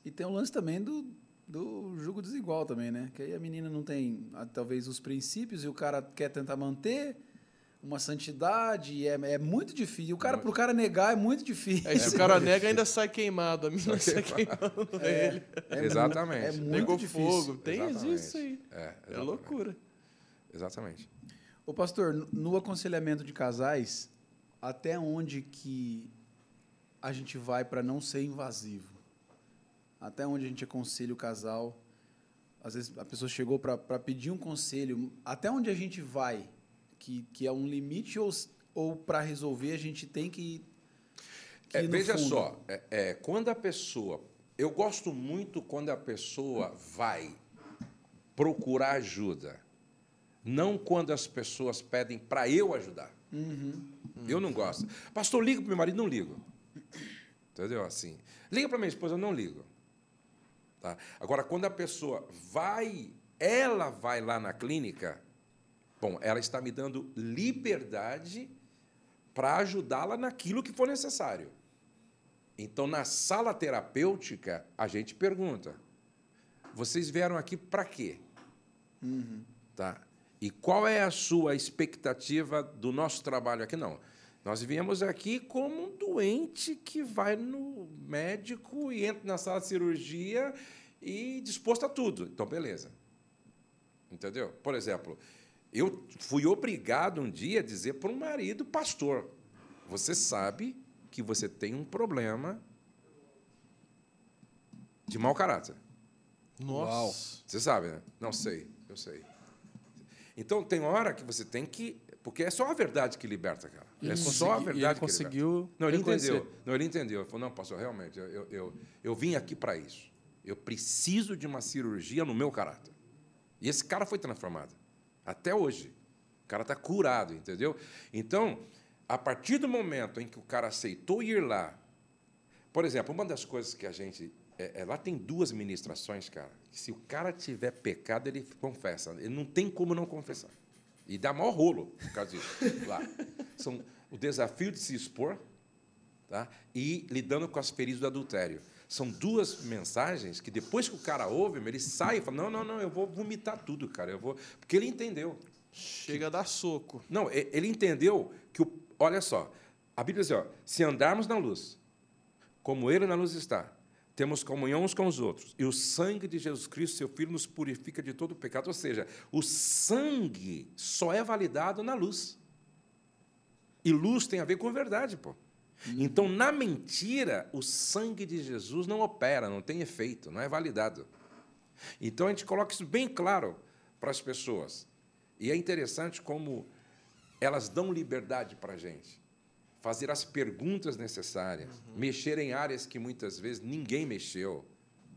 Speaker 2: E tem o lance também do, do jugo desigual também, né? Que aí a menina não tem, talvez, os princípios e o cara quer tentar manter uma santidade. E é, é muito difícil. O cara, pro cara negar é muito difícil.
Speaker 3: Aí se o cara nega, ainda sai queimado. A mina sai queimando ele.
Speaker 2: É
Speaker 4: Exatamente.
Speaker 2: É muito
Speaker 3: Pegou
Speaker 2: difícil.
Speaker 3: fogo. Tem,
Speaker 4: Exatamente.
Speaker 3: isso aí.
Speaker 4: É,
Speaker 3: É
Speaker 4: exatamente.
Speaker 3: loucura.
Speaker 4: Exatamente.
Speaker 2: Ô pastor, no- no aconselhamento de casais, até onde que a gente vai para não ser invasivo? Até onde a gente aconselha o casal? Às vezes a pessoa chegou para pedir um conselho. Até onde a gente vai? Que, que é um limite ou, ou para resolver a gente tem que. que
Speaker 4: É, veja
Speaker 2: fundo?
Speaker 4: só, é, é, quando a pessoa. Eu gosto muito quando a pessoa vai procurar ajuda, não quando as pessoas pedem para eu ajudar. Eu não gosto. Pastor, liga para meu marido, não ligo. Entendeu? Assim. Liga para minha esposa, não ligo. Tá? Agora, quando a pessoa vai, ela vai lá na clínica, bom, ela está me dando liberdade para ajudá-la naquilo que for necessário. Então, na sala terapêutica, a gente pergunta: vocês vieram aqui para quê? Tá? E qual é a sua expectativa do nosso trabalho aqui? Não. Nós viemos aqui como um doente que vai no médico e entra na sala de cirurgia e disposto a tudo. Então, beleza. Entendeu? Por exemplo, eu fui obrigado um dia a dizer para um marido pastor: você sabe que você tem um problema de mau caráter.
Speaker 3: Nossa.
Speaker 4: Você sabe, né? Não sei, eu sei. Então tem hora que você tem que. Porque é só a verdade que liberta, cara. É só a verdade
Speaker 1: ele
Speaker 4: que
Speaker 1: conseguiu
Speaker 4: liberta. Não, ele
Speaker 1: reconhecer.
Speaker 4: entendeu. Não, ele entendeu. Ele falou, não, pastor, realmente, eu, eu, eu, eu vim aqui para isso. Eu preciso de uma cirurgia no meu caráter. E esse cara foi transformado. Até hoje. O cara está curado, entendeu? Então, a partir do momento em que o cara aceitou ir lá, por exemplo, uma das coisas que a gente. é- é, lá tem duas ministrações, cara. Se o cara tiver pecado, ele confessa. Ele não tem como não confessar. E dá maior rolo por causa disso. Lá. São o desafio de se expor tá? e lidando com as feridas do adultério. São duas mensagens que depois que o cara ouve, ele sai e fala: não, não, não, eu vou vomitar tudo, cara. Eu vou. Porque ele entendeu.
Speaker 3: Chega a dar soco.
Speaker 4: Não, ele entendeu que, o, olha só, a Bíblia diz, ó, se andarmos na luz, como Ele na luz está, temos comunhão uns com os outros, e o sangue de Jesus Cristo, seu Filho, nos purifica de todo pecado. Ou seja, o sangue só é validado na luz. E luz tem a ver com verdade, pô. Então, na mentira, o sangue de Jesus não opera, não tem efeito, não é validado. Então, a gente coloca isso bem claro para as pessoas. E é interessante como elas dão liberdade para a gente. Fazer as perguntas necessárias, mexer em áreas que muitas vezes ninguém mexeu.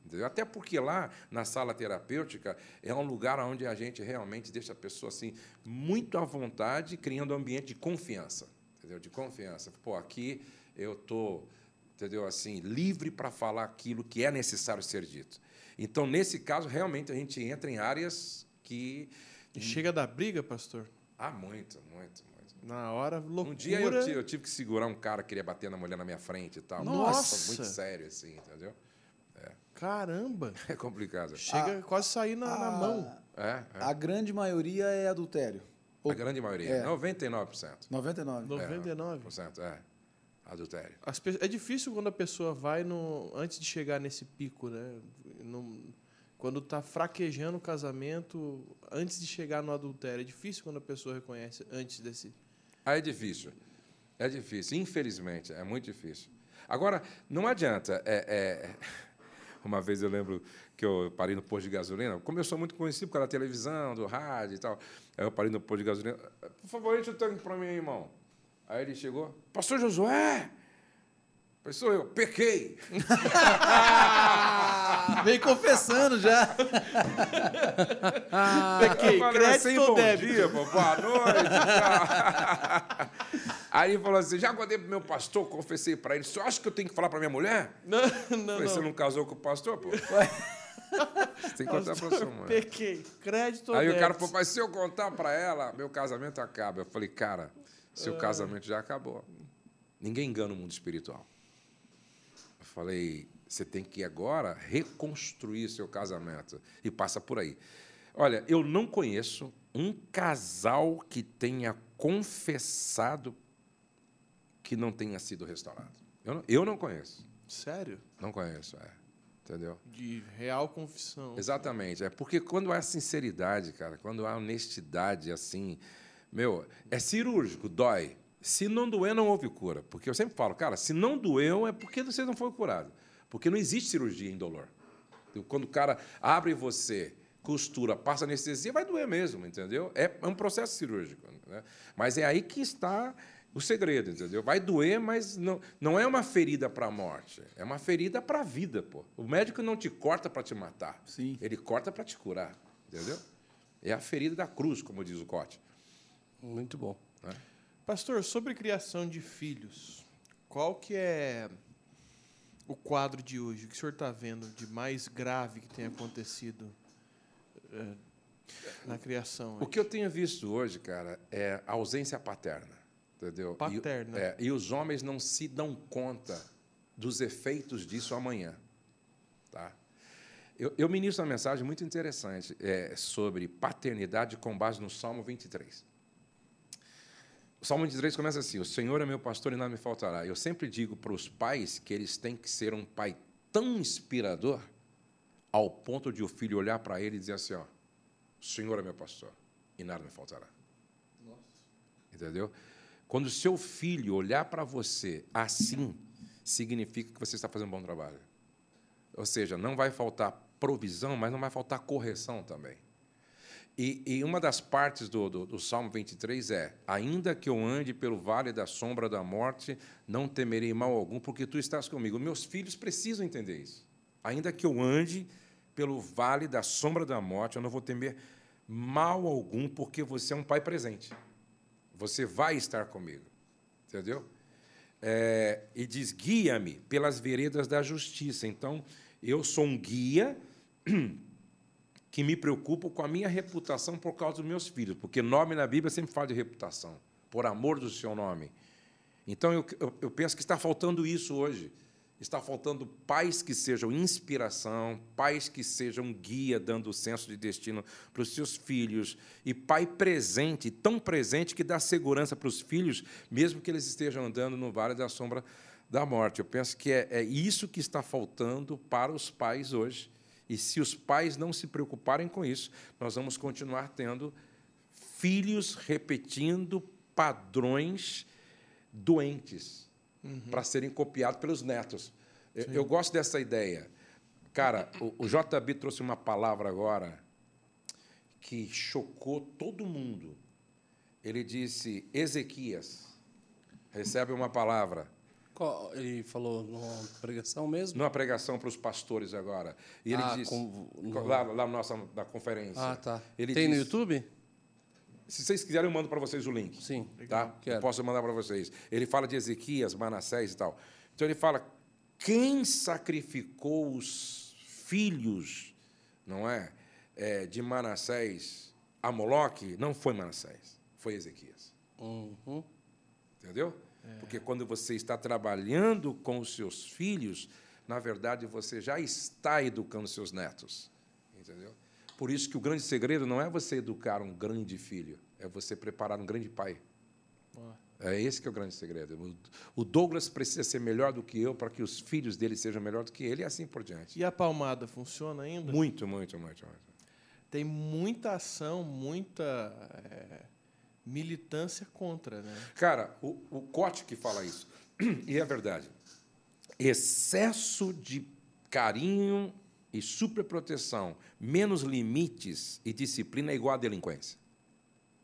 Speaker 4: entendeu? Até porque lá, na sala terapêutica, é um lugar onde a gente realmente deixa a pessoa assim, muito à vontade, criando um ambiente de confiança. Entendeu? De confiança. Pô, aqui eu estou, entendeu? Assim, livre para falar aquilo que é necessário ser dito. Então, nesse caso, realmente a gente entra em áreas que.
Speaker 3: E chega a dar briga, pastor?
Speaker 4: Ah, muito, muito.
Speaker 3: Na hora, loucura.
Speaker 4: Um dia eu, eu tive que segurar um cara que queria bater na mulher na minha frente e tal.
Speaker 3: Nossa!
Speaker 4: Foi muito sério, assim, entendeu?
Speaker 3: Caramba.
Speaker 4: É complicado.
Speaker 3: Chega quase a sair na, na mão.
Speaker 4: É, é.
Speaker 2: A grande maioria é adultério.
Speaker 4: A grande maioria.
Speaker 2: É.
Speaker 4: 99%.
Speaker 2: 99.
Speaker 3: 99.
Speaker 4: 99%, é. Adultério.
Speaker 3: As pe- é difícil quando a pessoa vai no antes de chegar nesse pico, né? No- quando tá fraquejando o casamento, antes de chegar no adultério. É difícil quando a pessoa reconhece antes desse.
Speaker 4: Aí é difícil. É difícil, infelizmente, é muito difícil. Agora, não adianta. é- é- Uma vez eu lembro que eu parei no posto de gasolina, sou muito conhecido da televisão, do rádio e tal, aí eu parei no posto de gasolina. Por favor, enche o tanque para mim, irmão. Aí ele chegou, Pastor Josué! Sou eu, pequei.
Speaker 2: Vem confessando já.
Speaker 3: Pequei,
Speaker 4: falei
Speaker 3: crédito
Speaker 4: assim,
Speaker 3: ou
Speaker 4: bom
Speaker 3: débito?
Speaker 4: dia, pô, boa noite. Aí ele falou assim, já contei pro meu pastor, confessei para ele, você acha que eu tenho que falar para minha mulher?
Speaker 3: Não, não,
Speaker 4: falei, você
Speaker 3: não.
Speaker 4: casou com o pastor, pô? Você tem que contar pra sua mulher.
Speaker 3: Pequei, crédito ou
Speaker 4: Aí o cara falou, mas se eu contar para ela, meu casamento acaba. Eu falei, cara, seu casamento já acabou. Ninguém engana o mundo espiritual. Eu falei, você tem que agora reconstruir seu casamento. E passa por aí. Olha, eu não conheço um casal que tenha confessado que não tenha sido restaurado. Eu não, eu não conheço.
Speaker 3: Sério?
Speaker 4: Não conheço, é. Entendeu?
Speaker 3: De real confissão.
Speaker 4: Exatamente. É porque quando há sinceridade, cara, quando há honestidade assim, meu, é cirúrgico, dói. Se não doer, não houve cura. Porque eu sempre falo, cara, se não doeu, é porque você não foi curado. Porque não existe cirurgia indolor. Quando o cara abre você, costura, passa anestesia, vai doer mesmo, entendeu? É, é um processo cirúrgico. Né? Mas é aí que está o segredo, entendeu? Vai doer, mas não, não é uma ferida para a morte. É uma ferida para a vida, pô. O médico não te corta para te matar.
Speaker 2: Sim.
Speaker 4: Ele corta para te curar, entendeu? É a ferida da cruz, como diz o Cote.
Speaker 1: Muito bom.
Speaker 3: Pastor, sobre criação de filhos, qual que é o quadro de hoje? O que o senhor está vendo de mais grave que tem acontecido eh, na criação?
Speaker 4: O que eu tenho visto hoje, cara, é a ausência paterna, entendeu?
Speaker 3: Paterna.
Speaker 4: E, é, e os homens não se dão conta dos efeitos disso amanhã, tá? Eu, eu ministro uma mensagem muito interessante é, sobre paternidade com base no Salmo 23. O Salmo 23 começa assim: O Senhor é meu pastor e nada me faltará. Eu sempre digo para os pais que eles têm que ser um pai tão inspirador ao ponto de o filho olhar para ele e dizer assim: ó, O Senhor é meu pastor e nada me faltará. Entendeu? Quando o seu filho olhar para você assim, significa que você está fazendo um bom trabalho. Ou seja, não vai faltar provisão, mas não vai faltar correção também. E, e uma das partes do, do, do, Salmo 23 é: Ainda que eu ande pelo vale da sombra da morte, não temerei mal algum, porque tu estás comigo. Meus filhos precisam entender isso. Ainda que eu ande pelo vale da sombra da morte, eu não vou temer mal algum, porque você é um pai presente. Você vai estar comigo. Entendeu? É, e diz: guia-me pelas veredas da justiça. Então, eu sou um guia que me preocupo com a minha reputação por causa dos meus filhos, porque nome na Bíblia sempre fala de reputação, por amor do seu nome. Então, eu, eu, penso que está faltando isso hoje. Está faltando pais que sejam inspiração, pais que sejam guia, dando o senso de destino para os seus filhos, e pai presente, tão presente que dá segurança para os filhos, mesmo que eles estejam andando no vale da sombra da morte. Eu penso que é, é isso que está faltando para os pais hoje. E se os pais não se preocuparem com isso, nós vamos continuar tendo filhos repetindo padrões doentes uhum. para serem copiados pelos netos. Eu, eu, gosto dessa ideia. Cara, o, o JB trouxe uma palavra agora que chocou todo mundo. Ele disse: Ezequias recebe uma palavra.
Speaker 1: Qual, ele falou numa pregação mesmo?
Speaker 4: Numa pregação para os pastores agora. E ele ah, disse. Com, no... lá, lá na nossa na conferência.
Speaker 1: Ah, tá.
Speaker 4: Ele
Speaker 1: Tem no YouTube?
Speaker 4: Se vocês quiserem, eu mando para vocês o link.
Speaker 1: Sim.
Speaker 4: Tá? Posso mandar para vocês. Ele fala de Ezequias, Manassés e tal. Então ele fala: quem sacrificou os filhos, não é, é de Manassés a Moloque, não foi Manassés, foi Ezequias.
Speaker 1: Uhum.
Speaker 4: Entendeu? Porque quando você está trabalhando com os seus filhos, na verdade você já está educando seus netos. Entendeu? Por isso que o grande segredo não é você educar um grande filho, é você preparar um grande pai. É esse que é o grande segredo. O Douglas precisa ser melhor do que eu para que os filhos dele sejam melhor do que ele e assim por diante.
Speaker 3: E a palmada funciona ainda?
Speaker 4: Muito, muito, muito. muito.
Speaker 3: Tem muita ação, muita é, militância contra, né?
Speaker 4: Cara, o, o Cote que fala isso, e é verdade. Excesso de carinho e superproteção, menos limites e disciplina é igual à delinquência.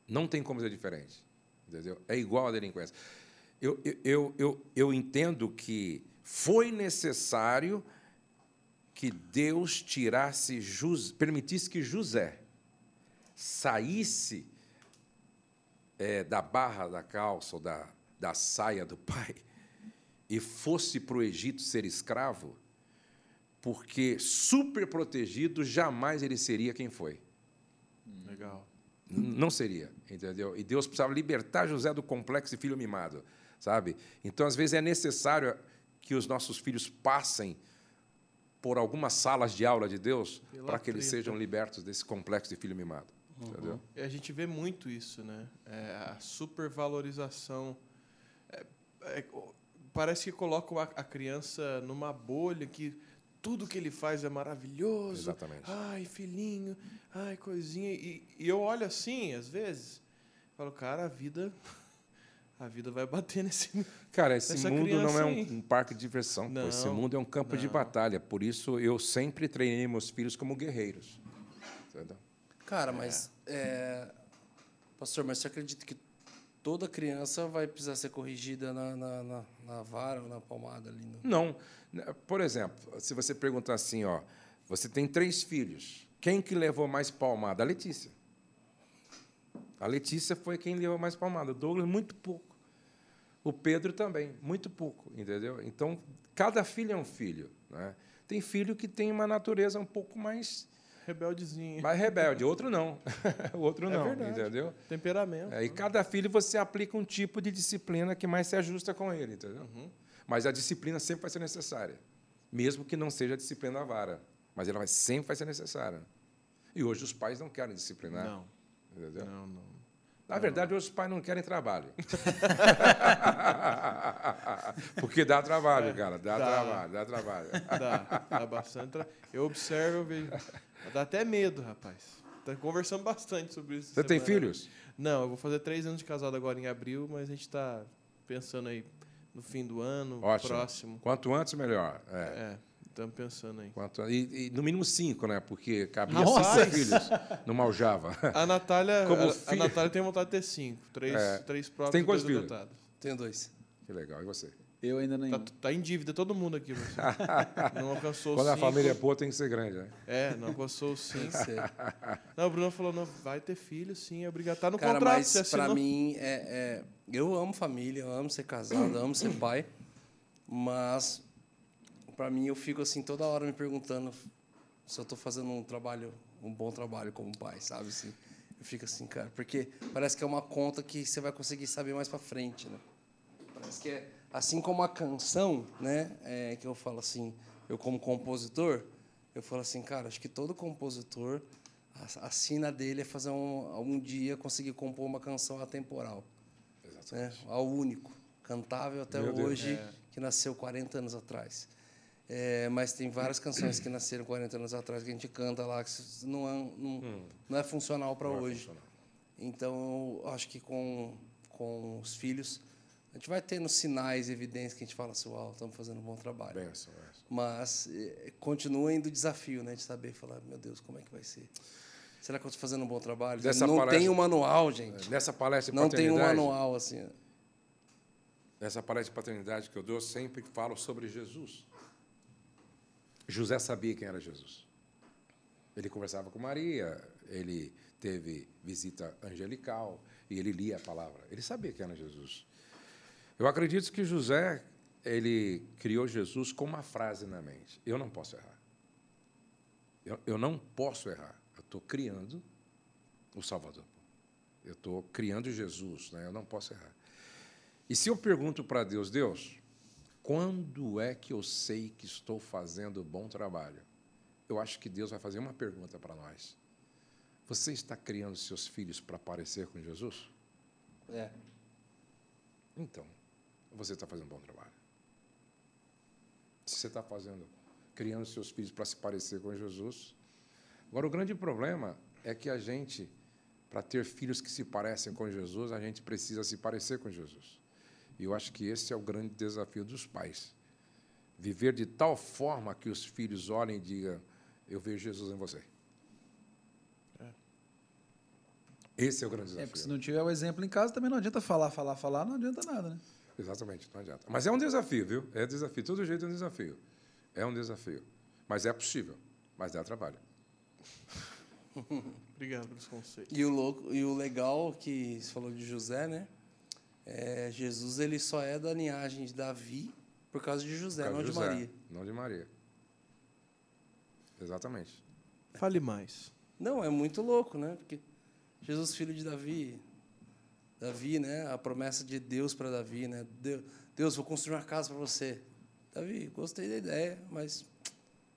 Speaker 4: Não tem como ser diferente. Entendeu? É igual à delinquência. Eu, eu, eu, eu entendo que foi necessário que Deus tirasse, permitisse que José saísse é, da barra da calça ou da, da saia do pai e fosse para o Egito ser escravo porque super protegido jamais ele seria quem foi.
Speaker 3: Legal.
Speaker 4: Não seria, entendeu? E Deus precisava libertar José do complexo de filho mimado, sabe? Então, às vezes, é necessário que os nossos filhos passem por algumas salas de aula de Deus para que eles sejam libertos desse complexo de filho mimado. Uhum. Entendeu?
Speaker 3: E a gente vê muito isso, né? É a supervalorização. É, é, parece que colocam a, a criança numa bolha que tudo que ele faz é maravilhoso.
Speaker 4: Exatamente.
Speaker 3: Ai, filhinho, ai, coisinha. E, e eu olho assim, às vezes, falo, cara, a vida. A vida vai bater nesse.
Speaker 4: Cara, esse mundo não é um, um, parque de diversão. Não, esse mundo é um campo não. de batalha. Por isso, eu sempre treinei meus filhos como guerreiros. Entendeu?
Speaker 1: Cara, mas. É. É... Pastor, mas você acredita que toda criança vai precisar ser corrigida na, na, na, na vara ou na palmada ali? No...
Speaker 4: Não. Por exemplo, se você perguntar assim, ó, você tem três filhos, quem que levou mais palmada? A Letícia. A Letícia foi quem levou mais palmada. O Douglas, muito pouco. O Pedro também, muito pouco, entendeu? Então, cada filho é um filho. Né? Tem filho que tem uma natureza um pouco mais
Speaker 3: rebeldezinho.
Speaker 4: Mais rebelde, outro não. o outro é não, verdade. entendeu?
Speaker 3: Temperamento.
Speaker 4: É, e cada filho você aplica um tipo de disciplina que mais se ajusta com ele, entendeu? Uhum. Mas a disciplina sempre vai ser necessária, mesmo que não seja a disciplina da vara, mas ela vai, sempre vai ser necessária. E hoje os pais não querem disciplinar.
Speaker 3: Não. Entendeu? Não, não.
Speaker 4: Na verdade, hoje os pais não querem trabalho. Porque dá trabalho, cara. Dá,
Speaker 3: dá.
Speaker 4: trabalho, dá trabalho.
Speaker 3: Dá, dá bastante. tra- Eu observo, eu vejo. Dá até medo, rapaz. Tá conversando bastante sobre isso.
Speaker 4: Você tem
Speaker 3: semana.
Speaker 4: filhos?
Speaker 3: Não, eu vou fazer três anos de casado agora em abril, mas a gente está pensando aí no fim do ano,
Speaker 4: Ótimo.
Speaker 3: próximo.
Speaker 4: Quanto antes, melhor. É.
Speaker 3: É, estamos pensando aí.
Speaker 4: Quanto, e, e no mínimo cinco, né? Porque cabia
Speaker 3: Nossa!
Speaker 4: cinco filhos no Maljava.
Speaker 3: A Natália,
Speaker 4: Como
Speaker 3: a, a Natália tem vontade de ter cinco. Três,
Speaker 4: É.
Speaker 3: três próprios
Speaker 4: Tem quantos
Speaker 3: dois
Speaker 4: filhos?
Speaker 3: adotados.
Speaker 1: Tenho dois.
Speaker 4: Que legal. E você?
Speaker 2: Eu ainda não.
Speaker 3: Tá, tá em dívida todo mundo aqui. Você. Não alcançou
Speaker 4: Quando a família é boa, tem que ser grande, né?
Speaker 3: É, não alcançou
Speaker 1: que ser.
Speaker 3: Não, o Bruno falou, não, vai ter filho, sim, é obrigado. Tá no
Speaker 1: Cara,
Speaker 3: contrato,
Speaker 1: mas
Speaker 3: você
Speaker 1: pra
Speaker 3: assinou.
Speaker 1: mim, é, é- eu amo família, eu amo ser casado, eu amo ser pai, mas pra mim eu fico assim toda hora me perguntando se eu tô fazendo um trabalho, um bom trabalho como pai, sabe? Assim, eu fico assim, cara, porque parece que é uma conta que você vai conseguir saber mais pra frente, né? Parece que é assim como a canção, né? É, que eu falo assim, eu como compositor, eu falo assim, cara, acho que todo compositor a, a sina dele é fazer um, um dia conseguir compor uma canção atemporal, né? Ao único, cantável até
Speaker 4: Meu
Speaker 1: hoje, que nasceu 40 anos atrás. É, mas tem várias canções que nasceram 40 anos atrás que a gente canta lá que não é, não, não é funcional para
Speaker 4: é
Speaker 1: hoje.
Speaker 4: funcional.
Speaker 1: Então, eu acho que com, com os filhos, a gente vai tendo sinais, evidências que a gente fala assim, uau, estamos fazendo um bom trabalho.
Speaker 4: Benção, benção.
Speaker 1: Mas eh, continua indo o desafio, né? De saber falar, meu Deus, como é que vai ser? Será que eu estou fazendo um bom trabalho?
Speaker 4: Dessa
Speaker 1: não
Speaker 4: palestra-
Speaker 1: tem um manual, gente.
Speaker 4: Nessa palestra de
Speaker 1: Não tem um
Speaker 4: paternidade,
Speaker 1: manual, assim.
Speaker 4: nessa palestra de paternidade que eu dou, sempre falo sobre Jesus. José sabia quem era Jesus. Ele conversava com Maria, ele teve visita angelical e ele lia a palavra. Ele sabia quem era Jesus. Eu acredito que José, ele criou Jesus com uma frase na mente: Eu não posso errar. Eu, eu não posso errar. Eu estou criando o Salvador. Eu estou criando Jesus, né? eu não posso errar. E se eu pergunto para Deus, Deus, quando é que eu sei que estou fazendo bom trabalho? Eu acho que Deus vai fazer uma pergunta para nós. Você está criando seus filhos para parecer com Jesus?
Speaker 1: É.
Speaker 4: Então, você está fazendo um bom trabalho. Se você está fazendo, criando seus filhos para se parecer com Jesus. Agora, o grande problema é que a gente, para ter filhos que se parecem com Jesus, a gente precisa se parecer com Jesus. E eu acho que esse é o grande desafio dos pais. Viver de tal forma que os filhos olhem e digam: Eu vejo Jesus em você. Esse é o grande
Speaker 2: É,
Speaker 4: desafio.
Speaker 2: porque se não tiver o exemplo em casa, também não adianta falar, falar, falar, não adianta nada, né?
Speaker 4: Exatamente, não adianta. Mas é um desafio, viu? É desafio. Todo jeito é um desafio. É um desafio. Mas é possível. Mas dá trabalho.
Speaker 3: Obrigado pelos conselhos.
Speaker 1: E o, louco, e o legal que você falou de José, né? É, Jesus ele só é da linhagem de Davi por causa de José,
Speaker 4: Por
Speaker 1: não
Speaker 4: causa
Speaker 1: de
Speaker 4: José,
Speaker 1: Maria.
Speaker 4: Não de Maria. Exatamente.
Speaker 3: Fale mais.
Speaker 1: Não, é muito louco, né? Porque Jesus, filho de Davi, Davi, né? A promessa de Deus para Davi, né? Deus, Deus, vou construir uma casa para você. Davi, gostei da ideia, mas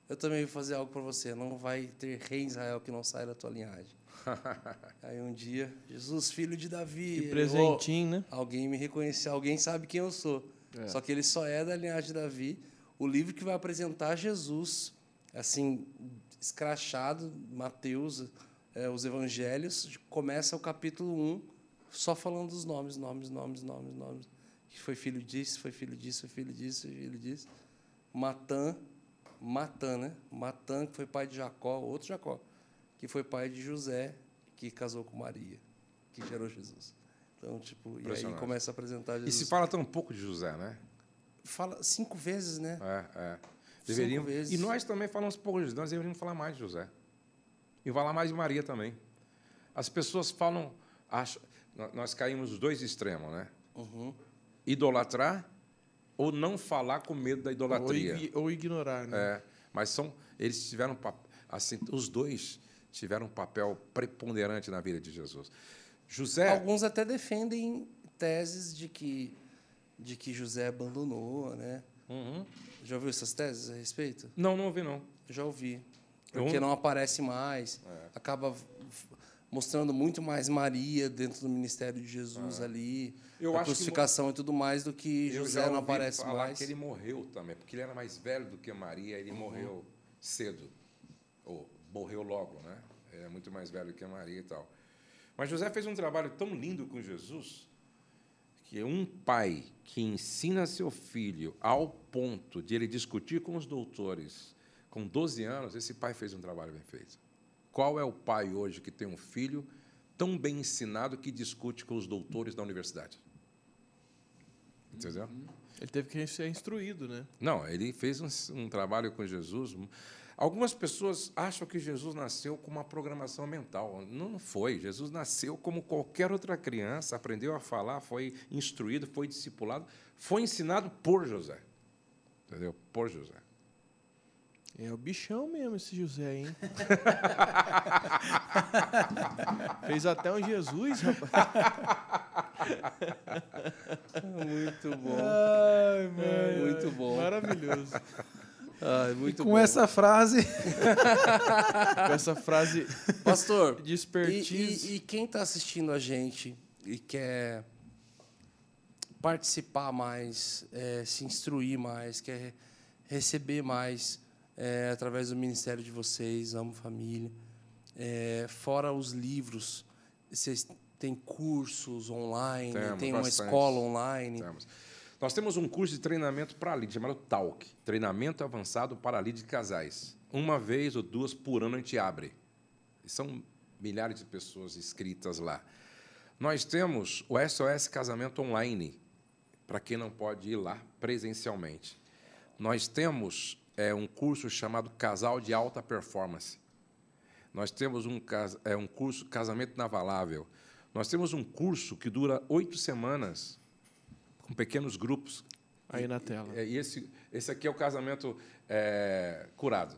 Speaker 1: eu também vou fazer algo para você. Não vai ter rei em Israel que não saia da tua linhagem. Aí um dia, Jesus, filho de Davi.
Speaker 3: Que
Speaker 1: ele,
Speaker 3: presentinho, né?
Speaker 1: "Oh, Alguém me reconheceu, alguém sabe quem eu sou.
Speaker 3: É.
Speaker 1: Só que ele só é da linhagem de Davi. O livro que vai apresentar Jesus, assim, escrachado, Mateus, é, os evangelhos, começa o capítulo 1 só falando dos nomes, nomes, nomes, nomes, nomes. Que foi filho disso, foi filho disso, foi filho disso, foi filho disso. Matã, Matã, né? Matã, que foi pai de Jacó, outro Jacó, que foi pai de José, que casou com Maria, que gerou Jesus. Então, tipo, e aí começa a apresentar
Speaker 4: E
Speaker 1: Jesus.
Speaker 4: se fala tão pouco de José, né?
Speaker 1: Fala cinco vezes, né?
Speaker 4: É, é. Deveríamos,
Speaker 1: vezes.
Speaker 4: e nós também falamos pouco de José, nós deveríamos falar mais de José. E falar mais de Maria também. As pessoas falam. Acham, nós caímos nos dois extremos, né?
Speaker 1: Uhum.
Speaker 4: Idolatrar ou não falar com medo da
Speaker 3: Ou,
Speaker 4: idolatria.
Speaker 3: igui- ou ignorar, né?
Speaker 4: É, mas são, eles tiveram assim, os dois tiveram um papel preponderante na vida de Jesus. José,
Speaker 1: Alguns até defendem teses de que, de que José abandonou, né?
Speaker 4: Uhum.
Speaker 1: Já ouviu essas teses a respeito?
Speaker 4: não, não ouvi não.
Speaker 1: Já ouvi. Porque não aparece mais,
Speaker 4: É.
Speaker 1: acaba mostrando muito mais Maria dentro do ministério de Jesus ali,
Speaker 4: Eu
Speaker 1: a
Speaker 4: acho que
Speaker 1: crucificação e tudo mais do que
Speaker 4: Eu
Speaker 1: José não aparece
Speaker 4: falar
Speaker 1: mais.
Speaker 4: que ele morreu também, porque ele era mais velho do que Maria, ele morreu cedo. Ou morreu logo, né? Ele é muito mais velho que Maria e tal. Mas José fez um trabalho tão lindo com Jesus que um pai que ensina seu filho ao ponto de ele discutir com os doutores com 12 anos, esse pai fez um trabalho bem feito. Qual é o pai hoje que tem um filho tão bem ensinado que discute com os doutores da universidade? Entendeu?
Speaker 3: Ele teve que ser instruído, né?
Speaker 4: Não, ele fez um, um trabalho com Jesus. Algumas pessoas acham que Jesus nasceu com uma programação mental. Não foi. Jesus nasceu como qualquer outra criança, aprendeu a falar, foi instruído, foi discipulado, foi ensinado por José. Entendeu? Por José.
Speaker 3: É o bichão mesmo esse José, hein? Fez até um Jesus, rapaz.
Speaker 1: Muito bom.
Speaker 3: Ai, mano.
Speaker 1: Muito bom.
Speaker 3: Maravilhoso.
Speaker 1: Ai,
Speaker 2: E
Speaker 1: muito
Speaker 2: com
Speaker 1: bom.
Speaker 2: essa frase,
Speaker 3: Com essa frase
Speaker 1: Pastor,
Speaker 3: de
Speaker 1: e,
Speaker 3: expertise.
Speaker 1: e- e quem está assistindo a gente e quer participar mais, eh, se instruir mais, quer re- receber mais eh, através do ministério de vocês, Amo Família, eh, fora os livros, vocês têm cursos online,
Speaker 4: Temos,
Speaker 1: tem uma
Speaker 4: bastante.
Speaker 1: escola online.
Speaker 4: Temos. Nós temos um curso de treinamento para lead chamado TALK Treinamento Avançado para Lead de Casais. Uma vez ou duas por ano a gente abre. E são milhares de pessoas inscritas lá. Nós temos o SOS Casamento Online, para quem não pode ir lá presencialmente. Nós temos é, um curso chamado Casal de Alta Performance. Nós temos um, é, um curso Casamento Navalável. Nós temos um curso que dura oito semanas, com pequenos grupos.
Speaker 3: Aí na tela.
Speaker 4: É, E esse, esse aqui é o casamento é, curado.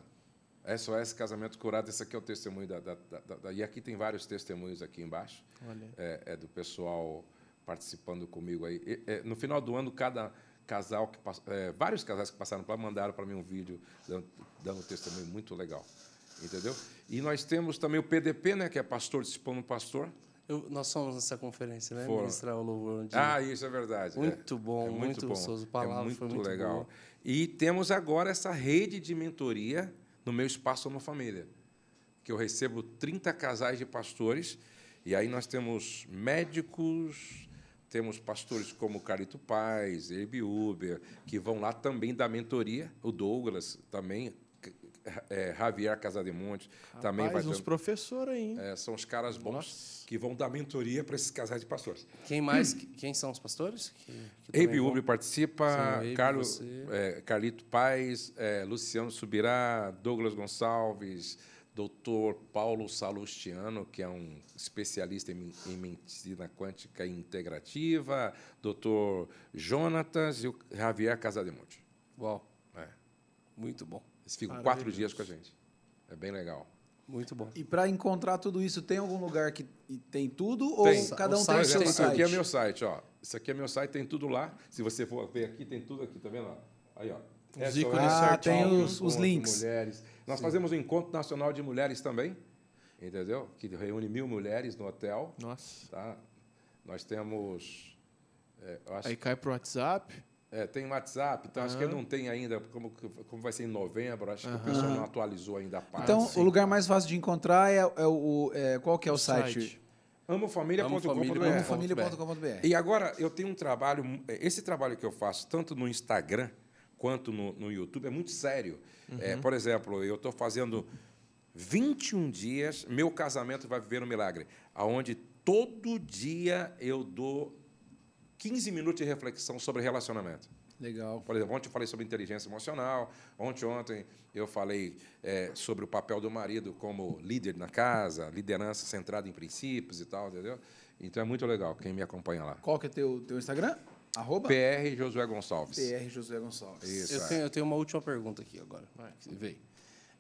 Speaker 4: SOS Casamento Curado, esse aqui é o testemunho da, da- da- da- E aqui tem vários testemunhos aqui embaixo é, é do pessoal participando comigo aí. E, é, no final do ano, cada casal que é, vários casais que passaram para mandaram para mim um vídeo dando, dando testemunho muito legal, entendeu? E nós temos também o PDP, né, que é pastor discipulando pastor.
Speaker 1: Eu- nós fomos nessa conferência, né?
Speaker 4: Foram.
Speaker 1: Ministrar o louvor. de-
Speaker 4: Ah, isso é verdade. é.
Speaker 1: Muito bom,
Speaker 4: É
Speaker 1: muito gostoso. A palavra
Speaker 4: é muito
Speaker 1: foi muito
Speaker 4: legal.
Speaker 1: boa.
Speaker 4: E temos agora essa rede de mentoria no meu espaço Uma Família, que eu recebo 30 casais de pastores, e aí nós temos médicos, temos pastores como Carlito Paz, Herb Uber, que vão lá também dar mentoria, o Douglas também, é, Javier Casademonte também vai
Speaker 3: Rapaz, uns
Speaker 4: ter,
Speaker 3: professores aí,
Speaker 4: é, são os caras bons que vão dar mentoria para esses casais de pastores.
Speaker 1: Quem mais? Quem são os pastores?
Speaker 4: Abe? Ubre participa,
Speaker 1: Sim,
Speaker 4: Carlos, é, Carlito Paz, é, Luciano Subirá, Douglas Gonçalves, doutor Paulo Salustiano, que é um especialista em, em medicina quântica integrativa, doutor Jonatas e o Javier Casademonte.
Speaker 1: Uau,
Speaker 4: É,
Speaker 1: muito bom,
Speaker 4: eles ficam
Speaker 3: Maravilhoso.
Speaker 4: quatro dias com a gente. É bem legal.
Speaker 1: muito bom.
Speaker 2: e para encontrar tudo isso, tem algum lugar que tem tudo ou
Speaker 4: Tem.
Speaker 2: cada um
Speaker 1: O
Speaker 2: tem o
Speaker 1: site
Speaker 2: seu
Speaker 1: tem
Speaker 4: Isso
Speaker 2: site?
Speaker 4: aqui é meu site, ó. Isso aqui é meu site, tem tudo lá. Se você for ver aqui, tem tudo aqui, tá vendo? Aí, ó.
Speaker 3: Os
Speaker 4: SOS
Speaker 3: ícones
Speaker 2: Ah, tem os, os links.
Speaker 4: Mulheres. Nós fazemos o Encontro Nacional de Mulheres também, entendeu? Que reúne mil mulheres no hotel.
Speaker 3: Nossa.
Speaker 4: Tá? Nós temos. é, eu acho,
Speaker 3: Aí cai pro WhatsApp.
Speaker 4: é, tem WhatsApp, então acho que não tem ainda, como, como vai ser em novembro, acho que o pessoal não atualizou ainda a página.
Speaker 2: Então,
Speaker 3: sim.
Speaker 2: o lugar mais fácil de encontrar é, é o. é- qual que é o, site?
Speaker 4: amofamilia.com.br.
Speaker 1: Amofamilia.com.br.
Speaker 2: Amofamilia.com.br.
Speaker 4: E agora eu tenho um trabalho, esse trabalho que eu faço, tanto no Instagram quanto no, no YouTube, é muito sério. É, por exemplo, eu estou fazendo 21 dias, meu casamento vai viver um milagre, aonde todo dia eu dou 15 minutos de reflexão sobre relacionamento.
Speaker 2: Legal.
Speaker 4: Por exemplo, ontem eu falei sobre inteligência emocional, ontem, ontem eu falei é, sobre o papel do marido como líder na casa, liderança centrada em princípios e tal, entendeu? Então é muito legal quem me acompanha lá.
Speaker 2: Qual que é teu, teu Instagram? Arroba?
Speaker 4: PR Josué Gonçalves.
Speaker 2: PR José Gonçalves.
Speaker 4: Isso.
Speaker 1: Eu
Speaker 4: é.
Speaker 1: tenho, eu tenho uma última pergunta aqui agora. que Veio.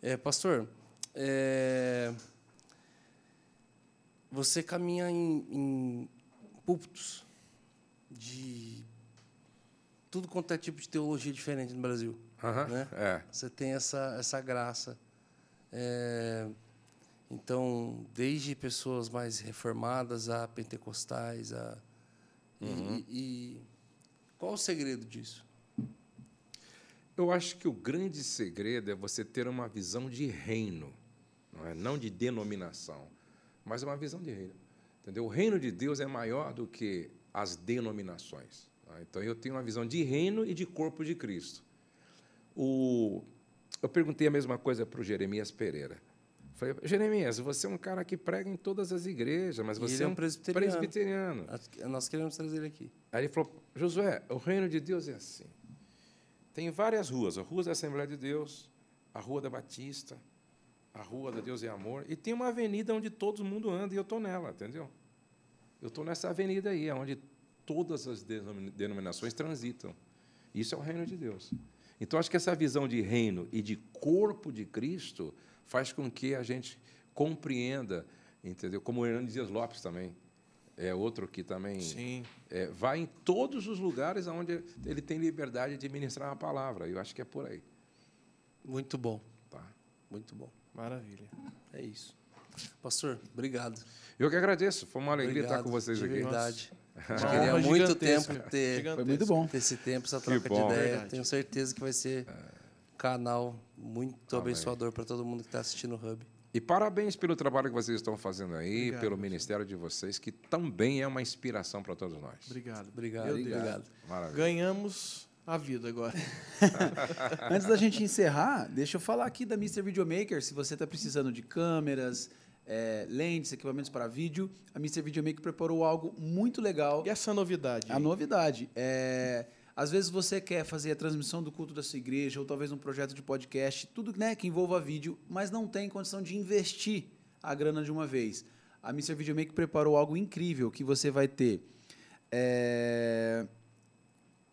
Speaker 1: É, pastor, é, você caminha em, em púlpitos de tudo quanto é tipo de teologia diferente no Brasil. Né?
Speaker 4: É.
Speaker 1: Você tem essa, essa graça. É, Então, desde pessoas mais reformadas a pentecostais, a e- e, e qual o segredo disso?
Speaker 4: Eu acho que o grande segredo é você ter uma visão de reino, não, é? não de denominação, mas uma visão de reino. Entendeu? O reino de Deus é maior do que as denominações. tá? Então, eu tenho uma visão de reino e de corpo de Cristo. O, eu perguntei a mesma coisa para o Jeremias Pereira. Falei, Jeremias, você é um cara que prega em todas as igrejas, mas você
Speaker 1: ele
Speaker 4: é
Speaker 1: é um presbiteriano.
Speaker 4: presbiteriano.
Speaker 1: Nós queremos trazer ele aqui.
Speaker 4: Aí ele falou: Josué, o reino de Deus é assim. Tem várias ruas: a Rua da Assembleia de Deus, a Rua da Batista, a Rua da Deus e Amor, e tem uma avenida onde todo mundo anda e eu estou nela, entendeu? Eu estou nessa avenida aí, é onde todas as denomi- denominações transitam. Isso é o reino de Deus. Então, acho que essa visão de reino e de corpo de Cristo faz com que a gente compreenda, entendeu? Como o Hernandes Dias Lopes também. É outro que também
Speaker 3: Sim.
Speaker 4: é, vai em todos os lugares onde ele tem liberdade de ministrar a palavra. Eu acho que é por aí.
Speaker 1: Muito bom,
Speaker 4: Tá?
Speaker 1: muito bom.
Speaker 3: Maravilha.
Speaker 1: É isso. Pastor, obrigado.
Speaker 4: Eu que agradeço. Foi uma alegria
Speaker 1: Obrigado,
Speaker 4: estar com vocês
Speaker 1: de
Speaker 4: aqui.
Speaker 1: verdade.
Speaker 3: Uma
Speaker 1: Queria muito tempo ter.
Speaker 2: Foi muito bom.
Speaker 1: ter esse tempo, essa troca de ideia.
Speaker 3: Verdade.
Speaker 1: Tenho certeza que vai ser um canal muito
Speaker 4: Amém.
Speaker 1: abençoador para todo mundo que está assistindo o Hub.
Speaker 4: E parabéns pelo trabalho que vocês estão fazendo aí,
Speaker 3: Obrigado,
Speaker 4: pelo ministério de vocês, que também é uma inspiração para todos nós.
Speaker 3: Obrigado.
Speaker 1: Obrigado,
Speaker 2: Meu Deus.
Speaker 1: obrigado.
Speaker 4: Maravilha.
Speaker 3: Ganhamos a vida agora.
Speaker 2: Antes da gente encerrar, deixa eu falar aqui da Mr. Videomaker. Se você está precisando de câmeras, é, lentes, equipamentos para vídeo, a Mr. Videomaker preparou algo muito legal.
Speaker 3: E essa novidade?
Speaker 2: A
Speaker 3: aí?
Speaker 2: novidade é. Às vezes você quer fazer a transmissão do culto da sua igreja, ou talvez um projeto de podcast, tudo né, que envolva vídeo, mas não tem condição de investir a grana de uma vez. A Mr. Videomaker preparou algo incrível que você vai ter. é,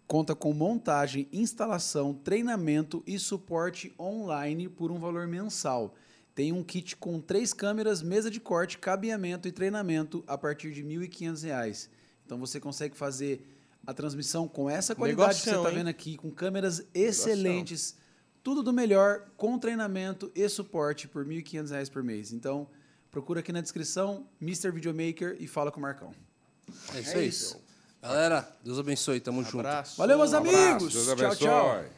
Speaker 2: Conta com montagem, instalação, treinamento e suporte online por um valor mensal. Tem um kit com três câmeras, mesa de corte, cabeamento e treinamento a partir de 1.500 reais. Então você consegue fazer a transmissão com essa qualidade que você
Speaker 3: Negocião,
Speaker 2: está vendo aqui, com câmeras excelentes, tudo do melhor, com treinamento e suporte por 1.500 reais por mês. Então procura aqui na descrição, Mr. Videomaker e fala com o Marcão.
Speaker 1: É isso aí. Galera, Deus abençoe. Tamo junto.
Speaker 3: Abraço.
Speaker 2: Valeu, meus
Speaker 4: Um abraço,
Speaker 2: amigos!
Speaker 4: Deus
Speaker 2: Tchau, tchau.